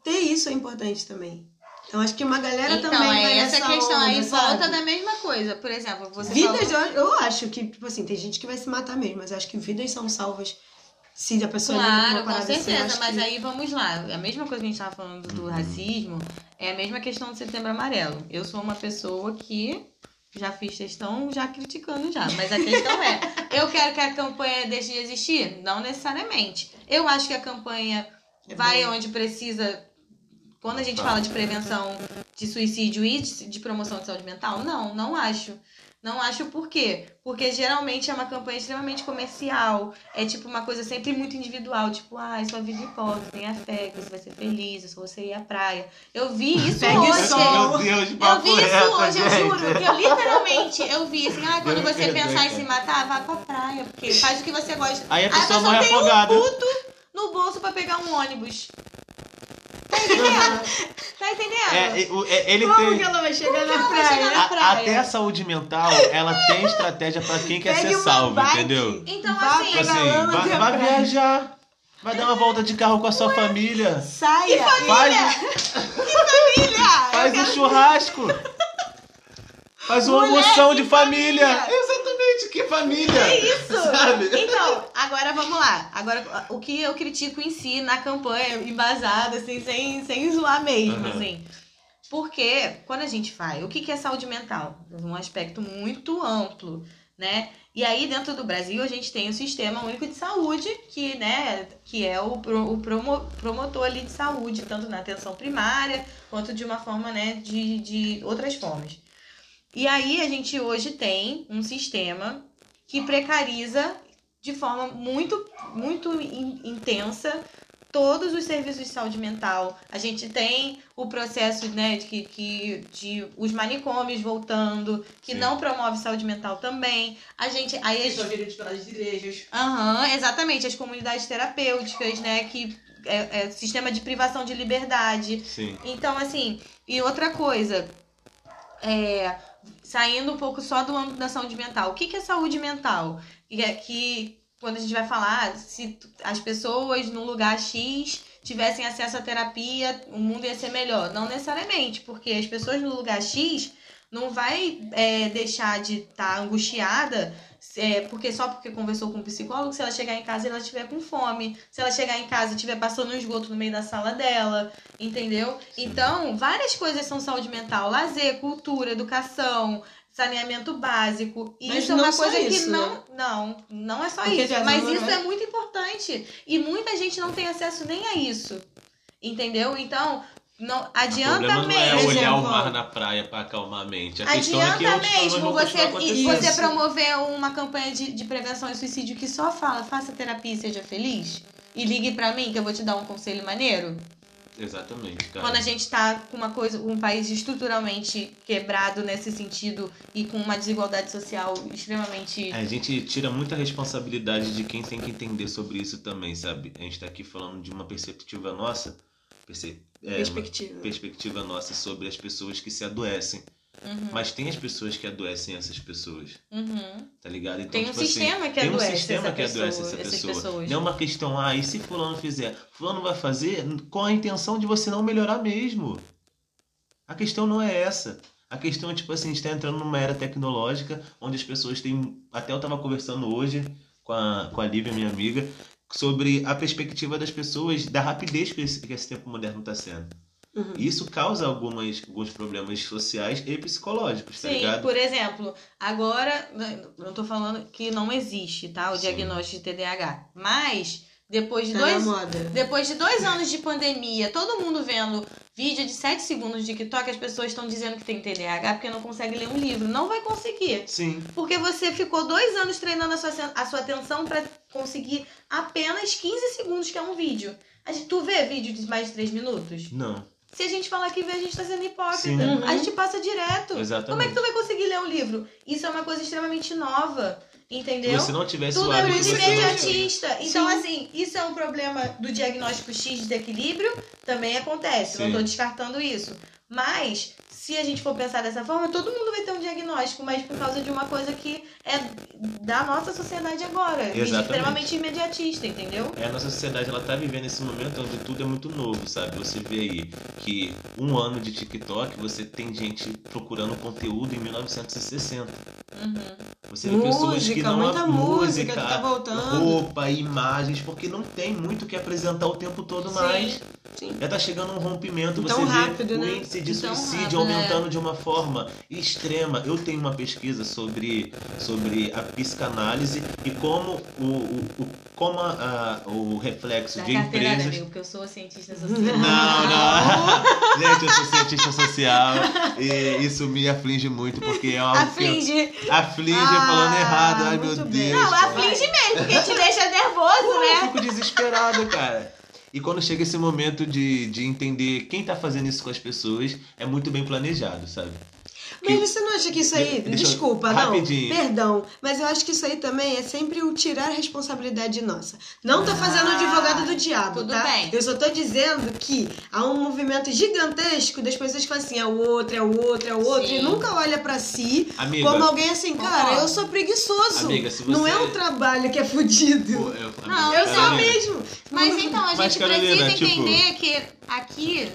Ter isso é importante também. Então acho que uma galera Então, também vai é essa nessa questão. onda, aí volta sabe? da mesma coisa. Por exemplo, você Vidas, falou... eu, eu acho que, tipo assim, tem gente que vai se matar mesmo, mas eu acho que vidas são salvas se a pessoa pra Claro, com assim, certeza, acho mas que- aí vamos lá. A mesma coisa que a gente tava falando do racismo é a mesma questão do setembro amarelo. Eu sou uma pessoa que já fiz questão já criticando já, mas a questão é, eu quero que a campanha deixe de existir? Não necessariamente. Eu acho que a campanha É vai bom. onde precisa. Quando a gente fala de prevenção de suicídio e de, promoção de saúde mental, não, não acho. Não acho por quê? Porque geralmente é uma campanha extremamente comercial. É tipo uma coisa sempre muito individual. Tipo, ah, sua vida importa, tenha fé, que você vai ser feliz, é só você ir à praia. Eu vi isso hoje. sol. Deus, Eu vi isso hoje, eu gente. juro. Que eu literalmente, eu vi assim, ah, quando Deus você perdoe, pensar em cara. se matar, vá pra praia. Porque faz o que você gosta. Aí a Aí pessoa morre tem afogada. um puto no bolso pra pegar um ônibus. Tá entendendo? tá entendendo? É, é, ele Como tem. que ela vai chegar na vai praia? chegar na a- praia? até a saúde mental, ela tem estratégia pra quem quer Pegue ser salvo, bike, entendeu? Então, vá assim, Tipo assim, vai, a vai viajar. Vai dar uma volta de carro com a sua família. Saia! Faz, Filha, faz um churrasco. Faz uma Mulher almoção e de família. família. Exatamente, que família. É isso! Sabe? Então, agora vamos lá. Agora, o que eu critico em si na campanha, embasada, assim, sem, sem zoar mesmo, Aham. assim. Porque quando a gente faz, o que que é saúde mental? Um aspecto muito amplo, né? E aí, dentro do Brasil, a gente tem o Sistema Único de Saúde, que, né, que é o, pro- o promo- promotor ali de saúde, tanto na atenção primária, quanto de uma forma, né, de, de outras formas. E aí, a gente hoje tem um sistema que precariza de forma muito, muito in- intensa todos os serviços de saúde mental. A gente tem o processo, né, de, que, que- de os manicômios voltando, que Sim. não promove saúde mental também. A gente, aí a é gente, direito pelas igrejas. Aham, exatamente, as comunidades terapêuticas, né, que é, é sistema de privação de liberdade. Sim. Então, assim, e outra coisa, é, saindo um pouco só do âmbito da saúde mental. O que, que é saúde mental? Que, é que quando a gente vai falar, se as pessoas no lugar X tivessem acesso à terapia, o mundo ia ser melhor. Não necessariamente, porque as pessoas no lugar X não vai é, deixar de estar angustiada é, porque só porque conversou com um psicólogo, se ela chegar em casa e ela estiver com fome, se ela chegar em casa e estiver passando um esgoto no meio da sala dela, entendeu? Então, várias coisas são saúde mental, lazer, cultura, educação, saneamento básico. E Mas isso é uma coisa que isso, não, né? não, não é só Porque isso, mas namorou- isso é muito importante e muita gente não tem acesso nem a isso. Entendeu? Então, não O adianta problema não é mesmo. olhar o mar na praia pra acalmar a mente. A é que Adianta problemas mesmo você, e você promover uma campanha de, de prevenção e suicídio que só fala faça terapia e seja feliz? E ligue pra mim que eu vou te dar um conselho maneiro? Exatamente, cara. Quando a gente tá com uma coisa, um país estruturalmente quebrado nesse sentido e com uma desigualdade social extremamente. É, A gente tira muita responsabilidade de quem tem que entender sobre isso também, sabe? A gente tá aqui falando de uma perspectiva nossa, é, Perspectiva. perspectiva nossa sobre as pessoas que se adoecem. Uhum, Mas tem as pessoas que adoecem essas pessoas, uhum. tá ligado? Então, Tem um tipo assim, sistema que tem um adoece sistema essa que adoece pessoa, essa essas pessoa. pessoas. Não é uma questão, ah, e se fulano fizer? Fulano vai fazer com a intenção de você não melhorar mesmo. A questão não é essa. A questão é, tipo assim, a gente tá entrando numa era tecnológica onde as pessoas têm. Até eu tava conversando hoje com a, com a Lívia, minha amiga, sobre a perspectiva das pessoas, da rapidez que esse, que esse tempo moderno tá sendo. Uhum. Isso causa algumas, alguns problemas sociais e psicológicos, tá Sim, ligado? por exemplo, agora, não tô falando que não existe, tá? O Sim. diagnóstico de TDAH. Mas, depois de Tá dois, depois de dois anos de pandemia, todo mundo vendo vídeo de 7 segundos de TikTok, as pessoas estão dizendo que tem TDAH porque não consegue ler um livro. Não vai conseguir. Sim. Porque você ficou dois anos treinando a sua, a sua atenção pra conseguir apenas 15 segundos, que é um vídeo. A gente, tu vê vídeo de mais de 3 minutos? Não. Se a gente falar que vê, a gente tá sendo hipócrita. Sim. Uhum. A gente passa direto. Exatamente. Como é que tu vai conseguir ler um livro? Isso é uma coisa extremamente nova. Entendeu? Se não tivesse Tudo o é muito não- imediatista. Então, Sim. assim, isso é um problema do diagnóstico X de desequilíbrio, também acontece. Não Sim. tô descartando isso. Mas, se a gente for pensar dessa forma, todo mundo vai ter um diagnóstico, mas por causa de uma coisa que é da nossa sociedade agora. Exatamente. Extremamente imediatista, entendeu? É, a nossa sociedade ela tá vivendo esse momento onde tudo é muito novo, sabe? Você vê aí que um ano de TikTok você tem gente procurando conteúdo em 1960. Uhum. Você vê pessoas que Música, não muita música que tá voltando. roupa, imagens, porque não tem muito o que apresentar o tempo todo Sim. mais. Sim. Já tá chegando um rompimento, Tão você rápido, vê o né? índice de Tão suicídio rápido, aumentando de uma forma extrema. Eu tenho uma pesquisa sobre, sobre a psicanálise e como o, o, o- como a- a- o reflexo Da de carteira, né, empresas. amigo? Porque eu sou cientista social. Não, não. Gente, eu sou cientista social e isso me aflige muito porque é algo Aflige. que eu... aflige Ah, falando errado. Ai, meu bem. Deus. Não, cara. aflige mesmo, porque te deixa nervoso, Eu né? fico desesperado, cara. E quando chega esse momento de, de entender quem tá fazendo isso com as pessoas, é muito bem planejado, sabe? Mas você não acha que isso aí. De- deixa eu- Desculpa, não. rapidinho. Perdão. Mas eu acho que isso aí também é sempre o tirar a responsabilidade nossa. Não tô fazendo o Ah, advogado do diabo, tudo tá? bem. Eu só tô dizendo que há um movimento gigantesco das pessoas que falam assim: é o outro, é o outro, é o outro, Sim. e nunca olha pra si Amiga, como alguém assim, cara, eu sou preguiçoso. Amiga, se Não você- é um trabalho que é fudido. pô, eu, Não, eu sou mesmo. Mas então, a Mas, gente Carolina, precisa tipo- entender que aqui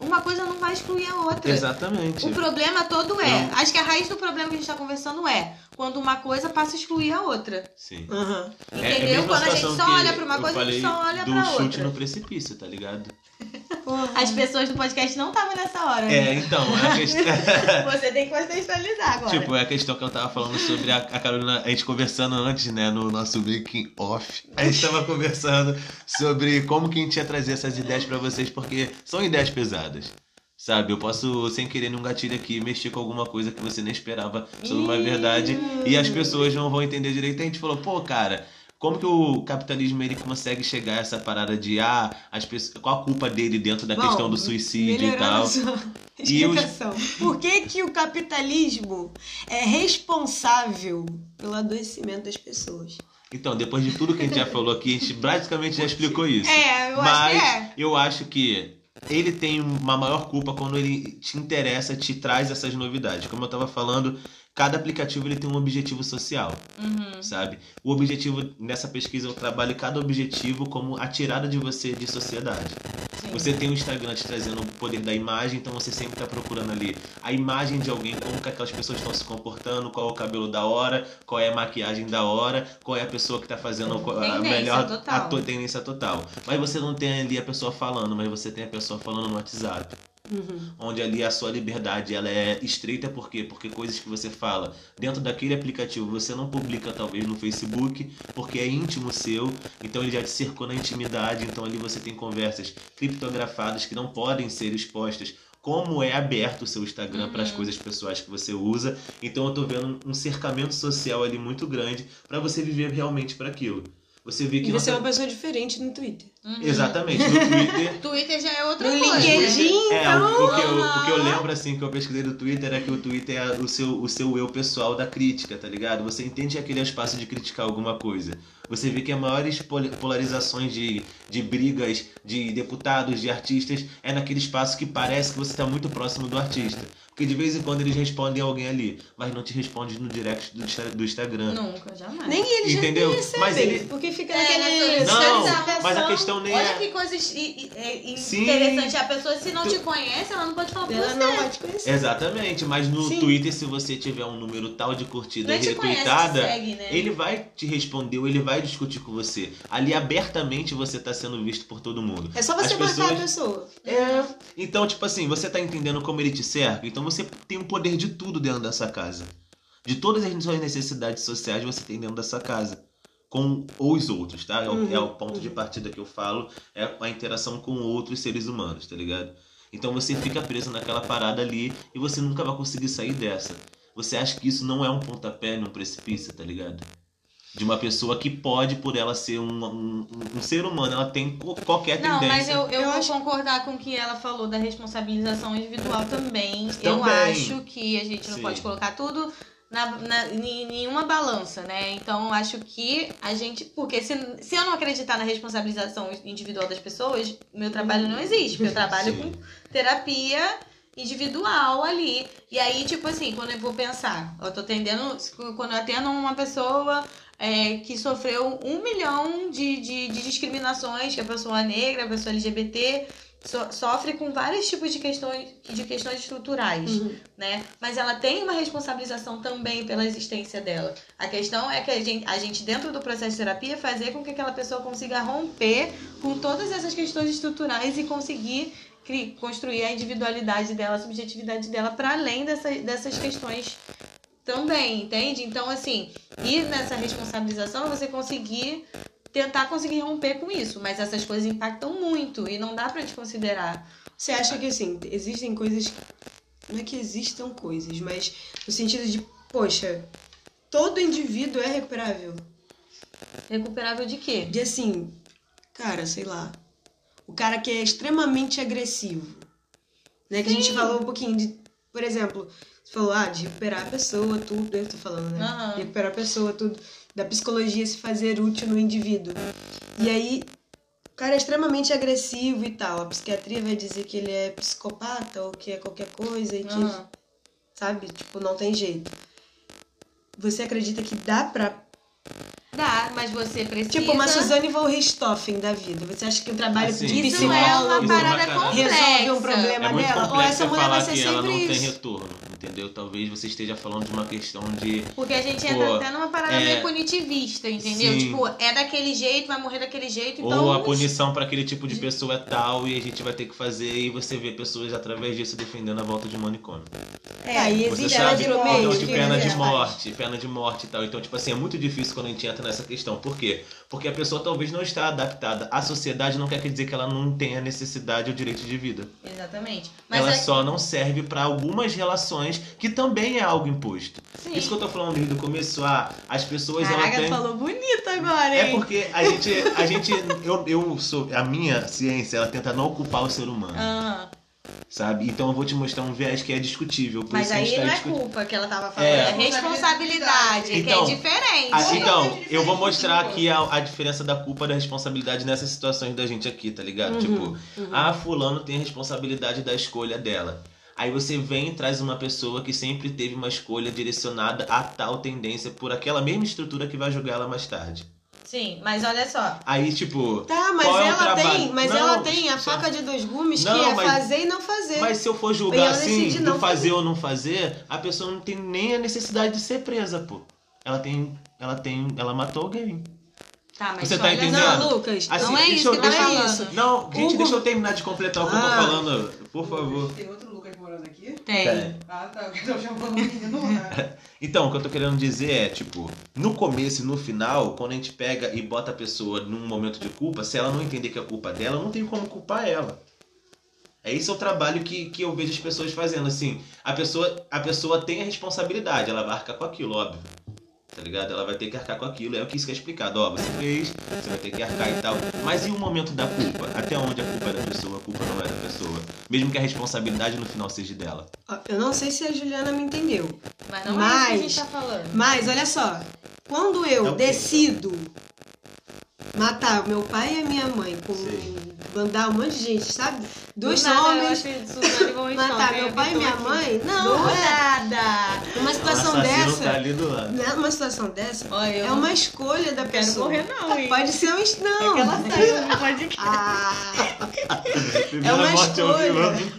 uma coisa não vai excluir a outra. Exatamente. O problema todo é, Não. acho que a raiz do problema que a gente tá conversando é quando uma coisa passa a excluir a outra. Sim. Aham. É- é a Entendeu? mesma quando a gente só olha pra uma coisa, a gente só olha do pra chute outra. no precipício, tá ligado? As pessoas do podcast não estavam nessa hora. É, né? então, a questão... Você tem que contextualizar agora. Tipo, é a questão que eu tava falando sobre a, a Carolina, a gente conversando antes, né, no nosso making off. A gente tava conversando sobre como que a gente ia trazer essas ideias pra vocês, porque são ideias pesadas. Sabe, eu posso, sem querer num gatilho aqui, mexer com alguma coisa que você nem esperava sobre uma verdade e as pessoas não vão entender direito. A gente falou, pô, cara, como que o capitalismo ele consegue chegar a essa parada de, ah, as pessoas, qual a culpa dele dentro da Bom, questão do suicídio e tal? E os- explicação. Por que, que o capitalismo é responsável pelo adoecimento das pessoas? Então, depois de tudo que a gente já falou aqui, a gente basicamente já explicou isso. É, eu Mas acho que é. eu acho que ele tem uma maior culpa quando ele te interessa, te traz essas novidades. Como eu tava falando, cada aplicativo ele tem um objetivo social, Uhum. sabe? O objetivo nessa pesquisa eu trabalho cada objetivo como a tirada de você de sociedade. Sim. Você tem o Instagram te trazendo o poder da imagem, então você sempre tá procurando ali a imagem de alguém, como que aquelas pessoas estão se comportando, qual é o cabelo da hora, qual é a maquiagem da hora, qual é a pessoa que tá fazendo a Tendência melhor total. a tendência total. Mas você não tem ali a pessoa falando, mas você tem a pessoa falando no WhatsApp. Uhum. Onde ali a sua liberdade ela é estreita, por quê? Porque coisas que você fala dentro daquele aplicativo você não publica talvez no Facebook, porque é íntimo seu, então ele já te cercou na intimidade, então ali você tem conversas criptografadas que não podem ser expostas. Como é aberto o seu Instagram para as coisas pessoais que você usa, então eu tô vendo um cercamento social ali muito grande para você viver realmente para aquilo. Você vê que E você é uma pessoa diferente no Twitter. Uhum. exatamente no Twitter Twitter já é outra No coisa. LinkedIn, é, então. o, o que eu, o que eu lembro, assim, que eu pesquisei do Twitter é que o Twitter é o seu, o seu eu pessoal da crítica, tá ligado? Você entende que aquele é o espaço de criticar alguma coisa. Você vê que as maiores polarizações de, de brigas de deputados, de artistas, é naquele espaço que parece que você está muito próximo do artista. Porque de vez em quando eles respondem alguém ali, mas não te responde no direct do, Insta- do Instagram. Nunca, jamais. Nem eles Entendeu? recebem, Mas ele- porque fica É, naquele... na Não, mas a questão nem Olha é. que coisa é Sim. interessante. A pessoa, se não Tu- te conhece, ela não pode falar Ela você. não vai te conhecer. Exatamente, mas no Sim. Twitter, se você tiver um número tal de curtida Não e retweetada, segue, né? ele vai te responder ou ele vai discutir com você. Ali abertamente você tá sendo visto por todo mundo. É só você As marcar a pessoas- pessoa. É. Então, tipo assim, você tá entendendo como ele te cerca? Então você tem o poder de tudo dentro dessa casa. De todas as suas necessidades sociais você tem dentro dessa casa. Com os outros, tá? É o, Uhum, é o ponto de partida que eu falo, é a interação com outros seres humanos, tá ligado? Então você fica preso naquela parada ali e você nunca vai conseguir sair dessa. Você acha que isso não é um pontapé num precipício, tá ligado? De uma pessoa que pode, por ela ser um, um, um ser humano, ela tem qualquer Não, tendência. mas eu, eu, Eu vou acho- concordar com o que ela falou da responsabilização individual também. Eu Também. acho que a gente não Sim. pode colocar tudo na, na, em nenhuma balança, né? Então eu acho que a gente. Porque se, se eu não acreditar na responsabilização individual das pessoas, meu trabalho não existe. Porque eu trabalho Sim. com terapia individual ali. E aí, tipo assim, quando eu vou pensar, eu tô atendendo. Quando eu atendo uma pessoa é, que sofreu um milhão de, de, de discriminações, que a pessoa negra, a pessoa LGBT so- sofre com vários tipos de questões, de questões estruturais, Uhum. né? Mas ela tem uma responsabilização também pela existência dela. A questão é que a gente, a gente dentro do processo de terapia, fazer com que aquela pessoa consiga romper com todas essas questões estruturais e conseguir construir a individualidade dela, a subjetividade dela para além dessa, dessas questões também, entende? Então, assim, ir nessa responsabilização é você conseguir tentar conseguir romper com isso, mas essas coisas impactam muito e não dá pra desconsiderar. Você acha que, assim, existem coisas... Não é que existam coisas, mas no sentido de, poxa, todo indivíduo é recuperável. Recuperável de quê? De assim, cara, sei lá. O cara que é extremamente agressivo. Né? Que a gente falou um pouquinho de. Por exemplo, falou, ah, de recuperar a pessoa, tudo, eu tô falando, né? Aham. De recuperar a pessoa, tudo. Da psicologia se fazer útil no indivíduo. E aí, o cara é extremamente agressivo e tal. A psiquiatria vai dizer que ele é psicopata ou que é qualquer coisa e que, Aham. sabe, tipo, não tem jeito. Você acredita que dá pra Dá, mas você precisa. Tipo, uma Suzane von Richthofen da vida. Você acha que o trabalho Assim, de Isso é uma isso é parada complexa. resolve um problema É dela? Ou essa você mulher vai ser que ela não tem isso? retorno, entendeu? Talvez você esteja falando de uma questão de. Porque a gente Pô, entra até numa parada é- meio punitivista, entendeu? Sim. Tipo, é daquele jeito, vai morrer daquele jeito, então. Ou a punição para aquele tipo de pessoa é tal e a gente vai ter que fazer e você vê pessoas através disso defendendo a volta de manicômio. É, aí Você existe sabe, pena de então, pena de é. morte, pena de morte e tal. Então, tipo assim, é muito difícil quando a gente entra nessa questão. Por quê? Porque a pessoa talvez não está adaptada à sociedade, não quer dizer que ela não tenha necessidade ou direito de vida. Exatamente. Mas ela é... só não serve para algumas relações que também é algo imposto. Sim. Isso que eu tô falando desde o começo, ah, as pessoas ela Caraca, têm... falou bonito agora, É hein? porque a gente, a gente, eu, eu sou, a minha ciência, ela tenta não ocupar o ser humano, Aham. Sabe? Então eu vou te mostrar um viés que é discutível. Por Mas isso que a aí tá não é discutindo. culpa que ela tava falando, É. é, responsabilidade, Então, que é diferente. Ah, então, Totalmente eu vou mostrar aqui a, a diferença da culpa e da responsabilidade nessas situações da gente aqui, tá ligado? Uhum, tipo, uhum. ah, fulano tem a responsabilidade da escolha dela. Aí você vem e traz uma pessoa que sempre teve uma escolha direcionada a tal tendência por aquela mesma estrutura que vai julgar ela mais tarde. Sim, mas olha só. Aí, tipo, Tá, mas Qual é o ela trabalho? tem, mas Não, ela tem a faca de dois gumes Não, que é mas- fazer e não fazer. Mas se eu for julgar assim, do fazer fazer. ou não fazer, a pessoa não tem nem a necessidade de ser presa, pô. Ela tem. Ela tem. Ela matou alguém. Tá, mas Você tá olha entendendo? Não, Lucas, Assim, Não é isso eu- que tá falando. Não, gente, Hugo- deixa eu terminar de completar o que eu tô Ah. falando, por favor. Tem outro Tem. É. Ah, tá. Eu tô chamando o menino lá. Então, o que eu tô querendo dizer é, tipo, no começo e no final, quando a gente pega e bota a pessoa num momento de culpa, se ela não entender que é culpa dela, não tem como culpar ela. É esse o trabalho que, que eu vejo as pessoas fazendo, assim, a pessoa, a pessoa tem a responsabilidade, ela vai arcar com aquilo, óbvio. Tá ligado? Ela vai ter que arcar com aquilo, é o que isso que é explicado. Ó, você fez, você vai ter que arcar e tal. Mas e o momento da culpa? Até onde a culpa é da pessoa, a culpa não é da pessoa? Mesmo que a responsabilidade no final seja dela. Ó, Eu não sei se a Juliana me entendeu. Mas não é isso que a gente Mas- tá falando. Mas olha só, quando eu É o decido matar meu pai e a minha mãe, com Sim. Mandar um monte de gente, sabe? Dois Do homens matar meu pai e minha habitou mãe. aqui. Não, Do é. nada! Uma situação assassino dessa. tá ali do lado. né, Uma situação dessa Olha, eu é uma escolha da quero pessoa. morrer não, hein? Pode ser um. É Não. que ela saiu podcast. Ah, Primeira uma ao escolha.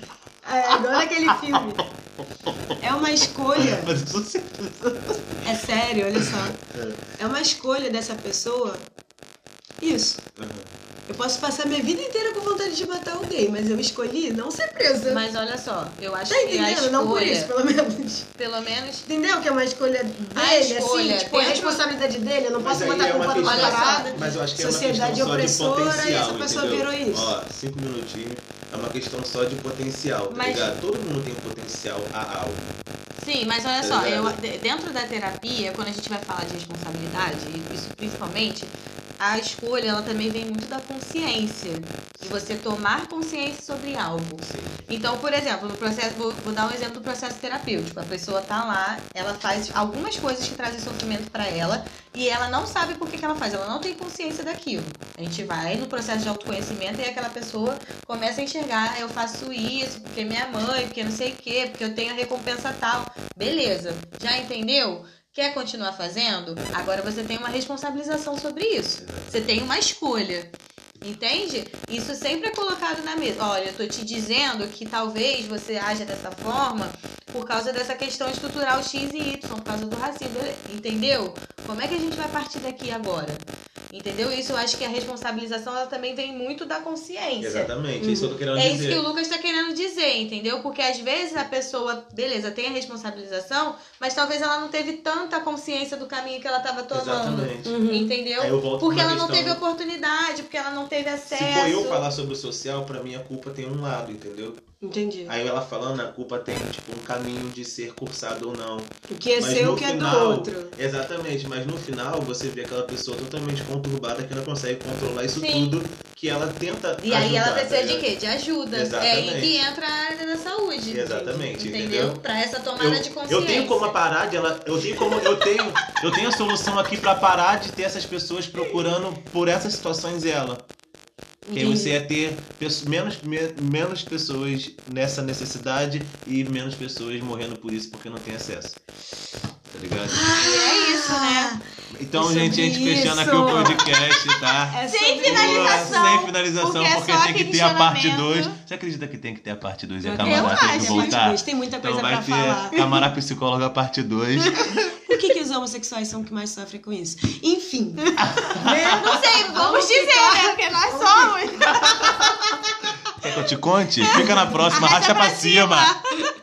é, igual aquele filme. É uma escolha. É sério, olha só. É uma escolha dessa pessoa. Isso. Eu posso passar minha vida inteira com vontade de matar alguém, mas eu escolhi não ser presa. Mas olha só, eu acho tá que a entendendo? escolha, Não por isso, pelo menos. pelo menos, Entendeu que é uma escolha dele, escolha, assim? Tipo, a responsabilidade dele. Eu não Mas posso aí botar é a uma culpa numa parada. Mas eu acho que é uma Sociedade questão só de opressora, potencial, e essa pessoa entendeu? virou isso. Ó, cinco minutinhos. É uma questão só de potencial, tá Mas- ligado? Todo mundo tem potencial a algo. Sim, mas olha Tá só, eu, dentro da terapia, quando a gente vai falar de responsabilidade, e isso principalmente, a escolha ela também vem muito da consciência, de você tomar consciência sobre algo. Então, por exemplo, no processo, vou, vou dar um exemplo do processo terapêutico. A pessoa tá lá, ela faz algumas coisas que trazem sofrimento pra ela e ela não sabe por que, que ela faz, ela não tem consciência daquilo. A gente vai no processo de autoconhecimento e aquela pessoa começa a enxergar, eu faço isso porque minha mãe, porque não sei o quê, porque eu tenho a recompensa tal. Beleza, já entendeu? Quer continuar fazendo? Agora você tem uma responsabilização sobre isso. Você tem uma escolha. Entende? Isso sempre é colocado na mesa. Olha, eu tô te dizendo que talvez você haja dessa forma por causa dessa questão estrutural X e Y, por causa do racismo. Entendeu? Como é que a gente vai partir daqui agora? Entendeu? Isso eu acho que a responsabilização ela também vem muito da consciência. Exatamente, é isso que eu tô querendo É isso dizer. que o Lucas tá querendo dizer, entendeu? Porque às vezes a pessoa, beleza, tem a responsabilização, mas talvez ela não teve tanta consciência do caminho que ela tava tomando. Exatamente. Uhum. Entendeu? Porque ela não questão- teve oportunidade, porque ela não teve Se acesso. for eu falar sobre o social, pra mim a culpa tem um lado, entendeu? Entendi. Aí ela falando, a culpa tem tipo um caminho de ser cursado ou não. O que é Mas seu, o que é do final- outro. Exatamente, mas no final você vê aquela pessoa totalmente conturbada que não consegue controlar isso Sim. tudo que ela tenta E aí ela precisa de ligado? quê? De ajuda. É Exatamente. aí que entra a área da saúde. Exatamente, Entendeu? entendeu? Pra essa tomada Eu, de consciência. eu tenho como parar de ela, eu tenho como eu tenho, eu tenho a solução aqui pra parar de ter essas pessoas procurando por essas situações ela. Que aí Entendi. você ia ter menos, me- menos pessoas nessa necessidade e menos pessoas morrendo por isso porque não tem acesso. Tá ligado? E é isso, né? Então, sobre gente, a gente fechando aqui isso. o podcast, tá? É Sem finalização. Sem finalização, porque é porque, só tem que ter a parte questionamento. 2. Você acredita que tem que ter a parte 2 e a Camará tem que voltar? Tem muita Então coisa vai pra ter falar. Camará Psicóloga parte 2. Por que, que os homossexuais são os que mais sofrem com isso? Enfim. né? Não sei, vamos dizer, ficar- né? Porque nós somos. Quer que eu te conte? Fica na próxima, racha pra pra cima. cima.